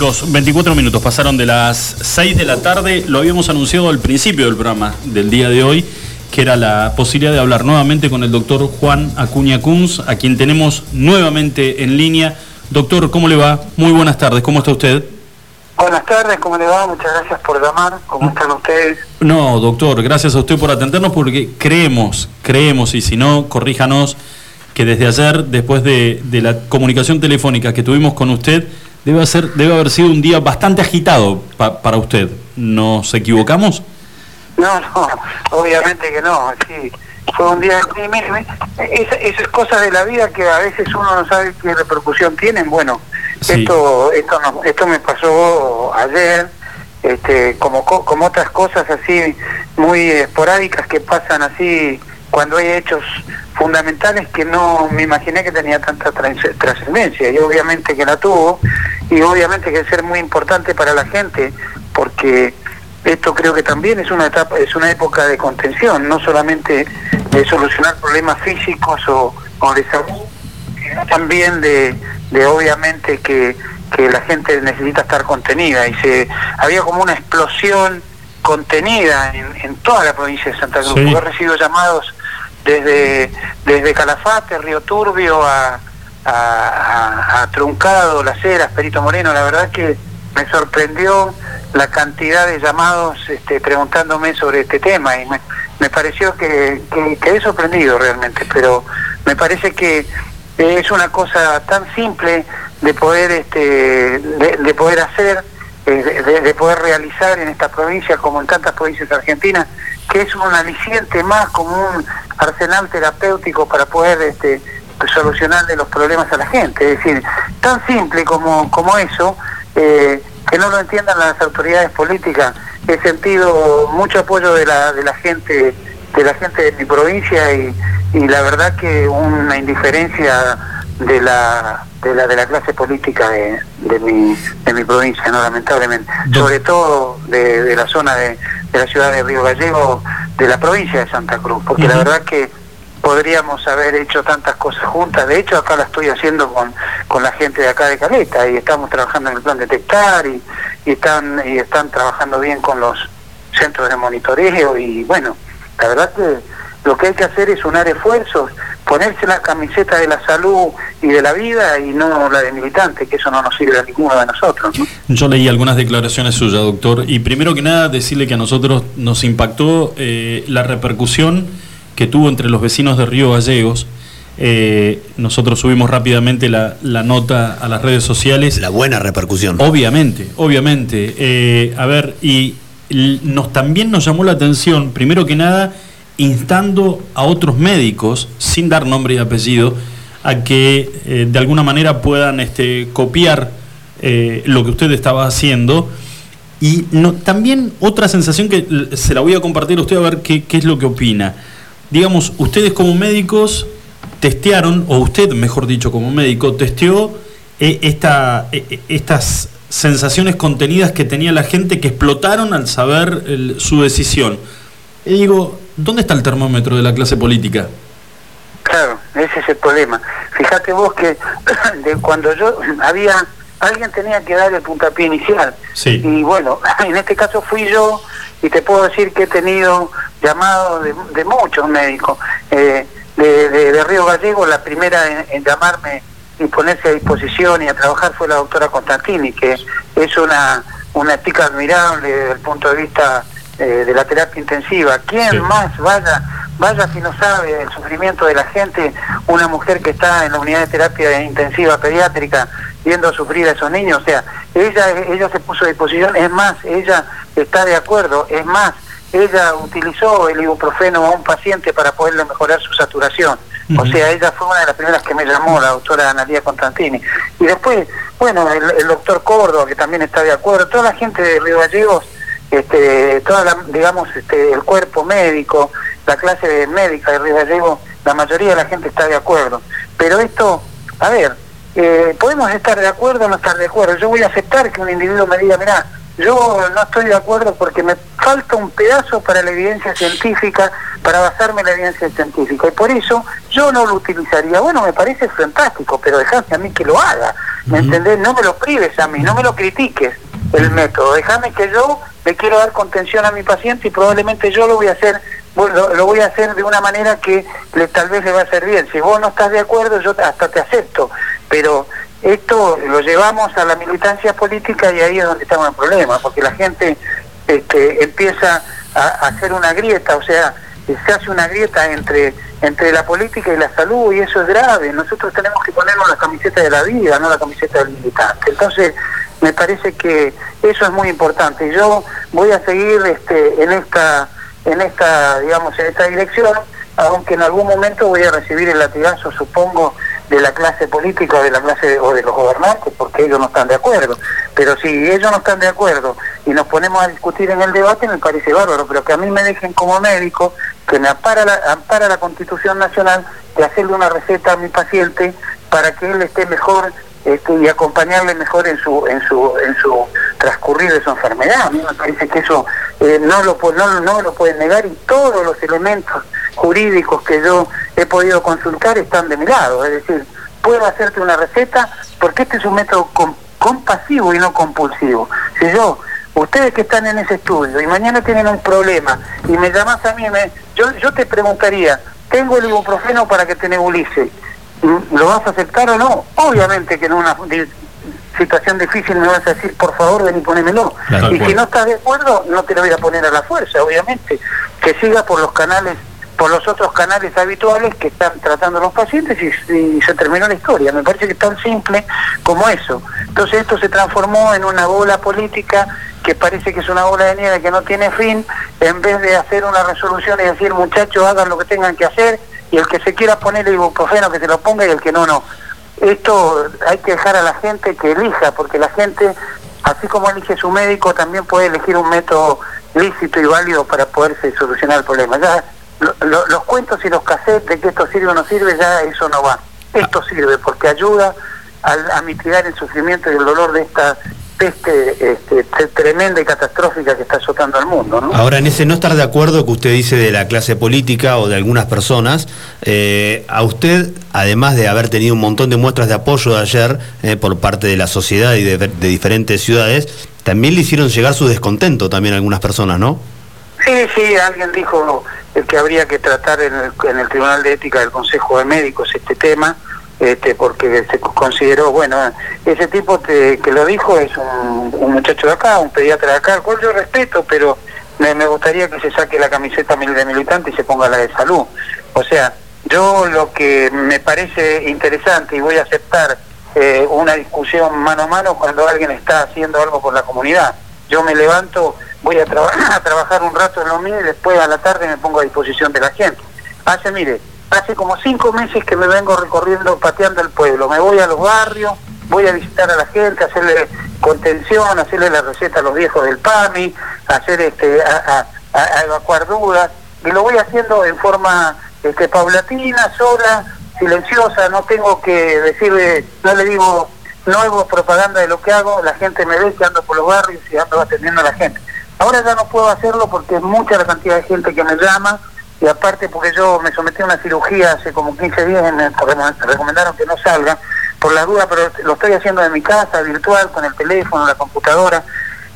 Chicos, 24 minutos pasaron de las 6 de la tarde. Lo habíamos anunciado al principio del programa del día de hoy, que era la posibilidad de hablar nuevamente con el doctor Juan Acuña Kunz, a quien tenemos nuevamente en línea. Doctor, ¿cómo le va? Muy buenas tardes, ¿cómo está usted? Buenas tardes, ¿cómo le va? Muchas gracias por llamar. ¿Cómo están ustedes? No, doctor, gracias a usted por atendernos porque creemos, creemos, y si no, corríjanos, que desde ayer, después de, de la comunicación telefónica que tuvimos con usted, debe, ser, debe haber sido un día bastante agitado pa- para usted. ¿Nos equivocamos? No, no, obviamente que no. Sí, fue un día. y mire, esa- esas cosas de la vida que a veces uno no sabe qué repercusión tienen. Bueno, Sí. esto, esto, no- esto me pasó ayer, este, como co- como otras cosas así muy esporádicas que pasan así cuando hay hechos fundamentales que no me imaginé que tenía tanta trascendencia y obviamente que la tuvo y obviamente que es ser muy importante para la gente porque esto creo que también es una etapa es una época de contención no solamente de solucionar problemas físicos o, o de salud sino también de, de obviamente que, que la gente necesita estar contenida y se había como una explosión contenida en, en toda la provincia de Santa Cruz. Sí. Yo he recibido llamados desde, desde Calafate, Río Turbio, a, a, Truncado, Las Heras, Perito Moreno. La verdad que me sorprendió la cantidad de llamados este, preguntándome sobre este tema y me, pareció que, que quedé sorprendido realmente, pero me parece que es una cosa tan simple de poder este de, de poder hacer eh, de- de poder realizar en esta provincia como en tantas provincias argentinas que es un aliciente más como un arsenal terapéutico para poder este solucionarle los problemas a la gente. Es decir tan simple como como eso eh, que no lo entiendan las autoridades políticas. He sentido mucho apoyo de la de la gente de la gente de mi provincia y, y la verdad que una indiferencia de la de la de la clase política de, de mi de mi provincia no lamentablemente. Sobre todo de, de la zona de, de la ciudad de Río Gallego de la provincia de Santa Cruz porque la verdad que podríamos haber hecho tantas cosas juntas. De hecho acá la estoy haciendo con, con la gente de acá de Caleta y estamos trabajando en el plan detectar y, y están y están trabajando bien con los centros de monitoreo y bueno la verdad que lo que hay que hacer es unar esfuerzos, ponerse la camiseta de la salud y de la vida y no la de militante, que eso no nos sirve a ninguno de nosotros. ¿no? Yo leí algunas declaraciones suyas, doctor, y primero que nada decirle que a nosotros nos impactó eh, la repercusión que tuvo entre los vecinos de Río Gallegos. Eh, nosotros subimos rápidamente la, la nota a las redes sociales. La buena repercusión. Obviamente, obviamente. Eh, a ver, y nos también nos llamó la atención, primero que nada, instando a otros médicos, sin dar nombre y apellido, a que eh, de alguna manera puedan este, copiar eh, lo que usted estaba haciendo. Y también otra sensación que se la voy a compartir a usted a ver qué, qué es lo que opina. Digamos, ustedes como médicos testearon, o usted, mejor dicho, como médico, testeó eh, esta, estas sensaciones contenidas que tenía la gente que explotaron al saber su decisión. Y digo, ¿dónde está el termómetro de la clase política? Claro, ese es el problema. Fíjate vos que [clears throat] de cuando yo había, alguien tenía que dar el puntapié inicial. Sí. Y bueno, [clears throat] en este caso fui yo y te puedo decir que he tenido llamados de, de muchos médicos. Eh, de, de- de Río Gallego, la primera en, en llamarme y ponerse a disposición y a trabajar fue la doctora Constantini, que es una, una chica admirable desde el punto de vista eh, de la terapia intensiva. ¿Quién más vaya, vaya si no sabe el sufrimiento de la gente, una mujer que está en la unidad de terapia intensiva pediátrica viendo sufrir a esos niños? O sea, ella, ella se puso a disposición, es más, ella está de acuerdo, es más, ella utilizó el ibuprofeno a un paciente para poderle mejorar su saturación. O sea, ella fue una de las primeras que me llamó, la doctora Analia Constantini. Y después, bueno, el, el doctor Córdoba, que también está de acuerdo, toda la gente de Río Gallegos, este, toda la, digamos, este, el cuerpo médico, la clase médica de Río Gallegos, la mayoría de la gente está de acuerdo. Pero esto, a ver, eh, podemos estar de acuerdo o no estar de acuerdo. Yo voy a aceptar que un individuo me diga, mira, yo no estoy de acuerdo porque me falta un pedazo para la evidencia científica, para basarme en la evidencia científica. Y por eso yo no lo utilizaría. Bueno, me parece fantástico, pero dejame a mí que lo haga. ¿Me entendés? No me lo prives a mí, no me lo critiques el método. Déjame que yo le quiero dar contención a mi paciente y probablemente yo lo voy a hacer bueno, lo, voy a hacer de una manera que le, tal vez le va a hacer bien. Si vos no estás de acuerdo, yo hasta te acepto. Pero esto lo llevamos a la militancia política y ahí es donde estamos en problema, porque la gente este, empieza a, a hacer una grieta, o sea, se hace una grieta entre entre la política y la salud y eso es grave. Nosotros tenemos que ponernos la camiseta de la vida, no la camiseta del militante. Entonces, me parece que eso es muy importante. Yo voy a seguir este, en esta en esta digamos en esta dirección, aunque en algún momento voy a recibir el latigazo, supongo, de la clase política o de la clase o de los gobernantes, porque ellos no están de acuerdo. Pero si ellos no están de acuerdo y nos ponemos a discutir en el debate, me parece bárbaro, pero que a mí me dejen como médico, que me ampara ampara la Constitución Nacional, de hacerle una receta a mi paciente para que él esté mejor este, y acompañarle mejor en su en su en su transcurrir de su enfermedad. A mí me parece que eso eh, no lo no, no lo pueden negar y todos los elementos jurídicos que yo he podido consultar están de mi lado. Es decir, puedo hacerte una receta porque este es un método com- compasivo y no compulsivo. Si yo, ustedes que están en ese estudio y mañana tienen un problema y me llamas a mí, me, yo, yo te preguntaría, tengo el ibuprofeno para que te nebulice. ¿Lo vas a aceptar o no? Obviamente que en una situación difícil me vas a decir, por favor, ven y ponémelo. Claro, y si no estás de acuerdo, no te lo voy a poner a la fuerza, obviamente. Que siga por los canales, por los otros canales habituales que están tratando los pacientes y, y se terminó la historia. Me parece que es tan simple como eso. Entonces esto se transformó en una bola política que parece que es una bola de nieve que no tiene fin, en vez de hacer una resolución y decir, muchachos, hagan lo que tengan que hacer, y el que se quiera poner el ibuprofeno que se lo ponga y el que no, no. Esto hay que dejar a la gente que elija, porque la gente, así como elige su médico, también puede elegir un método lícito y válido para poderse solucionar el problema. Ya lo- lo- los cuentos y los cassettes de que esto sirve o no sirve, ya eso no va. Esto sirve porque ayuda a mitigar el sufrimiento y el dolor de esta peste este, tre- tremenda y catastrófica que está azotando al mundo. ¿no? Ahora, en ese no estar de acuerdo que usted dice de la clase política o de algunas personas, eh, a usted, además de haber tenido un montón de muestras de apoyo de ayer eh, por parte de la sociedad y de, de diferentes ciudades, también le hicieron llegar su descontento también a algunas personas, ¿no? Sí, sí, alguien dijo eh, que habría que tratar en el, en el Tribunal de Ética del Consejo de Médicos este tema, este, porque se consideró, bueno, ese tipo te- que lo dijo es un, muchacho de acá, un pediatra de acá, al cual yo respeto, pero me, gustaría que se saque la camiseta de militante y se ponga la de salud. O sea, yo lo que me parece interesante y voy a aceptar eh, una discusión mano a mano cuando alguien está haciendo algo por la comunidad. Yo me levanto, voy a, traba- [coughs] a trabajar un rato en lo mío y después a la tarde me pongo a disposición de la gente. Hace, mire, hace como cinco meses que me vengo recorriendo, pateando el pueblo. Me voy a los barrios, voy a visitar a la gente, hacerle contención, hacerle la receta a los viejos del PAMI, hacer este, a, evacuar dudas. Y lo voy haciendo en forma este, paulatina, sola, silenciosa, no tengo que decirle, no le digo, no hago propaganda de lo que hago, la gente me ve que ando por los barrios y ando atendiendo a la gente. Ahora ya no puedo hacerlo porque es mucha la cantidad de gente que me llama y aparte porque yo me sometí a una cirugía hace como 15 días y me recom- recomendaron que no salga por las dudas, pero lo estoy haciendo de mi casa, virtual, con el teléfono, la computadora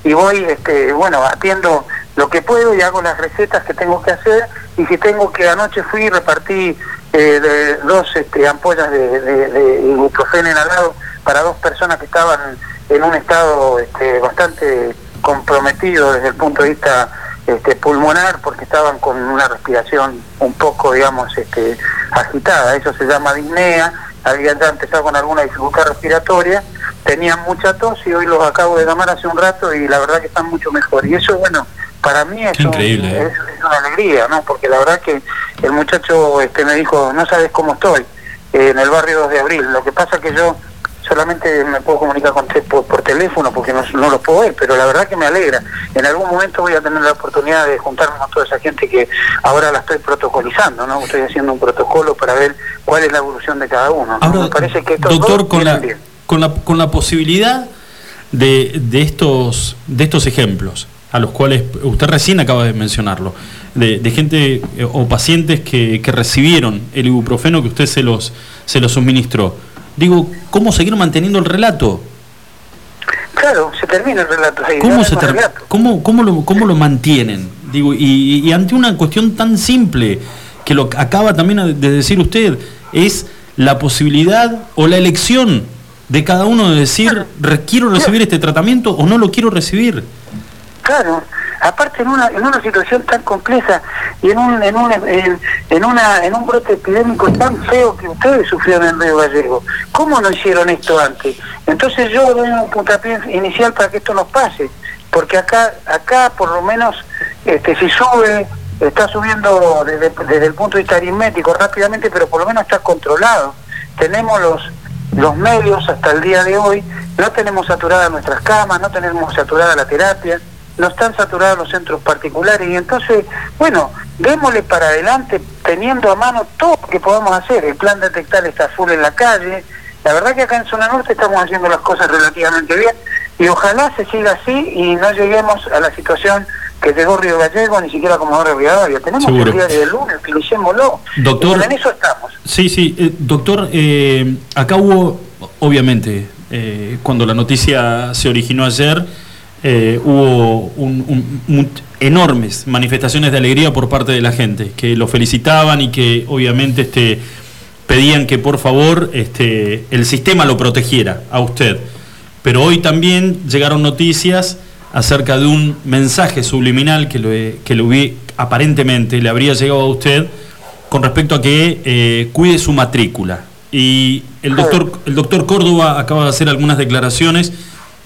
y voy, este, bueno, atiendo lo que puedo y hago las recetas que tengo que hacer y si tengo que anoche fui y repartí eh, dos este, ampollas de, de, de para dos personas que estaban en un estado este, bastante comprometido desde el punto de vista este, pulmonar porque estaban con una respiración un poco, digamos, este, agitada. Eso se llama disnea. Habían ya empezado con alguna dificultad respiratoria, tenían mucha tos y hoy los acabo de llamar hace un rato y la verdad que están mucho mejor. Y eso, bueno, para mí es, un- increíble, ¿eh? es, es una alegría, ¿no? Porque la verdad que el muchacho este, me dijo, no sabes cómo estoy, eh, en el barrio 2 de abril. Lo que pasa que yo solamente me puedo comunicar con usted por, por teléfono porque no, no lo puedo ver, pero la verdad que me alegra. En algún momento voy a tener la oportunidad de juntarme con toda esa gente que ahora la estoy protocolizando, ¿no? Estoy haciendo un protocolo para ver cuál es la evolución de cada uno. ¿no? Ahora, me parece que estos doctor, dos con la, bien. con, la, con la posibilidad de, de estos, de estos ejemplos, a los cuales usted recién acaba de mencionarlo, de, de gente eh, o pacientes que, que recibieron el ibuprofeno que usted se los, se los suministró. Digo, ¿cómo seguir manteniendo el relato? Claro, se termina el relato. ¿Cómo, se relato. cómo, cómo lo, cómo lo mantienen? Digo, y, y ante una cuestión tan simple, que lo acaba también de decir usted, es la posibilidad o la elección de cada uno de decir, "Re- quiero recibir este tratamiento o no lo quiero recibir. Claro, aparte en una, en una situación tan compleja y en un, en, un, en, una, en un brote epidémico tan feo que ustedes sufrieron en Río Gallego, ¿cómo no hicieron esto antes? Entonces yo doy un puntapié inicial para que esto nos pase, porque acá, acá por lo menos, este, si sube, está subiendo desde, desde el punto de vista aritmético rápidamente, pero por lo menos está controlado. Tenemos los los medios hasta el día de hoy, no tenemos saturadas nuestras camas, no tenemos saturada la terapia, no están saturados los centros particulares y entonces, bueno, démosle para adelante teniendo a mano todo lo que podamos hacer. El plan detectar está full en la calle. La verdad que acá en Zona Norte estamos haciendo las cosas relativamente bien y ojalá se siga así y no lleguemos a la situación que llegó Río Gallego, ni siquiera Comodoro Rivadavia. Tenemos Seguro. el día del lunes, utilicémoslo. Doctor. Y en eso estamos. Sí, sí, eh, doctor, eh, acá hubo, obviamente, eh, cuando la noticia se originó ayer, eh, hubo un- un- un- enormes manifestaciones de alegría por parte de la gente, que lo felicitaban y que obviamente este, pedían que por favor este, el sistema lo protegiera a usted. Pero hoy también llegaron noticias acerca de un mensaje subliminal que, lo, que lo vi, aparentemente le habría llegado a usted con respecto a que eh, cuide su matrícula. Y el doctor, el doctor Córdoba acaba de hacer algunas declaraciones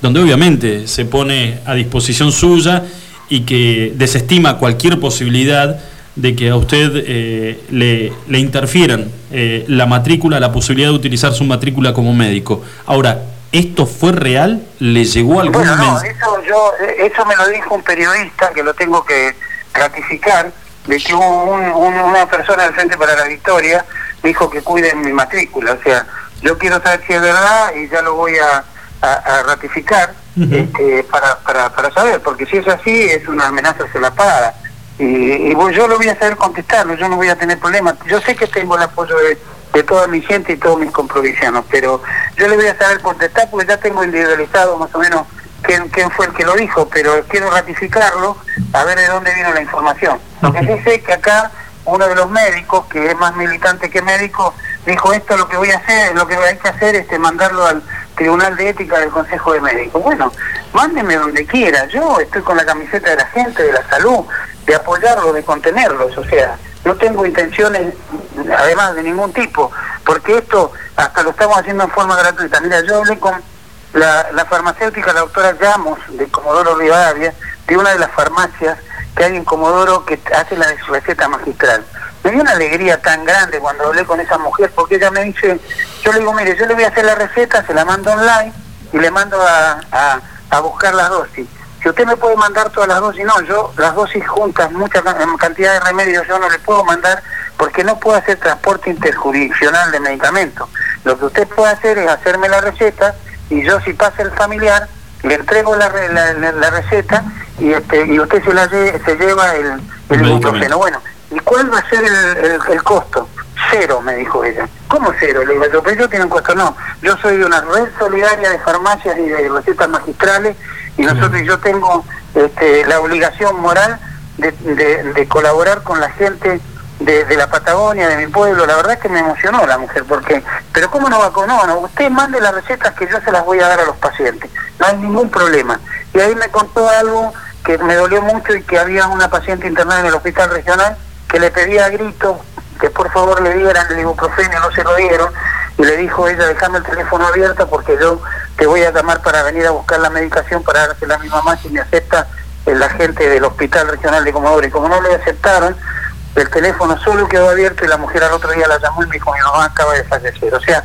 donde obviamente se pone a disposición suya y que desestima cualquier posibilidad de que a usted eh, le, le interfieran eh, la matrícula, la posibilidad de utilizar su matrícula como médico. Ahora, ¿esto fue real? ¿Le llegó algún Bueno, no, eso, yo, eh, eso me lo dijo un periodista que lo tengo que ratificar, de que hubo un- un- una persona del Frente para la Victoria dijo que cuiden mi matrícula. O sea, yo quiero saber si es verdad y ya lo voy a, a- a ratificar este, para, para, para saber, porque si es así es una amenaza solapada. Y, y bueno, yo lo voy a saber contestarlo, yo no voy a tener problemas. Yo sé que tengo el apoyo de, de toda mi gente y todos mis comprovincianos, pero yo le voy a saber contestar porque ya tengo individualizado más o menos quién, quién fue el que lo dijo, pero quiero ratificarlo a ver de dónde vino la información. Lo que sí sé que acá uno de los médicos, que es más militante que médico, dijo esto lo que voy a hacer, lo que hay que hacer es este, mandarlo al Tribunal de Ética del Consejo de Médicos. Bueno, mándeme donde quiera, yo estoy con la camiseta de la gente, de la salud, de apoyarlos, de contenerlos, o sea, no tengo intenciones, además de ningún tipo, porque esto hasta lo estamos haciendo en forma gratuita. Mira, yo hablé con la, la farmacéutica, la doctora Llamos, de Comodoro Rivadavia, de una de las farmacias que hay en Comodoro que hace la receta magistral. Me dio una alegría tan grande cuando hablé con esa mujer, porque ella me dice, yo le digo, mire, yo le voy a hacer la receta, se la mando online y le mando a, a, a buscar las dosis. Si usted me puede mandar todas las dosis, no, yo las dosis juntas, mucha ca- cantidad de remedios yo no le puedo mandar porque no puedo hacer transporte interjurisdiccional de medicamentos. Lo que usted puede hacer es hacerme la receta y yo si pasa el familiar le entrego la, la, la- la receta y este y usted se la lle- se lleva el, el ibuprofeno. Bueno, ¿y cuál va a ser el, el- el costo? Cero, me dijo ella. ¿Cómo cero? Le digo, yo, pero yo tiene un costo. No, yo soy de una red solidaria de farmacias y de recetas magistrales y nosotros yo tengo este, la obligación moral de, de- de colaborar con la gente de, de la Patagonia, de mi pueblo. La verdad es que me emocionó la mujer, porque, pero ¿cómo no va con no, no, Usted mande las recetas que yo se las voy a dar a los pacientes. No hay ningún problema. Y ahí me contó algo que me dolió mucho y que había una paciente internada en el hospital regional que le pedía a gritos que por favor le dieran el ibuprofeno, no se lo dieron, y le dijo ella, déjame el teléfono abierto porque yo te voy a llamar para venir a buscar la medicación para dársela a mi mamá si me acepta el agente del hospital regional de Comodoro. Y como no le aceptaron, el teléfono solo quedó abierto y la mujer al otro día la llamó y me dijo, mi mamá acaba de fallecer. O sea,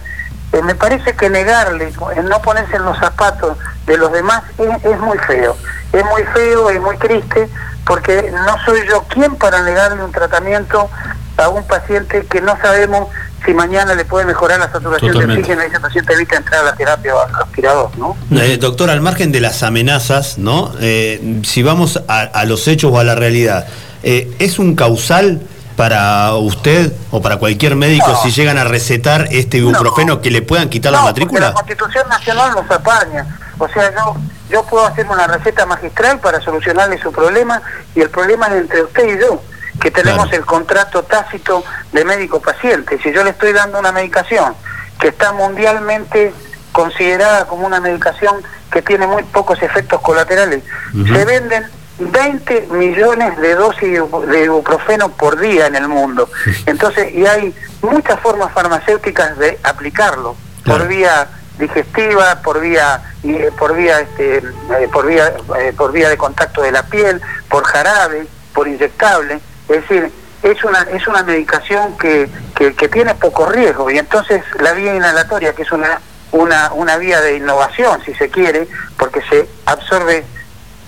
eh, me parece que negarle, el no ponerse en los zapatos de los demás es, es muy feo. Es muy feo y muy triste porque no soy yo quien para negarle un tratamiento a un paciente que no sabemos si mañana le puede mejorar la saturación Totalmente. de oxígeno y ese paciente evita entrar a la terapia respirador, ¿no? Eh, doctor, al margen de las amenazas, ¿no? Eh, si vamos a, a los hechos o a la realidad, eh, ¿es un causal para usted o para cualquier médico No. si llegan a recetar este ibuprofeno que le puedan quitar la No, matrícula? La Constitución Nacional nos apaña. O sea, yo, yo puedo hacer una receta magistral para solucionarle su problema y el problema es entre usted y yo, que tenemos el contrato tácito de médico-paciente. Si yo le estoy dando una medicación que está mundialmente considerada como una medicación que tiene muy pocos efectos colaterales, se venden 20 millones de dosis de ibu- de ibuprofeno por día en el mundo. Entonces, y hay muchas formas farmacéuticas de aplicarlo, por vía digestiva, por vía eh, por vía este eh, por vía eh, por vía de contacto de la piel, por jarabe, por inyectable, es decir, es una es una medicación que, que, tiene poco riesgo. Y entonces la vía inhalatoria que es una una una vía de innovación si se quiere, porque se absorbe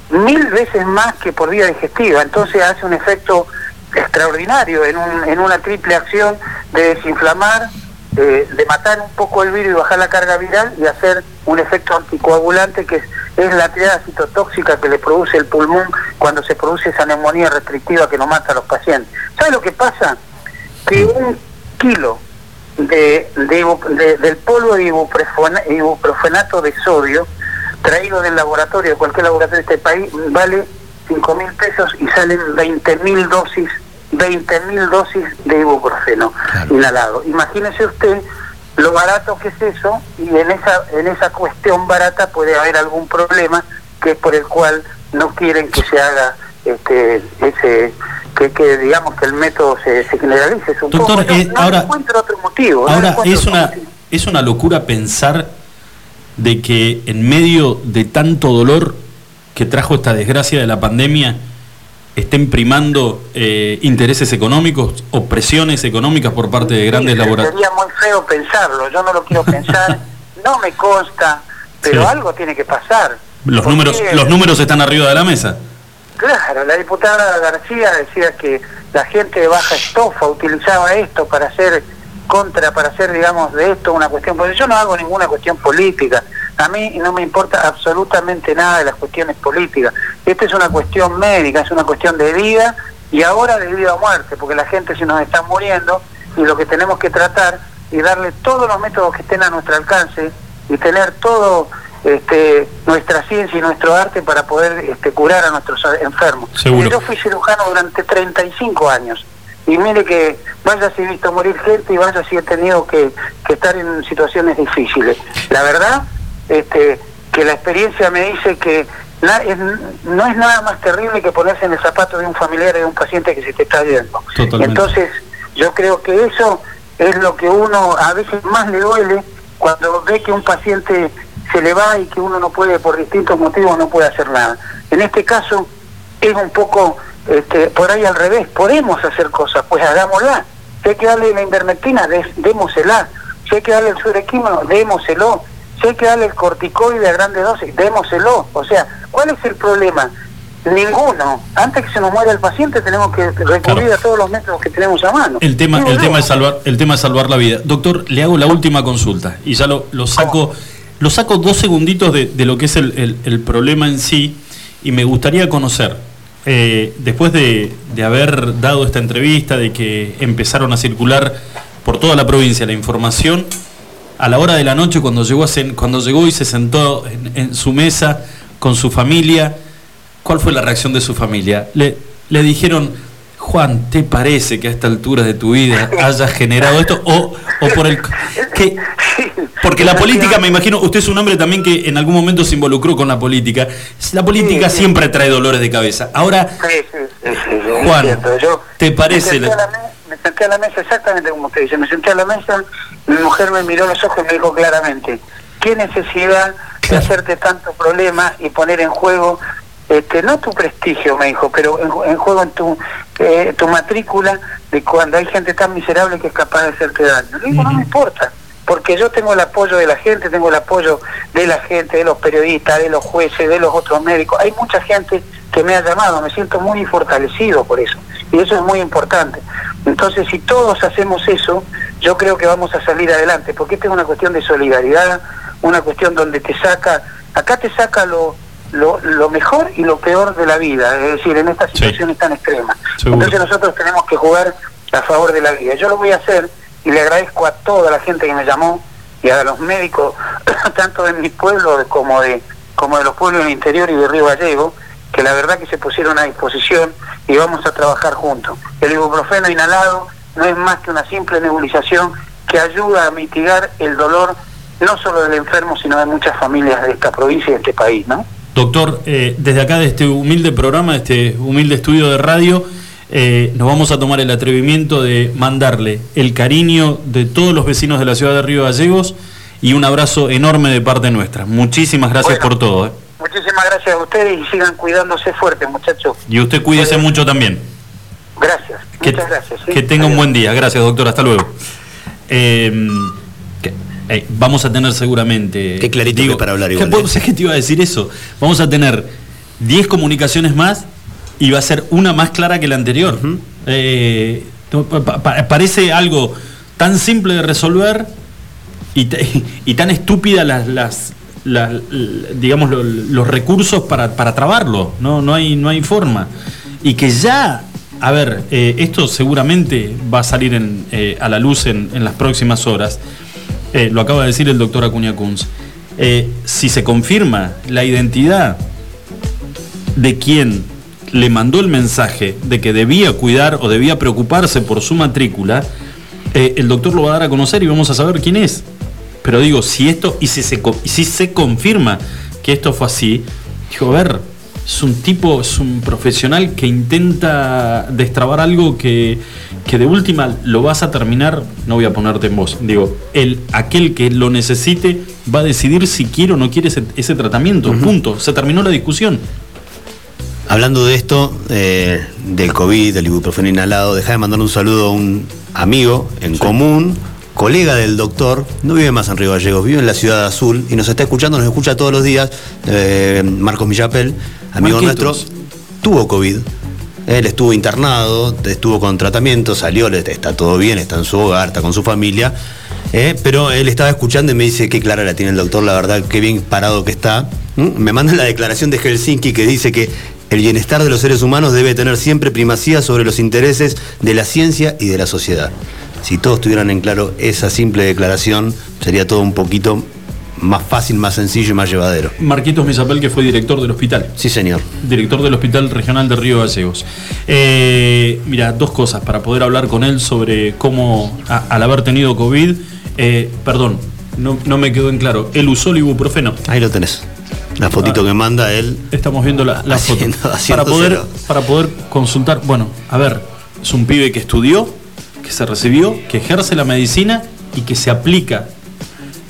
mil veces más que por vía digestiva, entonces hace un efecto extraordinario en, un, en una triple acción de desinflamar, eh, de matar un poco el virus y bajar la carga viral y hacer un efecto anticoagulante que es, es la triada citotóxica que le produce el pulmón cuando se produce esa neumonía restrictiva que nos mata a los pacientes. ¿Sabe lo que pasa? Que un kilo de, de ibu- de- del polvo de ibuprofena- ibuprofenato de sodio traído del laboratorio, de cualquier laboratorio de este país, vale 5 mil pesos y salen 20 mil dosis, 20 mil dosis de ibuprofeno inhalado. Imagínese usted lo barato que es eso y en esa, en esa cuestión barata puede haber algún problema que es por el cual no quieren que se haga este ese que, que digamos que el método se, se generalice supongo Doctor, no, eh, no ahora- encuentro otro motivo Ahora, es una, es una locura pensar de que en medio de tanto dolor que trajo esta desgracia de la pandemia, estén primando eh, intereses económicos o presiones económicas por parte de grandes laboratorios. Sería muy feo pensarlo, yo no lo quiero [laughs] pensar, no me consta, pero Sí. algo tiene que pasar. Los Porque, números, los números están arriba de la mesa. Claro, la diputada García decía que la gente de baja estofa utilizaba esto para hacer contra, para hacer, digamos, de esto una cuestión. Porque yo no hago ninguna cuestión política. A mí no me importa absolutamente nada de las cuestiones políticas. Esta es una cuestión médica, es una cuestión de vida y ahora de vida o muerte, porque la gente se nos está muriendo y lo que tenemos que tratar y darle todos los métodos que estén a nuestro alcance y tener todo este, nuestra ciencia y nuestro arte para poder este, curar a nuestros enfermos. Seguro. Yo fui cirujano durante 35 años y mire que vaya si he visto morir gente y vaya si he tenido que, que estar en situaciones difíciles. La verdad, este, que la experiencia me dice que na- es- no es nada más terrible que ponerse en el zapato de un familiar de un paciente que se te está yendo. Totalmente. Entonces, yo creo que eso es lo que uno a veces más le duele cuando ve que un paciente se le va y que uno no puede, por distintos motivos, no puede hacer nada. En este caso, es un poco este, por ahí al revés. Podemos hacer cosas, pues hagámosla. Si hay que darle la invermectina, des- démosela. Si hay que darle el surequímono, démoselo. Si hay que darle el corticoide a grandes dosis, démoselo. O sea, ¿cuál es el problema? Ninguno. Antes que se nos muera el paciente tenemos que recurrir a todos los métodos que tenemos a mano. El tema, el tema es salvar, el tema es salvar la vida. Doctor, le hago la última consulta y ya lo, lo saco, lo saco dos segunditos de, de lo que es el, el- el problema en sí y me gustaría conocer, eh, después de, de haber dado esta entrevista, de que empezaron a circular por toda la provincia la información, a la hora de la noche cuando llegó, a sen- cuando llegó y se sentó en, en su mesa con su familia, ¿cuál fue la reacción de su familia? Le, le dijeron, Juan, ¿te parece que a esta altura de tu vida hayas generado esto? O, o por el... que- porque la política, me imagino, usted es un hombre también que en algún momento se involucró con la política. La política siempre trae dolores de cabeza. Ahora, Sí, Juan, ¿te parece la me- senté a la mesa exactamente como usted dice. Me senté a la mesa, mi mujer me miró los ojos y me dijo claramente, ¿qué necesidad de hacerte tanto problema y poner en juego, este, no tu prestigio, me dijo, pero en, en juego en tu, eh, tu matrícula de cuando hay gente tan miserable que es capaz de hacerte daño? Le digo, no me importa. Porque yo tengo el apoyo de la gente, tengo el apoyo de la gente, de los periodistas, de los jueces, de los otros médicos. Hay mucha gente que me ha llamado, me siento muy fortalecido por eso. Y eso es muy importante. Entonces, si todos hacemos eso, yo creo que vamos a salir adelante, porque esta es una cuestión de solidaridad, una cuestión donde te saca, acá te saca lo, lo, lo mejor y lo peor de la vida, es decir, en estas situaciones tan extremas. Seguro. Entonces nosotros tenemos que jugar a favor de la vida. Yo lo voy a hacer y le agradezco a toda la gente que me llamó y a los médicos, [coughs] tanto de mi pueblo como de, como de los pueblos del interior y de Río Gallego, que la verdad que se pusieron a disposición y vamos a trabajar juntos. El ibuprofeno inhalado no es más que una simple nebulización que ayuda a mitigar el dolor no solo del enfermo, sino de muchas familias de esta provincia y de este país, ¿no? Doctor, eh, desde acá, de este humilde programa, de este humilde estudio de radio, eh, nos vamos a tomar el atrevimiento de mandarle el cariño de todos los vecinos de la ciudad de Río Gallegos y un abrazo enorme de parte nuestra. Muchísimas gracias por todo. eh. Muchísimas gracias a ustedes y sigan cuidándose fuerte, muchachos. Y usted cuídese mucho también. Gracias, Que, muchas gracias. ¿sí? que tenga un buen día. Gracias, doctor. Hasta luego. Eh, que- eh, vamos a tener seguramente. Qué clarito que es para hablar igual, [laughs] ¿Sabes que te iba a decir eso? Vamos a tener 10 comunicaciones más y va a ser una más clara que la anterior. Eh, pa- pa- parece algo tan simple de resolver y, [laughs] y tan estúpida las, las, digamos lo- los recursos para, para trabarlo no no hay no hay forma. Y que ya a ver eh, esto seguramente va a salir eh, a la luz en, las próximas horas. Eh, lo acaba de decir el doctor Acuña Kunz. Si se confirma la identidad de quien le mandó el mensaje de que debía cuidar o debía preocuparse por su matrícula, el doctor lo va a dar a conocer y vamos a saber quién es. Pero digo, si esto, y si se, si se confirma que esto fue así, digo, a ver, es un tipo, es un profesional que intenta destrabar algo que, que de última lo vas a terminar, no voy a ponerte en voz, digo, el, aquel que lo necesite va a decidir si quiere o no quiere ese, ese tratamiento, punto, se terminó la discusión. Hablando de esto, eh, del COVID, del ibuprofeno inhalado, deja de mandar un saludo a un amigo en común, colega del doctor, no vive más en Río Gallegos, vive en la ciudad azul y nos está escuchando, nos escucha todos los días, eh, Marcos Millapel, amigo Marquitos. nuestro, tuvo COVID. Él estuvo internado, estuvo con tratamiento, salió, está todo bien, está en su hogar, está con su familia. eh, pero él estaba escuchando y me dice qué clara la tiene el doctor, la verdad, qué bien parado que está. ¿Mm? Me manda la declaración de Helsinki que dice que el bienestar de los seres humanos debe tener siempre primacía sobre los intereses de la ciencia y de la sociedad. Si todos tuvieran en claro esa simple declaración, sería todo un poquito más fácil, más sencillo y más llevadero. Marquitos Misapel, que fue director del hospital. Sí, señor. Director del Hospital Regional de Río Gallegos. Eh, mira, dos cosas para poder hablar con él sobre cómo, a- al haber tenido COVID, eh, perdón, no, no me quedó en claro, él usó el ibuprofeno. Ahí lo tenés. La fotito Ah. que manda él. Estamos viendo la, la Haciendo- foto. Para poder, para poder consultar, bueno, a ver, es un pibe que estudió, que se recibió, que ejerce la medicina y que se aplica,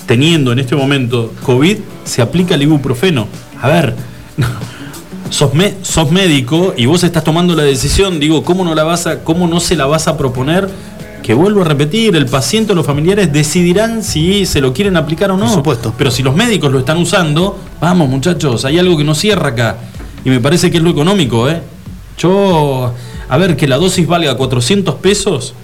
teniendo en este momento COVID, se aplica el ibuprofeno. A ver, [laughs] sos, me- sos médico y vos estás tomando la decisión, digo, ¿cómo no la vas a, cómo no se la vas a proponer? Que vuelvo a repetir, el paciente o los familiares decidirán si se lo quieren aplicar o no. Por supuesto. Pero si los médicos lo están usando, vamos muchachos, hay algo que no cierra acá. Y me parece que es lo económico, ¿eh? Yo, a ver, que la dosis valga 400 pesos.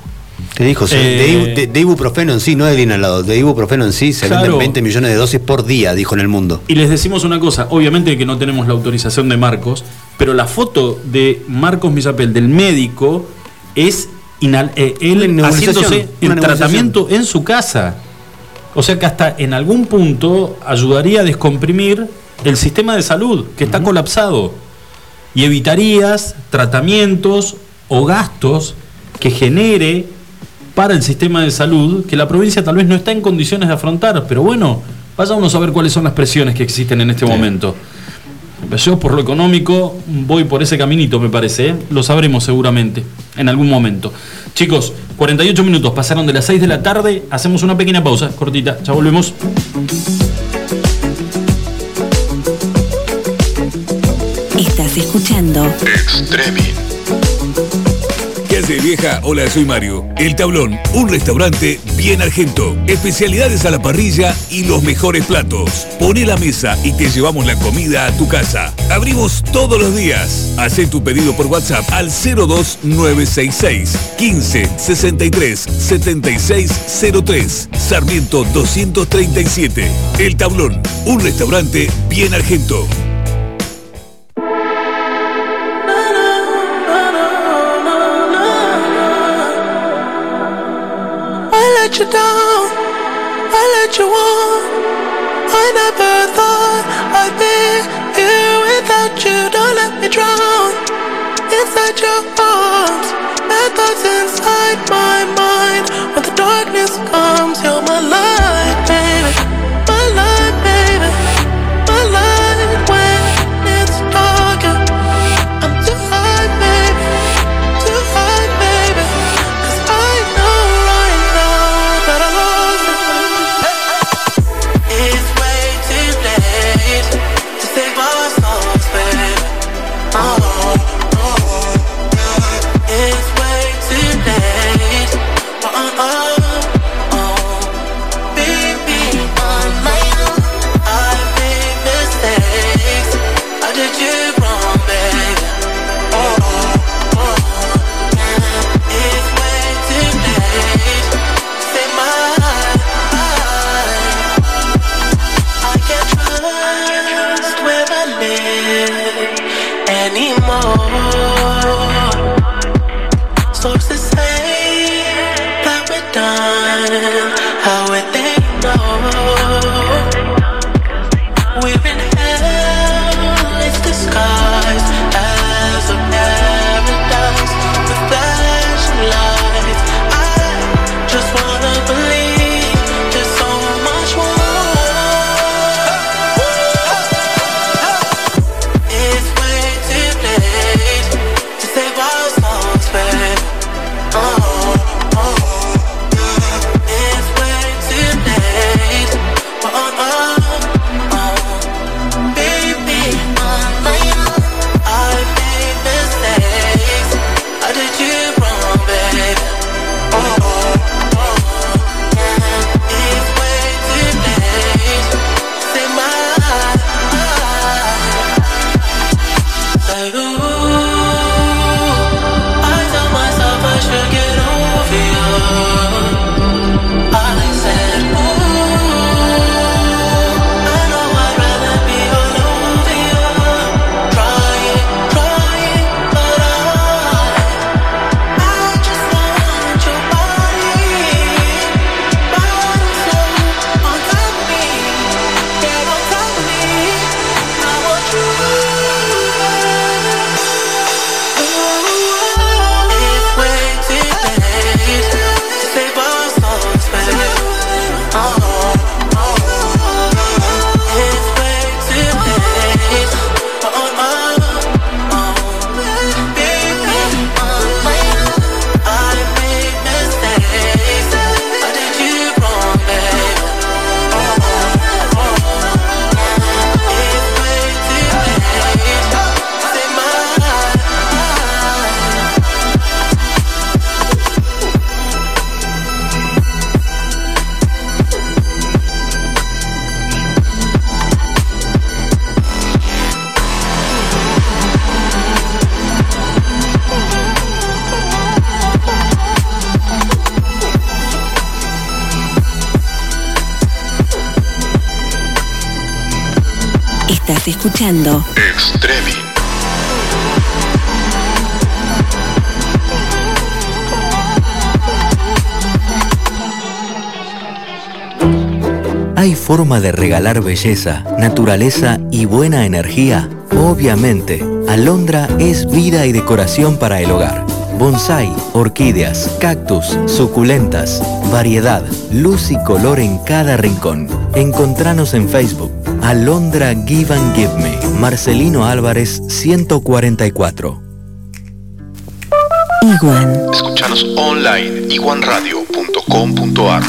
Te dijo, Eh, de, ibu- de- de ibuprofeno en sí, no del inhalado, de ibuprofeno en sí se Claro. venden 20 millones de dosis por día, dijo en el mundo. Y les decimos una cosa, obviamente que no tenemos la autorización de Marcos, pero la foto de Marcos Misapel, del médico, es eh, él haciéndose el tratamiento en su casa. O sea que hasta en algún punto ayudaría a descomprimir el sistema de salud, que está colapsado. Y evitarías tratamientos o gastos que genere para el sistema de salud que la provincia tal vez no está en condiciones de afrontar. Pero bueno, vaya uno a saber cuáles son las presiones que existen en este momento. Yo por lo económico voy por ese caminito, me parece. ¿eh? Lo sabremos seguramente en algún momento. Chicos, 48 minutos pasaron de las 6 de la tarde. Hacemos una pequeña pausa, cortita. Ya volvemos. Estás escuchando. ¿Qué hace vieja? Hola, soy Mario. El Tablón, un restaurante bien argento. Especialidades a la parrilla y los mejores platos. Pone la mesa y te llevamos la comida a tu casa. Abrimos todos los días. Haz tu pedido por WhatsApp al 02966 15 63 76 03. Sarmiento 237. El Tablón, un restaurante bien argento. Let you down, I let you on. I never thought I'd be here without you. Don't let me drown inside your arms. Bad thoughts inside Estás escuchando Extrevi. ¿Hay forma de regalar belleza, naturaleza y buena energía? Obviamente, Alondra es vida y decoración para el hogar. Bonsai, orquídeas, cactus, suculentas, variedad, luz y color en cada rincón. Encontranos en Facebook. Alondra Give and Give Me. Marcelino Álvarez 144. Iguan. Escuchanos online iguanradio.com.ar.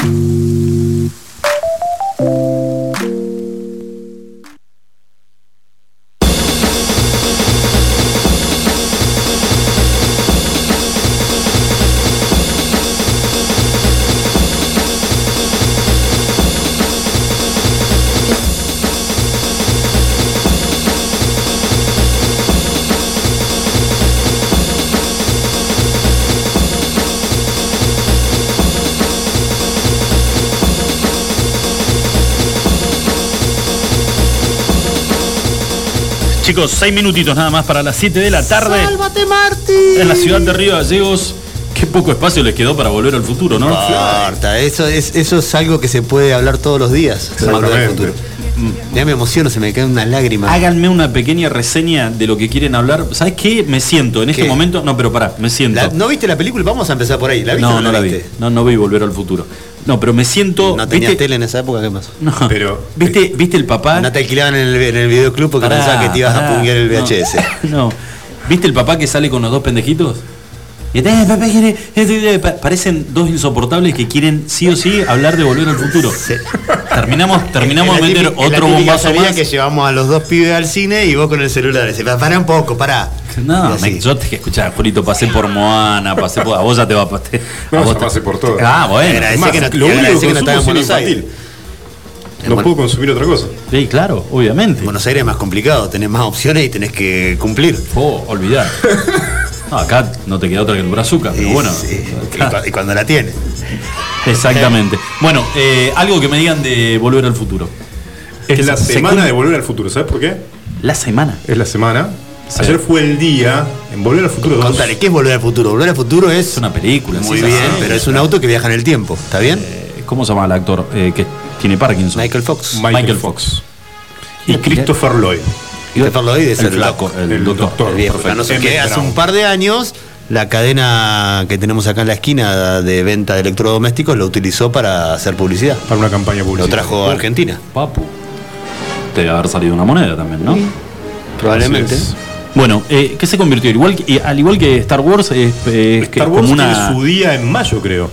Chicos, seis minutitos nada más para las 7 de la tarde. ¡Sálvate, Marty! En la ciudad de Río Gallegos. Qué poco espacio les quedó para volver al futuro, ¿no? Importa, eso es, eso es algo que se puede hablar todos los días. volver al futuro. Ya me emociono, se me cae una lágrima. Háganme una pequeña reseña de lo que quieren hablar. ¿Sabes qué? Me siento en este ¿Qué? momento. No, pero pará, me siento. La- ¿No viste la película? Vamos a empezar por ahí. ¿La viste no, o no la vi. viste? No, no vi volver al futuro. No, pero me siento. ¿No tenías ¿viste? tele en esa época? ¿Qué pasó? No. [laughs] Pero ¿Viste, ¿Viste el papá? No te alquilaban en el, en el videoclub porque Pará, pensaban que te ibas pará, a punguear el no. VHS. [laughs] No. ¿Viste el papá que sale con los dos pendejitos? Y eh, eh, pa- parecen dos insoportables que quieren sí o sí hablar de volver al futuro. Terminamos, terminamos de meter otro bombazo más. que llevamos a los dos pibes al cine y vos con el celular. Dice, pará un poco, pará. No, me, yo te que escuchar, Julito, pasé por Moana, pasé por. A vos ya te va a pasar. No, ya pasé por todo. Ah, bueno. Agradecé Además, que no- lo único que que no estaba en Buenos Aires. No puedo consumir otra cosa. Sí, claro, obviamente. Buenos Aires es más complicado, tenés más opciones y tenés que cumplir. Oh, olvidar. [laughs] No, acá no te queda otra que el brazuca, pero Y bueno. sí, [laughs] y, cu- y cuando la tienes. Exactamente. Bueno, eh, algo que me digan de volver al futuro. Es la se- se semana de Volver al Futuro, ¿sabes por qué? La semana. Es la semana. Sí. Ayer fue el día en Volver al Futuro 2. Contale, ¿qué es volver al futuro? Volver al futuro es. Es una película. Muy sí, bien, sí, pero es un auto que viaja en el tiempo, ¿está bien? Eh, ¿Cómo se llama el actor eh, que tiene Parkinson? Michael Fox. Michael, Michael Fox. Y Christopher Lloyd. Christopher Lloyd es El el, flaco, el, el doctor. doctor. el viejo. No sé qué, hace un par de años la cadena que tenemos acá en la esquina de venta de electrodomésticos lo utilizó para hacer publicidad. Para una campaña Lo publicitaria. trajo a Argentina. Papu. Debe haber salido una moneda también, ¿no? Probablemente. Bueno, eh, ¿qué se convirtió? Igual eh, al igual que Star Wars, que Star Wars como una. tiene su día en mayo, creo.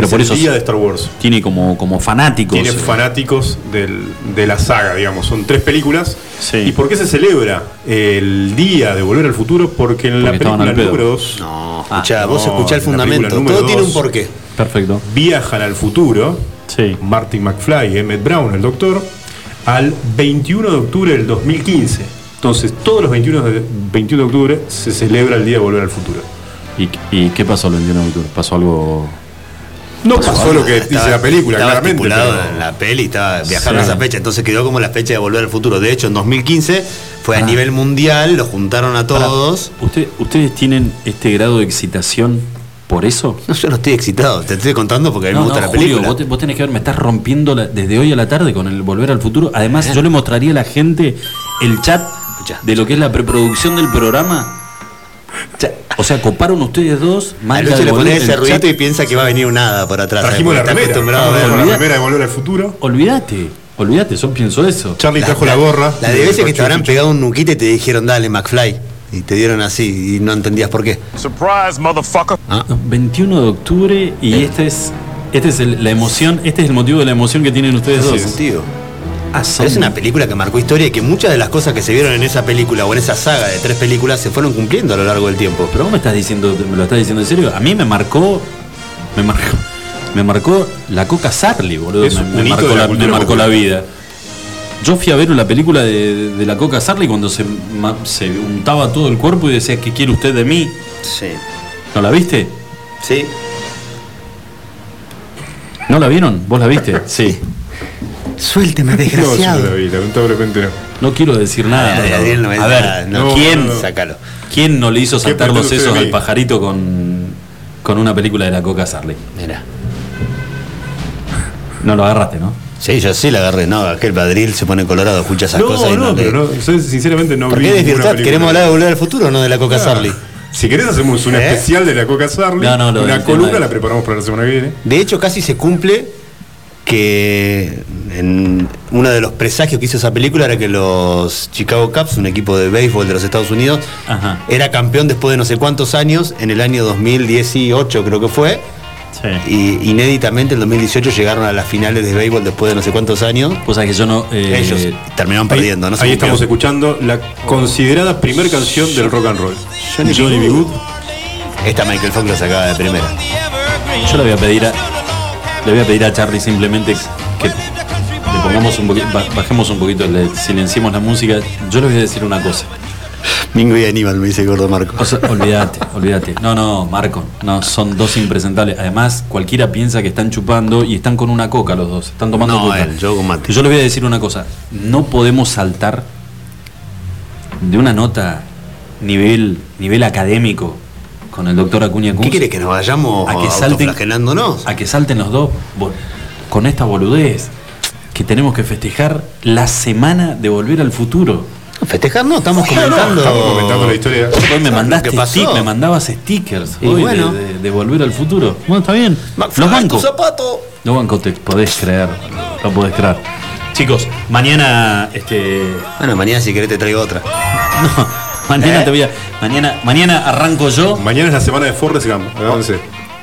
Pero Es por el eso día de Star Wars. tiene como, como fanáticos. Tiene eh, fanáticos del- de la saga, digamos. Son tres películas. Sí. ¿Y por qué se celebra el día de Volver al Futuro? Porque en la Porque estaban película al pedo. número 2 No, escuchá, vos no, escuchá el la fundamento. película número Todo tiene un dos. porqué. Perfecto. viajan al futuro. Sí. Martin McFly y Emmett Brown, el doctor, al 21 de octubre del 2015. Entonces, todos los 21 de, 21 de octubre se celebra el día de Volver al Futuro. ¿Y, y qué pasó el 21 de octubre? ¿Pasó algo.? No pasó lo que Estaba- dice la película, estaba claramente. pero- en la peli, estaba viajando Sí. a esa fecha, entonces quedó como la fecha de volver al futuro. De hecho, en 2015 fue a Ah. nivel mundial, lo juntaron a todos. ¿Usted, ¿Ustedes tienen este grado de excitación por eso? No, yo no estoy excitado, te estoy contando porque a mí No, me gusta no, la Julio, película. vos, te- vos tenés que ver, me estás rompiendo la- desde hoy a la tarde con el Volver al Futuro. Además, yo le mostraría a la gente el chat de lo que es la preproducción del programa. O sea, coparon ustedes dos. A manga noche de le pones ese ruidito y piensa que va a venir un hada por atrás. Trajimos la remera. acostumbrado a la remera de Volver al Futuro. Olvídate, olvídate, yo pienso eso. Charlie trajo la, gorra. La de veces que te habrán pegado un nuquite y te dijeron, dale, McFly. Y te dieron así y no entendías por qué. Surprise, motherfucker. Ah, 21 de octubre y esta es, este es el- la emoción, este es el motivo de la emoción que tienen ustedes dos. sentido. Ah, Pero es una película que marcó historia y que muchas de las cosas que se vieron en esa película o en esa saga de tres películas se fueron cumpliendo a lo largo del tiempo. Pero vos me estás diciendo, me lo estás diciendo en serio. A mí me marcó, me marcó, [laughs] me marcó la Coca Sarli, boludo. Es me, marcó, la la, me cultura marcó la popular. vida. Yo fui a ver la película de, de la Coca Sarli cuando se, se untaba todo el cuerpo y decía, ¿qué quiere usted de mí? Sí. ¿No la viste? Sí. ¿No la vieron? ¿Vos la viste? [laughs] Sí. Suélteme, No, yo no la vi, lamentablemente no. No quiero decir nada. No a ver, no, ¿quién, no, no. Sácalo. ¿quién no le hizo saltar los sesos al pajarito con, con una película de la Coca Sarli? Mira. No lo agarraste, ¿no? Sí, yo sí la agarré. No, aquel padril se pone colorado, escucha esas No, cosas y no, no, le- pero no, yo sinceramente no ¿Por vi qué. ¿Queremos hablar de volver al futuro o no de la Coca Sarli? Si querés hacemos un ¿Eh? especial de la Coca Sarli, No, no, lo una columna de- la preparamos para la semana que viene. De hecho, casi se cumple que en uno de los presagios que hizo esa película era que los Chicago Cubs, un equipo de béisbol de los Estados Unidos, Ajá. era campeón después de no sé cuántos años, en el año 2018 creo que fue, Sí. y inéditamente en 2018 llegaron a las finales de béisbol después de no sé cuántos años. Pues que yo no. eh, Ellos terminaron Ahí, perdiendo, no sé ahí estamos escuchando la considerada primer canción del rock and roll. Johnny Johnny B. Good. Esta Michael Fox la sacaba de primera. Yo le voy a pedir a. Le voy a pedir a Charlie simplemente que pongamos un poquito. Bajemos un poquito, le silenciemos la música. Yo le voy a decir una cosa. Mingo y Aníbal, me dice Gordo Marco. O sea, olvídate, olvídate. No, no, Marco. No, son dos impresentables. Además, cualquiera piensa que están chupando y están con una coca los dos. Están tomando No, coca. él, yo con mate. Yo les voy a decir una cosa. No podemos saltar de una nota nivel, nivel académico con el doctor Acuña Kunz. ¿Qué quieres que nos vayamos a que salten, autoflagelándonos? a que salten los dos con esta boludez que tenemos que festejar la semana de volver al futuro. Festejar no, estamos No, no, comentando. estamos comentando la historia. Hoy me mandaste Lo que pasó. sti- me mandabas stickers Y hoy de- bueno. de, de volver al futuro. Bueno, está bien. Los bancos. zapato. Los bancos te podés creer. Lo podés creer. Chicos, mañana este. Bueno, mañana si querés te traigo otra. [laughs] No, mañana ¿Eh? te voy a. Mañana, mañana arranco yo. Mañana es la semana de Forrest Gump. Agárrense.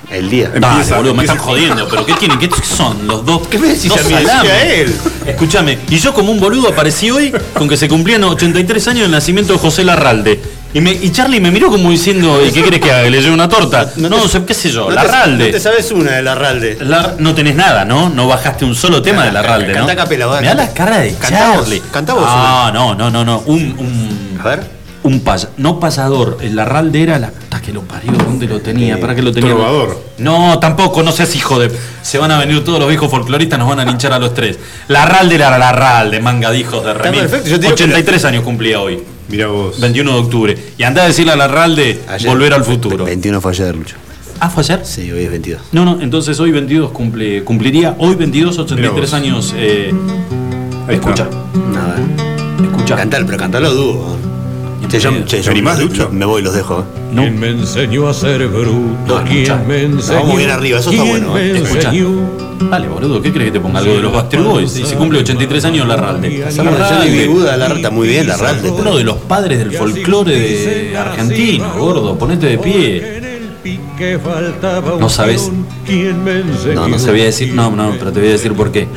El día. Dale, Empieza- boludo, me están jodiendo, pero ¿qué tienen? ¿Qué son los dos? ¿Qué me decís dos a mí? Decía salames? él. Escúchame, y yo como un boludo aparecí hoy con que se cumplían 83 años del nacimiento de José Larralde. Y, me, y Charlie me miró como diciendo, ¿y qué querés que haga? ¿Que ¿Le lleve una torta? No, sé, qué sé yo, No te- Larralde. No te sabes una de Larralde. La- no tenés nada, ¿no? No bajaste un solo tema de Larralde, ¿no? Canta capela, va, Me da canta. la cara de Charlie. cantá vos Ah, no, no, no, no. Un, un, A ver. Un paya- no payador. El Larralde era la puta que lo parió. ¿Dónde lo tenía? ¿Para qué lo tenía? Trovador. No, tampoco, no seas hijo de. Se van a venir todos los viejos folcloristas, nos van a linchar a los tres. Larralde era Larralde, manga de hijos de remil. perfecto, yo te digo que 83 años cumplía hoy. Mirá vos. 21 de octubre. Y andá a decirle a Larralde Ayer. volver al futuro. 21 fue ayer, Lucho. ¿Ah, fue ayer? Sí, hoy es 22. No, no, entonces hoy 22 cumple, cumpliría hoy 22, 83 vos. años. Eh, Ahí escucha, Nada. escucha. Cantar, pero cantalo dúo. Che, yo, che, yo animás, me- Lucho? me voy y los dejo. ¿eh? No. ¿Quién me enseñó a ser bruto? No, ¿Quién escucha. me enseñó? Vamos bien arriba, eso está ¿Quién bueno, eh. Escucha. enseñó? Dale, boludo, ¿qué crees que te ponga algo de los Bastard Boys? Y se cumple 83 años Larralde. Estamos de Johnny B. Good a la está muy bien, Larralde. Uno de los padres del folclore de argentino, gordo, ponete de pie. No sabes. peón. ¿Quién me enseñó? No, no se voy a decir, no, no, pero te voy a decir por qué.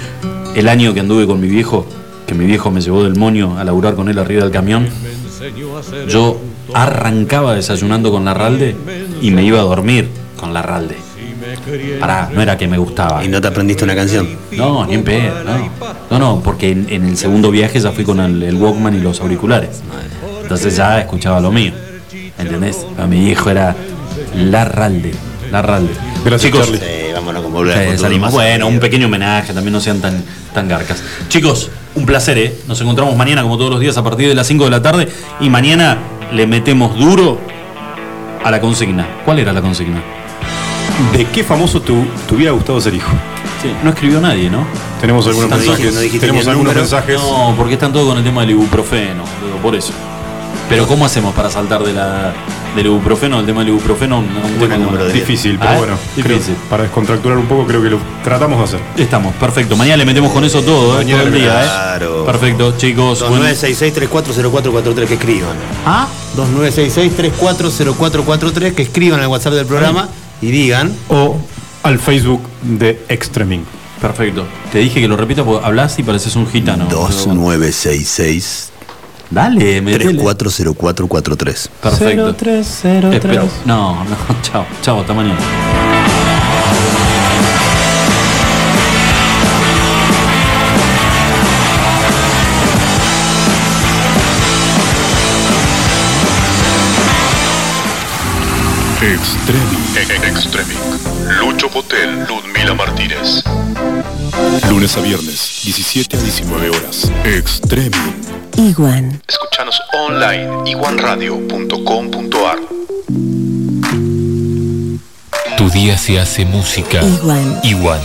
El año que anduve con mi viejo, que mi viejo me llevó del moño a laburar con él arriba del camión, yo arrancaba desayunando con Larralde y me iba a dormir con Larralde. Pará, no era que me gustaba. Y no te aprendiste una canción. No, ni en pedo, no. No, no, porque en, en el segundo viaje ya fui con el, el Walkman y los auriculares. Entonces ya escuchaba lo mío. ¿Entendés? A mi hijo era Larralde. Larralde. Gracias, Chicos, Charlie. Eh, vámonos con volver eh, salimos. Bueno, un pequeño homenaje, también no sean tan, tan garcas. Chicos, un placer, ¿eh? Nos encontramos mañana, como todos los días, a partir de las 5 de la tarde. Y mañana le metemos duro a la consigna. ¿Cuál era la consigna? ¿De qué famoso tu, te hubiera gustado ser hijo? Sí, no escribió nadie, ¿no? Tenemos algunos No mensajes. dijiste- no dijiste tenemos algunos número. mensajes. No, porque están todos con el tema del ibuprofeno, por eso. Pero ¿cómo hacemos para saltar de la, del ibuprofeno al tema del ibuprofeno? Un, un tema como- Difícil, pero Ah, bueno, creo- difícil. para descontracturar un poco creo que lo tratamos de hacer. Estamos, perfecto. Mañana le metemos con eso todo, ¿eh? Mañana todo el día, ¿eh? Claro. Perfecto, chicos. Bueno, 2966-340443 que escriban. ¿Ah? 2966-340443 que escriban al WhatsApp del programa y digan. O al Facebook de Extreming. Perfecto. Te dije que lo repita porque hablas y pareces un gitano. 2966 Dale, metele. 340443. Perfecto. Espero- No, no, [laughs] chao, chao, hasta mañana. Extremic. Extremic. Lucho Potel, Ludmila Martínez. Lunes a viernes, 17 a 19 horas. Extreming. Iguan. Escuchanos online iguanradio.com.ar. Tu día se hace música. Iguan. Iguan.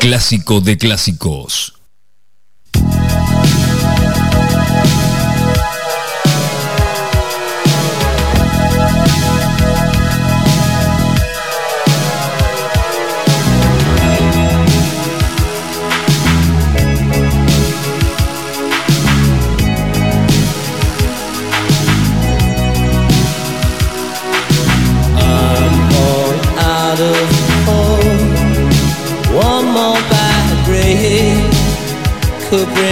Clásico de clásicos. could bring